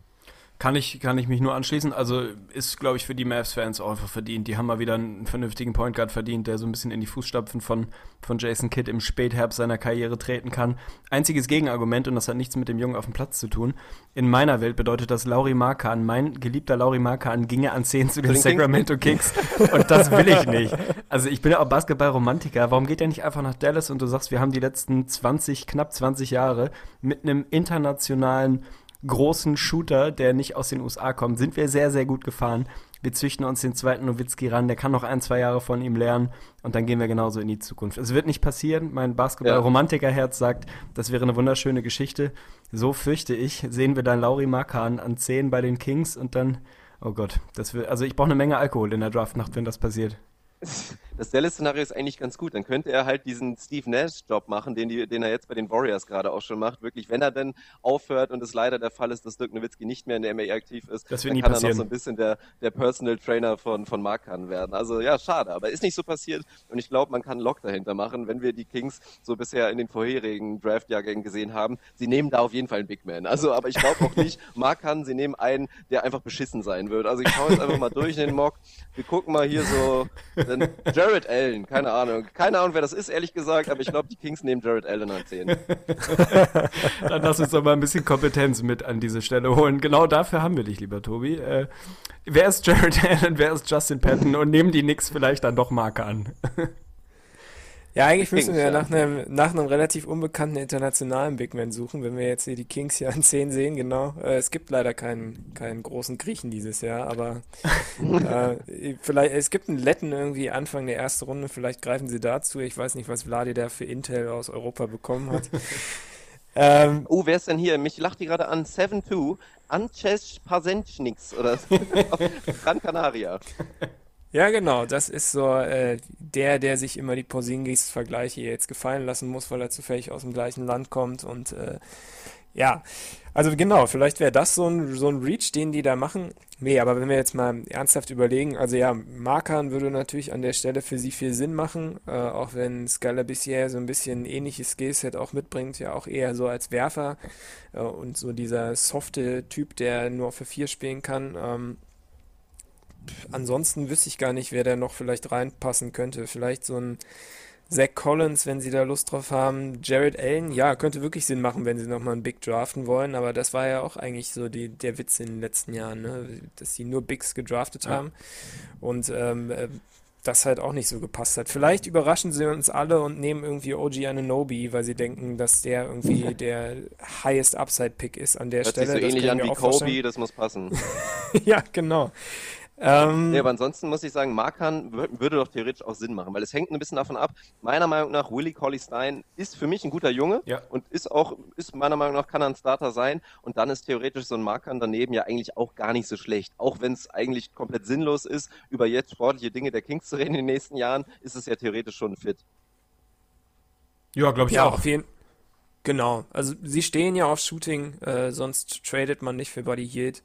Speaker 5: Kann ich, kann ich mich nur anschließen. Also ist, glaube ich, für die Mavs-Fans auch einfach verdient. Die haben mal wieder einen vernünftigen Point Guard verdient, der so ein bisschen in die Fußstapfen von, von Jason Kidd im Spätherbst seiner Karriere treten kann. Einziges Gegenargument, und das hat nichts mit dem Jungen auf dem Platz zu tun. In meiner Welt bedeutet das Lauri Markan, mein geliebter Lauri Markan, ginge an 10 zu den Sacramento Kings. Und das will ich nicht. Also ich bin ja auch Basketball-Romantiker. Warum geht er nicht einfach nach Dallas und du sagst, wir haben die letzten 20, knapp 20 Jahre mit einem internationalen großen Shooter, der nicht aus den USA kommt, sind wir sehr, sehr gut gefahren. Wir züchten uns den zweiten Nowitzki ran, der kann noch ein, zwei Jahre von ihm lernen und dann gehen wir genauso in die Zukunft. Es wird nicht passieren. Mein Basketball-Romantikerherz sagt, das wäre eine wunderschöne Geschichte. So fürchte ich, sehen wir dann Lauri Markan an 10 bei den Kings und dann, oh Gott, das wird, also ich brauche eine Menge Alkohol in der Draftnacht, wenn das passiert.
Speaker 3: Das Dallas-Szenario ist eigentlich ganz gut. Dann könnte er halt diesen Steve Nash-Job machen, den, die, den er jetzt bei den Warriors gerade auch schon macht. Wirklich, wenn er denn aufhört und es leider der Fall ist, dass Dirk Nowitzki nicht mehr in der NBA aktiv ist,
Speaker 5: das
Speaker 3: dann kann passieren. er noch so ein bisschen der, der Personal Trainer von, von Mark Kahn werden. Also ja, schade, aber ist nicht so passiert und ich glaube, man kann einen Lock dahinter machen, wenn wir die Kings so bisher in den vorherigen Draft-Jahrgängen gesehen haben. Sie nehmen da auf jeden Fall einen Big Man. Also, aber ich glaube auch nicht, Mark Kahn, sie nehmen einen, der einfach beschissen sein wird. Also ich schaue jetzt einfach mal durch in den Mock. Wir gucken mal hier so, Jared Allen, keine Ahnung. Keine Ahnung, wer das ist, ehrlich gesagt, aber ich glaube, die Kings nehmen Jared Allen an 10.
Speaker 5: Dann lass uns doch mal ein bisschen Kompetenz mit an diese Stelle holen. Genau dafür haben wir dich, lieber Tobi. Äh, wer ist Jared Allen, wer ist Justin Patton und nehmen die Knicks vielleicht dann doch Marke an?
Speaker 4: Ja, eigentlich müssen wir ja nach einem, nach einem relativ unbekannten internationalen Big Man suchen, wenn wir jetzt hier die Kings hier an 10 sehen, genau. Äh, es gibt leider keinen, keinen großen Griechen dieses Jahr, aber äh, vielleicht, es gibt einen Letten irgendwie Anfang der ersten Runde, vielleicht greifen sie dazu. Ich weiß nicht, was Vladi da für Intel aus Europa bekommen hat.
Speaker 3: ähm, oh, wer ist denn hier? Mich lacht die gerade an 7-2. Ances Pasenchniks oder Gran Canaria.
Speaker 4: Ja, genau. Das ist so äh, der, der sich immer die Porzingis-Vergleiche jetzt gefallen lassen muss, weil er zufällig aus dem gleichen Land kommt. Und äh, ja, also genau, vielleicht wäre das so ein, so ein Reach, den die da machen. Nee, aber wenn wir jetzt mal ernsthaft überlegen, also ja, Markan würde natürlich an der Stelle für sie viel Sinn machen, äh, auch wenn Scala bisher so ein bisschen ähnliches Skillset auch mitbringt, ja auch eher so als Werfer äh, und so dieser softe Typ, der nur für vier spielen kann. Ähm, ansonsten wüsste ich gar nicht, wer da noch vielleicht reinpassen könnte. Vielleicht so ein Zach Collins, wenn sie da Lust drauf haben. Jared Allen, ja, könnte wirklich Sinn machen, wenn sie nochmal einen Big draften wollen, aber das war ja auch eigentlich so die, der Witz in den letzten Jahren, ne? dass sie nur Bigs gedraftet ja. haben und ähm, äh, das halt auch nicht so gepasst hat. Vielleicht überraschen sie uns alle und nehmen irgendwie OG Ananobi, weil sie denken, dass der irgendwie der highest Upside Pick ist an der
Speaker 3: Hört
Speaker 4: Stelle.
Speaker 3: Sich so ähnlich an wie Kobe, das muss passen.
Speaker 4: ja, genau.
Speaker 3: Ähm, nee, aber ansonsten muss ich sagen, Markan würde doch theoretisch auch Sinn machen, weil es hängt ein bisschen davon ab. Meiner Meinung nach, Willie Colley Stein ist für mich ein guter Junge ja. und ist auch, ist meiner Meinung nach, kann er ein Starter sein. Und dann ist theoretisch so ein Markan daneben ja eigentlich auch gar nicht so schlecht. Auch wenn es eigentlich komplett sinnlos ist, über jetzt sportliche Dinge der Kings zu reden in den nächsten Jahren, ist es ja theoretisch schon fit.
Speaker 4: Ja, glaube ich ja, auch. Auf jeden, genau. Also sie stehen ja auf Shooting, äh, sonst tradet man nicht für Body Yield.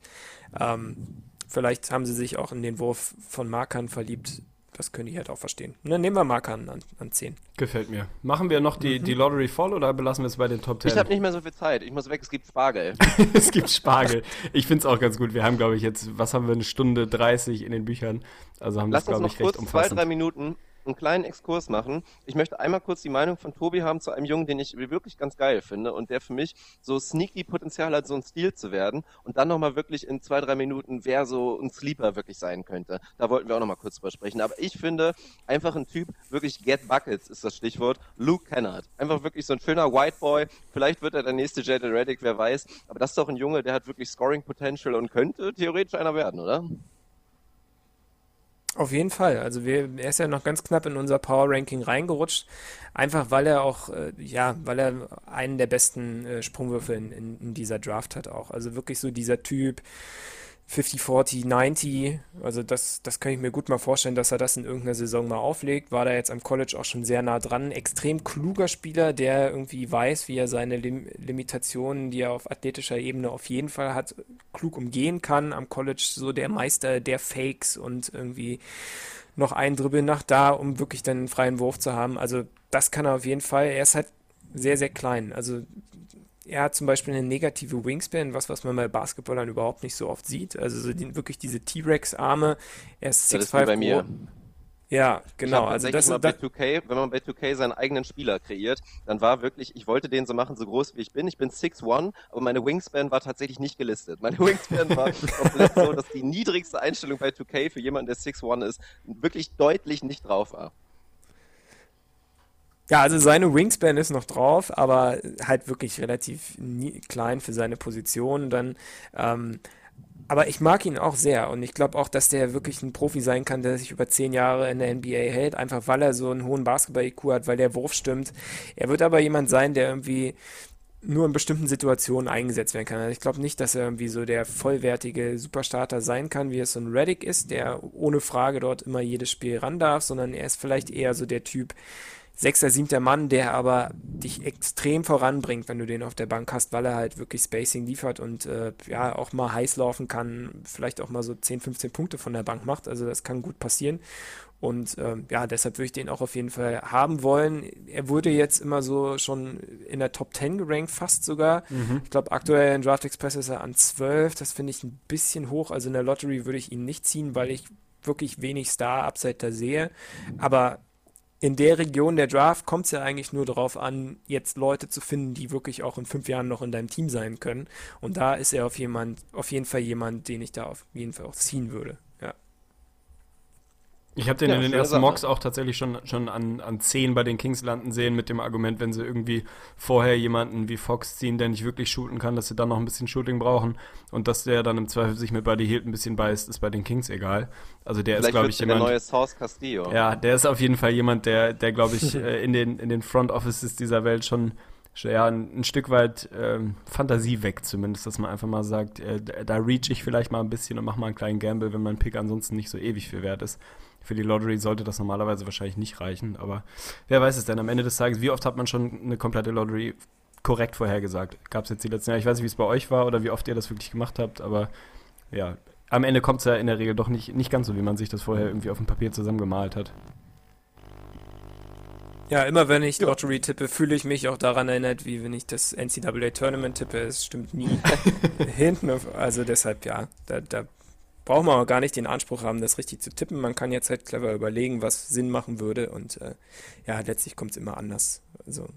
Speaker 4: Ähm, vielleicht haben sie sich auch in den Wurf von Markern verliebt. Das könnte ich halt auch verstehen. Dann nehmen wir Markern an, an 10.
Speaker 5: Gefällt mir. Machen wir noch die, mhm. die Lottery voll oder belassen wir es bei den Top 10?
Speaker 3: Ich habe nicht mehr so viel Zeit. Ich muss weg. Es gibt Spargel.
Speaker 5: es gibt Spargel. Ich finde es auch ganz gut. Wir haben, glaube ich, jetzt, was haben wir, eine Stunde 30 in den Büchern. Also haben wir es, glaube ich, recht umfassend.
Speaker 3: zwei, drei Minuten einen kleinen Exkurs machen. Ich möchte einmal kurz die Meinung von Tobi haben zu einem Jungen, den ich wirklich ganz geil finde und der für mich so sneaky Potenzial hat, so ein Stil zu werden und dann nochmal wirklich in zwei, drei Minuten, wer so ein Sleeper wirklich sein könnte. Da wollten wir auch nochmal kurz drüber sprechen. Aber ich finde, einfach ein Typ, wirklich Get Buckets ist das Stichwort, Luke Kennard. Einfach wirklich so ein schöner White Boy. Vielleicht wird er der nächste Jaden Reddick, wer weiß. Aber das ist doch ein Junge, der hat wirklich Scoring Potential und könnte theoretisch einer werden, oder?
Speaker 4: Auf jeden Fall. Also wir, er ist ja noch ganz knapp in unser Power Ranking reingerutscht. Einfach weil er auch, äh, ja, weil er einen der besten äh, Sprungwürfe in, in, in, dieser Draft hat auch. Also wirklich so dieser Typ, 50, 40, 90. Also das, das kann ich mir gut mal vorstellen, dass er das in irgendeiner Saison mal auflegt. War da jetzt am College auch schon sehr nah dran. Extrem kluger Spieler, der irgendwie weiß, wie er seine Lim Limitationen, die er auf athletischer Ebene auf jeden Fall hat, klug umgehen kann. Am College so der Meister der Fakes und irgendwie noch ein Dribbel nach da, um wirklich dann einen freien Wurf zu haben. Also das kann er auf jeden Fall. Er ist halt sehr, sehr klein. Also er hat zum Beispiel eine negative Wingspan, was, was man bei Basketballern überhaupt nicht so oft sieht. Also so die, wirklich diese T-Rex-Arme. Er ist 6'5
Speaker 3: bei mir.
Speaker 4: Ja, genau. Also
Speaker 3: das mal bei 2K, wenn man bei 2K seinen eigenen Spieler kreiert, dann war wirklich, ich wollte den so machen, so groß wie ich bin. Ich bin 6'1, aber meine Wingspan war tatsächlich nicht gelistet. Meine Wingspan war komplett so, dass die niedrigste Einstellung bei 2K für jemanden, der 6'1 ist, wirklich deutlich nicht drauf war.
Speaker 4: Ja, also seine Wingspan ist noch drauf, aber halt wirklich relativ klein für seine Position. Dann, ähm, aber ich mag ihn auch sehr und ich glaube auch, dass der wirklich ein Profi sein kann, der sich über zehn Jahre in der NBA hält, einfach weil er so einen hohen Basketball-IQ hat, weil der Wurf stimmt. Er wird aber jemand sein, der irgendwie nur in bestimmten Situationen eingesetzt werden kann. Also ich glaube nicht, dass er irgendwie so der vollwertige Superstarter sein kann, wie es so ein Reddick ist, der ohne Frage dort immer jedes Spiel ran darf, sondern er ist vielleicht eher so der Typ, sechster, siebter Mann, der aber dich extrem voranbringt, wenn du den auf der Bank hast, weil er halt wirklich Spacing liefert und äh, ja auch mal heiß laufen kann, vielleicht auch mal so 10, 15 Punkte von der Bank macht. Also das kann gut passieren. Und ähm, ja, deshalb würde ich den auch auf jeden Fall haben wollen. Er wurde jetzt immer so schon in der Top 10 gerankt, fast sogar. Mhm. Ich glaube, aktuell in Draft Express ist er an 12. Das finde ich ein bisschen hoch. Also in der Lottery würde ich ihn nicht ziehen, weil ich wirklich wenig Star-Upside da sehe. Aber in der Region der Draft kommt es ja eigentlich nur darauf an, jetzt Leute zu finden, die wirklich auch in fünf Jahren noch in deinem Team sein können. Und da ist er auf, jemand, auf jeden Fall jemand, den ich da auf jeden Fall auch ziehen würde.
Speaker 5: Ich habe den ja, in den ersten Sache. Mocks auch tatsächlich schon, schon an, an 10 bei den Kings landen sehen, mit dem Argument, wenn sie irgendwie vorher jemanden wie Fox ziehen, der nicht wirklich shooten kann, dass sie dann noch ein bisschen Shooting brauchen und dass der dann im Zweifel sich mit Buddy Hield ein bisschen beißt, ist bei den Kings egal. Also der Vielleicht ist, glaube ich, jemand.
Speaker 3: Der neue Source Castillo.
Speaker 5: Ja, der ist auf jeden Fall jemand, der, der glaube ich, äh, in den, in den Front Offices dieser Welt schon ja, ein, ein Stück weit ähm, Fantasie weg, zumindest, dass man einfach mal sagt, äh, da reach ich vielleicht mal ein bisschen und mach mal einen kleinen Gamble, wenn mein Pick ansonsten nicht so ewig viel wert ist. Für die Lottery sollte das normalerweise wahrscheinlich nicht reichen, aber wer weiß es denn? Am Ende des Tages, wie oft hat man schon eine komplette Lottery korrekt vorhergesagt? Gab es jetzt die letzten Jahre? Ich weiß nicht, wie es bei euch war oder wie oft ihr das wirklich gemacht habt, aber ja, am Ende kommt es ja in der Regel doch nicht, nicht ganz so, wie man sich das vorher irgendwie auf dem Papier zusammengemalt hat.
Speaker 4: Ja, immer wenn ich Lottery tippe, fühle ich mich auch daran erinnert, wie wenn ich das NCAA Tournament tippe. Es stimmt nie hinten. Also deshalb, ja, da, da braucht man auch gar nicht den Anspruch haben, das richtig zu tippen. Man kann jetzt halt clever überlegen, was Sinn machen würde und äh, ja, letztlich kommt es immer anders. Also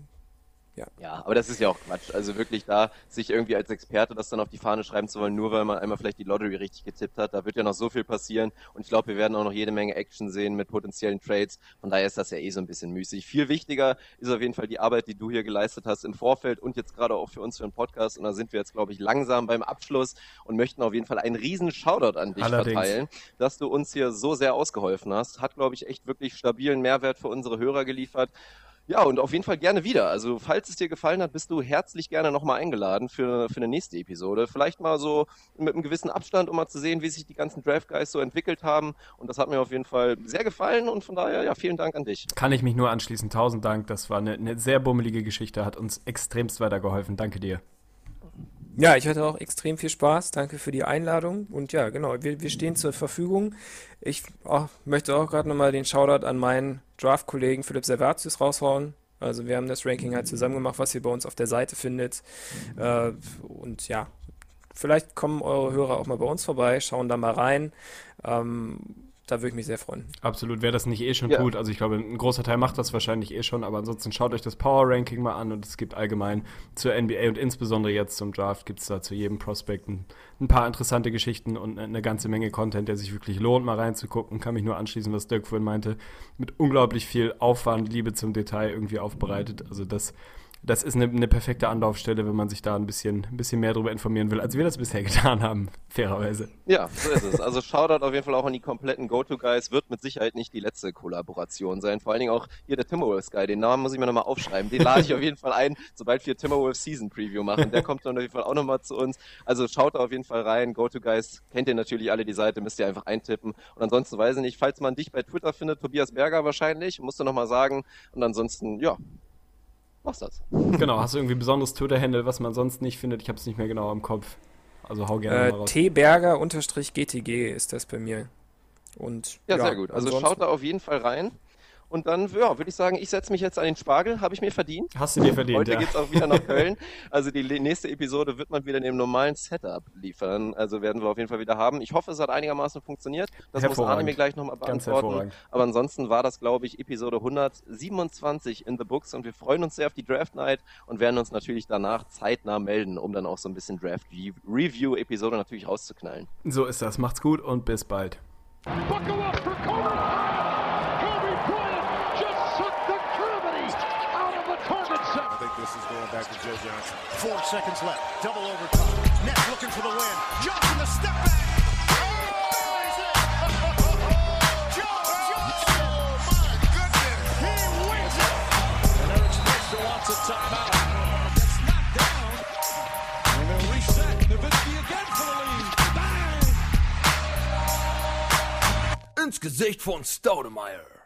Speaker 4: Ja.
Speaker 3: ja, aber das ist ja auch Quatsch. Also wirklich da, sich irgendwie als Experte das dann auf die Fahne schreiben zu wollen, nur weil man einmal vielleicht die Lottery richtig getippt hat. Da wird ja noch so viel passieren. Und ich glaube, wir werden auch noch jede Menge Action sehen mit potenziellen Trades. Von daher ist das ja eh so ein bisschen müßig. Viel wichtiger ist auf jeden Fall die Arbeit, die du hier geleistet hast im Vorfeld und jetzt gerade auch für uns für den Podcast. Und da sind wir jetzt, glaube ich, langsam beim Abschluss und möchten auf jeden Fall einen riesen Shoutout an dich
Speaker 5: Allerdings.
Speaker 3: verteilen, dass du uns hier so sehr ausgeholfen hast. Hat, glaube ich, echt wirklich stabilen Mehrwert für unsere Hörer geliefert. Ja, und auf jeden Fall gerne wieder. Also, falls es dir gefallen hat, bist du herzlich gerne nochmal eingeladen für, für eine nächste Episode. Vielleicht mal so mit einem gewissen Abstand, um mal zu sehen, wie sich die ganzen Draft Guys so entwickelt haben. Und das hat mir auf jeden Fall sehr gefallen und von daher, ja, vielen Dank an dich.
Speaker 5: Kann ich mich nur anschließen. Tausend Dank. Das war eine, eine sehr bummelige Geschichte, hat uns extremst weitergeholfen. Danke dir.
Speaker 4: Ja, ich hatte auch extrem viel Spaß. Danke für die Einladung. Und ja, genau, wir, wir stehen zur Verfügung. Ich oh, möchte auch gerade nochmal den Shoutout an meinen Draft-Kollegen Philipp Servatius raushauen. Also wir haben das Ranking halt zusammen gemacht, was ihr bei uns auf der Seite findet. Äh, und ja, vielleicht kommen eure Hörer auch mal bei uns vorbei, schauen da mal rein. Ähm, da würde ich mich sehr freuen.
Speaker 5: Absolut, wer das nicht eh schon
Speaker 3: Ja.
Speaker 5: tut. Also ich glaube, ein großer Teil macht das wahrscheinlich eh schon, aber ansonsten schaut euch das Power Ranking mal an und es gibt allgemein zur NBA und insbesondere jetzt zum Draft gibt es da zu jedem Prospekt ein, ein paar interessante Geschichten und eine ganze Menge Content, der sich wirklich lohnt, mal reinzugucken. Kann mich nur anschließen, was Dirk vorhin meinte. Mit unglaublich viel Aufwand, Liebe zum Detail irgendwie aufbereitet. Also das das ist eine, eine perfekte Anlaufstelle, wenn man sich da ein bisschen, ein bisschen mehr darüber informieren will, als wir das bisher getan haben, fairerweise.
Speaker 3: Ja, so ist es. Also Shoutout auf jeden Fall auch an die kompletten Go-To-Guys. Wird mit Sicherheit nicht die letzte Kollaboration sein. Vor allen Dingen auch hier der Timberwolves Guy. Den Namen muss ich mir nochmal aufschreiben. Den lade ich auf jeden Fall ein, sobald wir Timberwolves Season Preview machen. Der kommt dann auf jeden Fall auch nochmal zu uns. Also schaut da auf jeden Fall rein. Go-To-Guys kennt ihr natürlich alle die Seite, müsst ihr einfach eintippen. Und ansonsten weiß ich nicht, falls man dich bei Twitter findet, Tobias Berger wahrscheinlich, musst du nochmal sagen. Und ansonsten, ja, machst das.
Speaker 5: Genau, hast du irgendwie ein besonderes Twitter-Handle, was man sonst nicht findet? Ich habe es nicht mehr genau im Kopf. Also hau gerne
Speaker 4: Äh,
Speaker 5: mal raus.
Speaker 4: tberger-gtg ist das bei mir. Und
Speaker 3: Ja, sehr gut. Also
Speaker 4: ansonsten-
Speaker 3: schaut da auf jeden Fall rein. Und dann, ja, würde ich sagen, ich setze mich jetzt an den Spargel. Habe ich mir verdient.
Speaker 5: Hast du dir verdient,
Speaker 3: Heute
Speaker 5: ja.
Speaker 3: geht's auch wieder nach Köln. Also die nächste Episode wird man wieder in dem normalen Setup liefern. Also werden wir auf jeden Fall wieder haben. Ich hoffe, es hat einigermaßen funktioniert. Das muss Arne mir gleich nochmal
Speaker 5: Ganz
Speaker 3: beantworten.
Speaker 5: hervorragend.
Speaker 3: Aber ansonsten war das, glaube ich, Episode 127 in the Books und wir freuen uns sehr auf die Draft Night und werden uns natürlich danach zeitnah melden, um dann auch so ein bisschen Draft Review-Episode natürlich rauszuknallen.
Speaker 5: So ist das. Macht's gut und bis bald.
Speaker 1: Buckle up for
Speaker 2: going back to Joe Johnson. Four seconds left. Double overtime. Nets looking for the win. Johnson the step back. Joe Johnson. Oh my goodness. He wins it.
Speaker 1: Eric Spencer wants a timeout. Gets knocked down. And they'll reset. Nowitzki again for the lead. Bang!
Speaker 6: ins Gesicht von Staudemeyer.